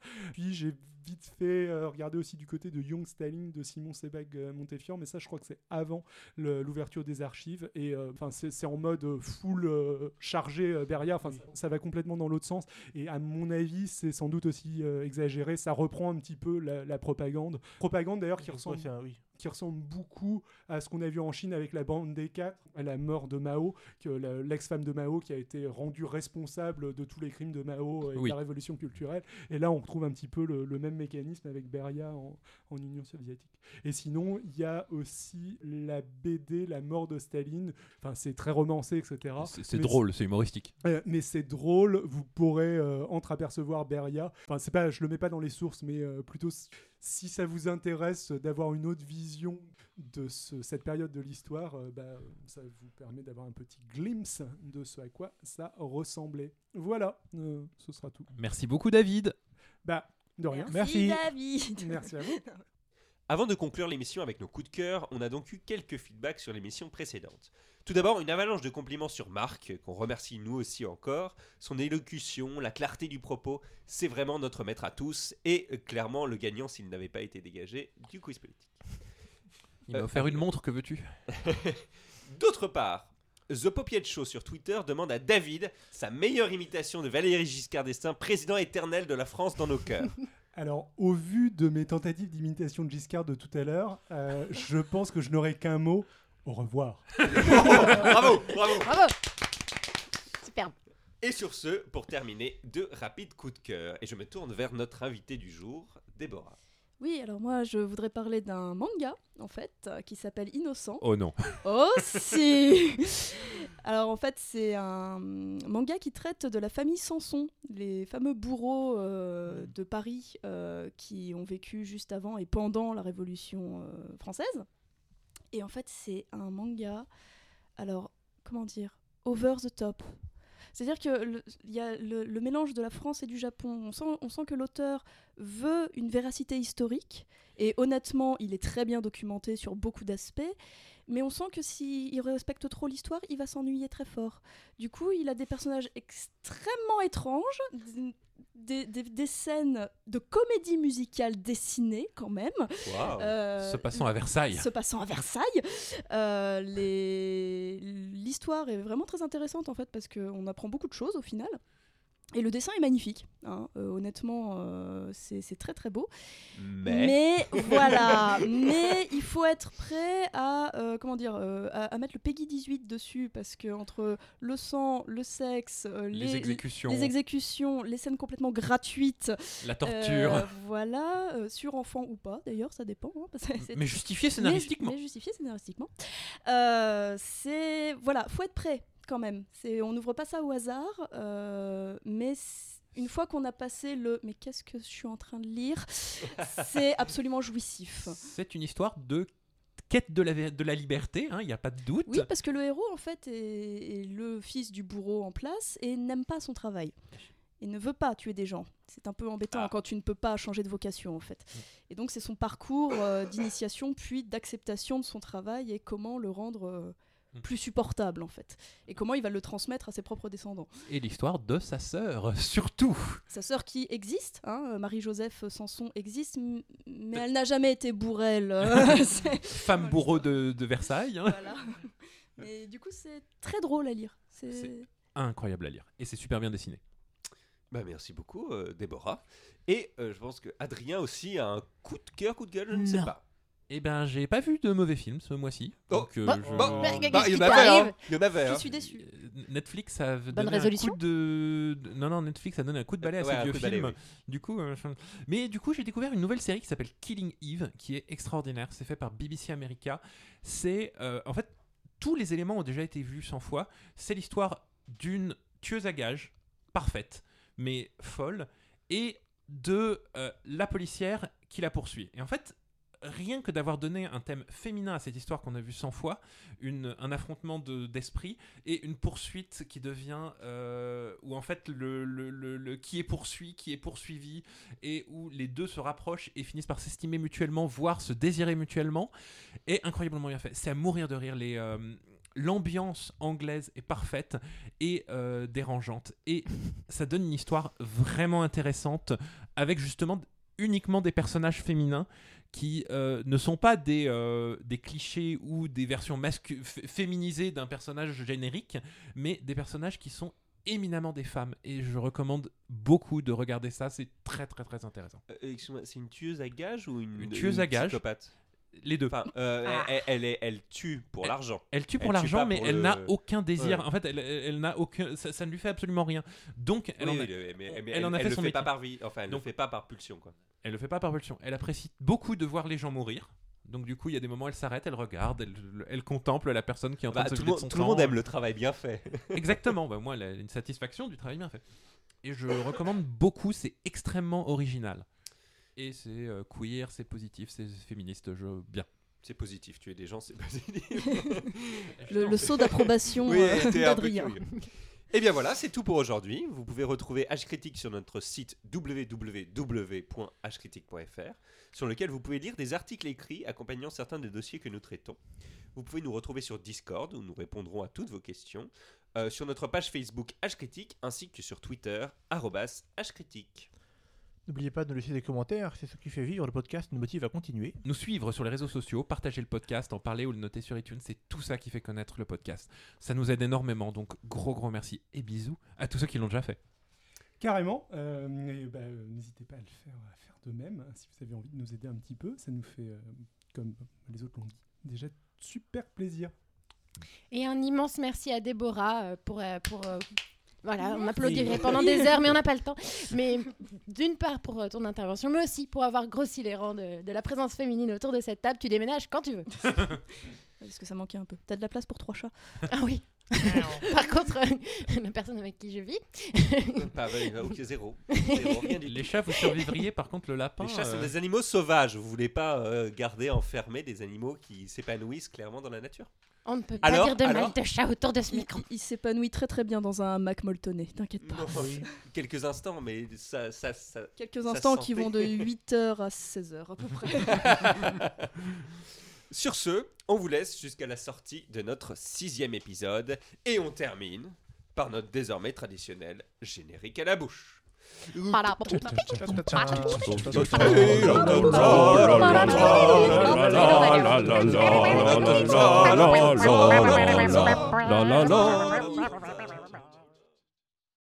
Vite fait euh, regarder aussi du côté de Young Staline de Simon Sebag euh, Montefiore, mais ça je crois que c'est avant l'ouverture des archives, et euh, enfin c'est c'est en mode euh, full euh, chargé euh, Beria, enfin ça, ça va complètement dans l'autre sens, et à mon avis c'est sans doute aussi euh, exagéré, ça reprend un petit peu la, la propagande. Propagande d'ailleurs qui ressemble oui. qui ressemble beaucoup à ce qu'on a vu en Chine avec la bande des quatre, à la mort de Mao, l'ex-femme de Mao qui a été rendue responsable de tous les crimes de Mao et Oui. de la révolution culturelle. Et là, on retrouve un petit peu le, le même mécanisme avec Beria en, en Union soviétique. Et sinon, il y a aussi la BD La mort de Staline. Enfin, c'est très romancé, etc. C'est drôle, c'est humoristique. euh, mais c'est drôle, vous pourrez euh, entreapercevoir Beria. Enfin, c'est pas, je le mets pas dans les sources, mais euh, plutôt si ça vous intéresse d'avoir une autre vision de ce- cette période de l'histoire, euh, bah, ça vous permet d'avoir un petit glimpse de ce à quoi ça ressemblait. Voilà, euh, ce sera tout. Merci beaucoup, David. Bah, de rien. Merci. David. Merci à vous. Avant de conclure l'émission avec nos coups de cœur, on a donc eu quelques feedbacks sur l'émission précédente. Tout d'abord, une avalanche de compliments sur Marc, qu'on remercie nous aussi encore. Son élocution, la clarté du propos, c'est vraiment notre maître à tous, et euh, clairement le gagnant s'il n'avait pas été dégagé du quiz politique. Il m'a Euh, offert une montre, que veux-tu? D'autre part, The Popiette Show sur Twitter demande à David sa meilleure imitation de Valéry Giscard d'Estaing, président éternel de la France dans nos cœurs. Alors, au vu de mes tentatives d'imitation de Giscard de tout à l'heure, euh, je pense que je n'aurai qu'un mot. Au revoir. bravo, bravo. Bravo Superbe. Et sur ce, pour terminer, deux rapides coups de cœur. Et je me tourne vers notre invité du jour, Déborah. Oui, alors moi, je voudrais parler d'un manga, en fait, euh, qui s'appelle Innocent. Oh non. Oh si Alors en fait c'est un manga qui traite de la famille Sanson, les fameux bourreaux euh, de Paris euh, qui ont vécu juste avant et pendant la Révolution française. Et en fait c'est un manga, alors comment dire, over the top. C'est-à-dire que il y a le, le mélange de la France et du Japon. On sent, on sent que l'auteur veut une véracité historique et honnêtement il est très bien documenté sur beaucoup d'aspects. Mais on sent que s'il respecte trop l'histoire, il va s'ennuyer très fort. Du coup, il a des personnages extrêmement étranges, des, des- des scènes de comédie musicale dessinées quand même. Euh, Se passant à Versailles. se passant à Versailles. Euh, les- L'histoire est vraiment très intéressante en fait parce qu'on apprend beaucoup de choses au final. Et le dessin est magnifique. hein. Euh, honnêtement, euh, c'est très très beau. Mais, voilà, mais il faut être prêt à euh, comment dire à, à mettre le Peggy 18 dessus parce que entre le sang, le sexe, les, les, exécutions, les exécutions, les scènes complètement gratuites, la torture. voilà, sur enfant ou pas d'ailleurs, ça dépend. hein, parce que c'est- mais justifié scénaristiquement. mais, mais justifié scénaristiquement. C'est voilà, faut être prêt quand même. On n'ouvre pas ça au hasard, euh, mais une fois qu'on a passé le mais qu'est-ce que je suis en train de lire, c'est absolument jouissif. C'est une histoire de quête de la, vé- de la liberté, hein, il n'y a pas de doute. Oui, parce que le héros, en fait, est, est le fils du bourreau en place et n'aime pas son travail. Il ne veut pas tuer des gens. C'est un peu embêtant Ah. quand tu ne peux pas changer de vocation, en fait. Et donc, c'est son parcours euh, d'initiation puis d'acceptation de son travail et comment le rendre euh, Mm. Plus supportable, en fait. Et comment il va le transmettre à ses propres descendants. Et l'histoire de sa sœur, surtout. Sa sœur qui existe, hein, euh, Marie-Joseph Sanson existe, mais elle n'a jamais été bourrelle. euh, Femme bourreau de, de Versailles. hein. voilà. Mais du coup, c'est très drôle à lire. C'est Incroyable à lire. Et c'est super bien dessiné. Bah, merci beaucoup, euh, Déborah. Et euh, je pense que Adrien aussi a un coup de cœur, coup de gueule, je ne sais pas. Eh ben, j'ai pas vu de mauvais films ce mois-ci. Oh, Donc, euh, bah, je- bah, bah, Bah, il y en avait, t'arrive hein. Il y en avait, Je hein. suis déçue. Euh, Netflix a donné un coup de... de- Non, non, Netflix a donné un coup de balai à Ouais, ces un vieux coup de balai. Du coup, euh, je- mais du coup, j'ai découvert une nouvelle série qui s'appelle Killing Eve, qui est extraordinaire. C'est fait par BBC America. C'est euh, en fait tous les éléments ont déjà été vus 100 fois. C'est l'histoire d'une tueuse à gages parfaite, mais folle, et de euh, la policière qui la poursuit. Et en fait, rien que d'avoir donné un thème féminin à cette histoire qu'on a vue 100 fois, une, un affrontement de- d'esprit et une poursuite qui devient euh, où en fait le, le- le- qui est poursuivi, qui est poursuivi et où les deux se rapprochent et finissent par s'estimer mutuellement, voire se désirer mutuellement, est incroyablement bien fait. C'est à mourir de rire. Les euh, L'ambiance anglaise est parfaite et euh, dérangeante. Et ça donne une histoire vraiment intéressante avec justement uniquement des personnages féminins qui euh, ne sont pas des, euh, des clichés ou des versions mascu- féminisées d'un personnage générique, mais des personnages qui sont éminemment des femmes. Et je recommande beaucoup de regarder ça, c'est très très très intéressant. Euh, excuse-moi, c'est une tueuse à gages ou une, Une tueuse à gages. Les deux. Enfin, euh, Ah. elle, elle, est- elle tue pour l'argent. Elle tue pour l'argent, mais pour elle le- n'a aucun désir. Ouais. En fait, elle, elle- elle n'a aucun. Ça, ça ne lui fait absolument rien. Donc, elle Oui, en a- oui, mais, mais- elle mais elle, en a elle fait le son fait pas métier. par vie. Enfin, elle Donc- le fait pas par pulsion, quoi. Elle le fait pas par pulsion. Elle apprécie beaucoup de voir les gens mourir. Donc du coup, il y a des moments, elle s'arrête, elle regarde, elle, elle contemple la personne qui est en train Bah, de se tout, le de son tout le monde aime le travail bien fait. Exactement. Bah, moi, elle a une satisfaction du travail bien fait. Et je recommande beaucoup. C'est extrêmement original. Et c'est euh, queer, c'est positif, c'est féministe. Je bien. C'est positif, tuer des gens, c'est positif. Le, le saut d'approbation Oui, euh, t'es un peu d'Adrien. Et bien voilà, c'est tout pour aujourd'hui. Vous pouvez retrouver H Critique sur notre site www.hcritique.fr, sur lequel vous pouvez lire des articles écrits accompagnant certains des dossiers que nous traitons. Vous pouvez nous retrouver sur Discord, où nous répondrons à toutes vos questions, euh, sur notre page Facebook H Critique, ainsi que sur Twitter, arrobas hcritique. N'oubliez pas de nous laisser des commentaires, c'est ce qui fait vivre le podcast, nous motive à continuer. Nous suivre sur les réseaux sociaux, partager le podcast, en parler ou le noter sur iTunes, c'est tout ça qui fait connaître le podcast. Ça nous aide énormément, donc gros gros merci et bisous à tous ceux qui l'ont déjà fait. Carrément. euh, et bah, euh, N'hésitez pas à le faire, à faire de même. hein, si vous avez envie de nous aider un petit peu, ça nous fait, euh, comme les autres l'ont dit, déjà super plaisir. Et un immense merci à Déborah pour. pour voilà, on applaudirait pendant des heures, mais on n'a pas le temps. Mais d'une part pour euh, ton intervention, mais aussi pour avoir grossi les rangs de, de la présence féminine autour de cette table. Tu déménages quand tu veux. Parce que ça manquait un peu. T'as de la place pour trois chats Ah oui. Par contre, euh, la personne avec qui je vis, Pas, bah, ok, zéro. Zéro, rien du tout. Les chats, vous survivriez, par contre le lapin. Les chats sont euh, des animaux sauvages. Vous voulez pas euh, garder enfermés des animaux qui s'épanouissent clairement dans la nature? On ne peut pas Alors, dire de mal alors de chat autour de ce Il, micro. il- il s'épanouit très très bien dans un Mac molletonné, t'inquiète pas. Non, quelques instants, mais ça, ça, ça- Quelques Ça instants qui vont de 8h à 16h à peu près. Sur ce, on vous laisse jusqu'à la sortie de notre sixième épisode et on termine par notre désormais traditionnel générique à la bouche. para para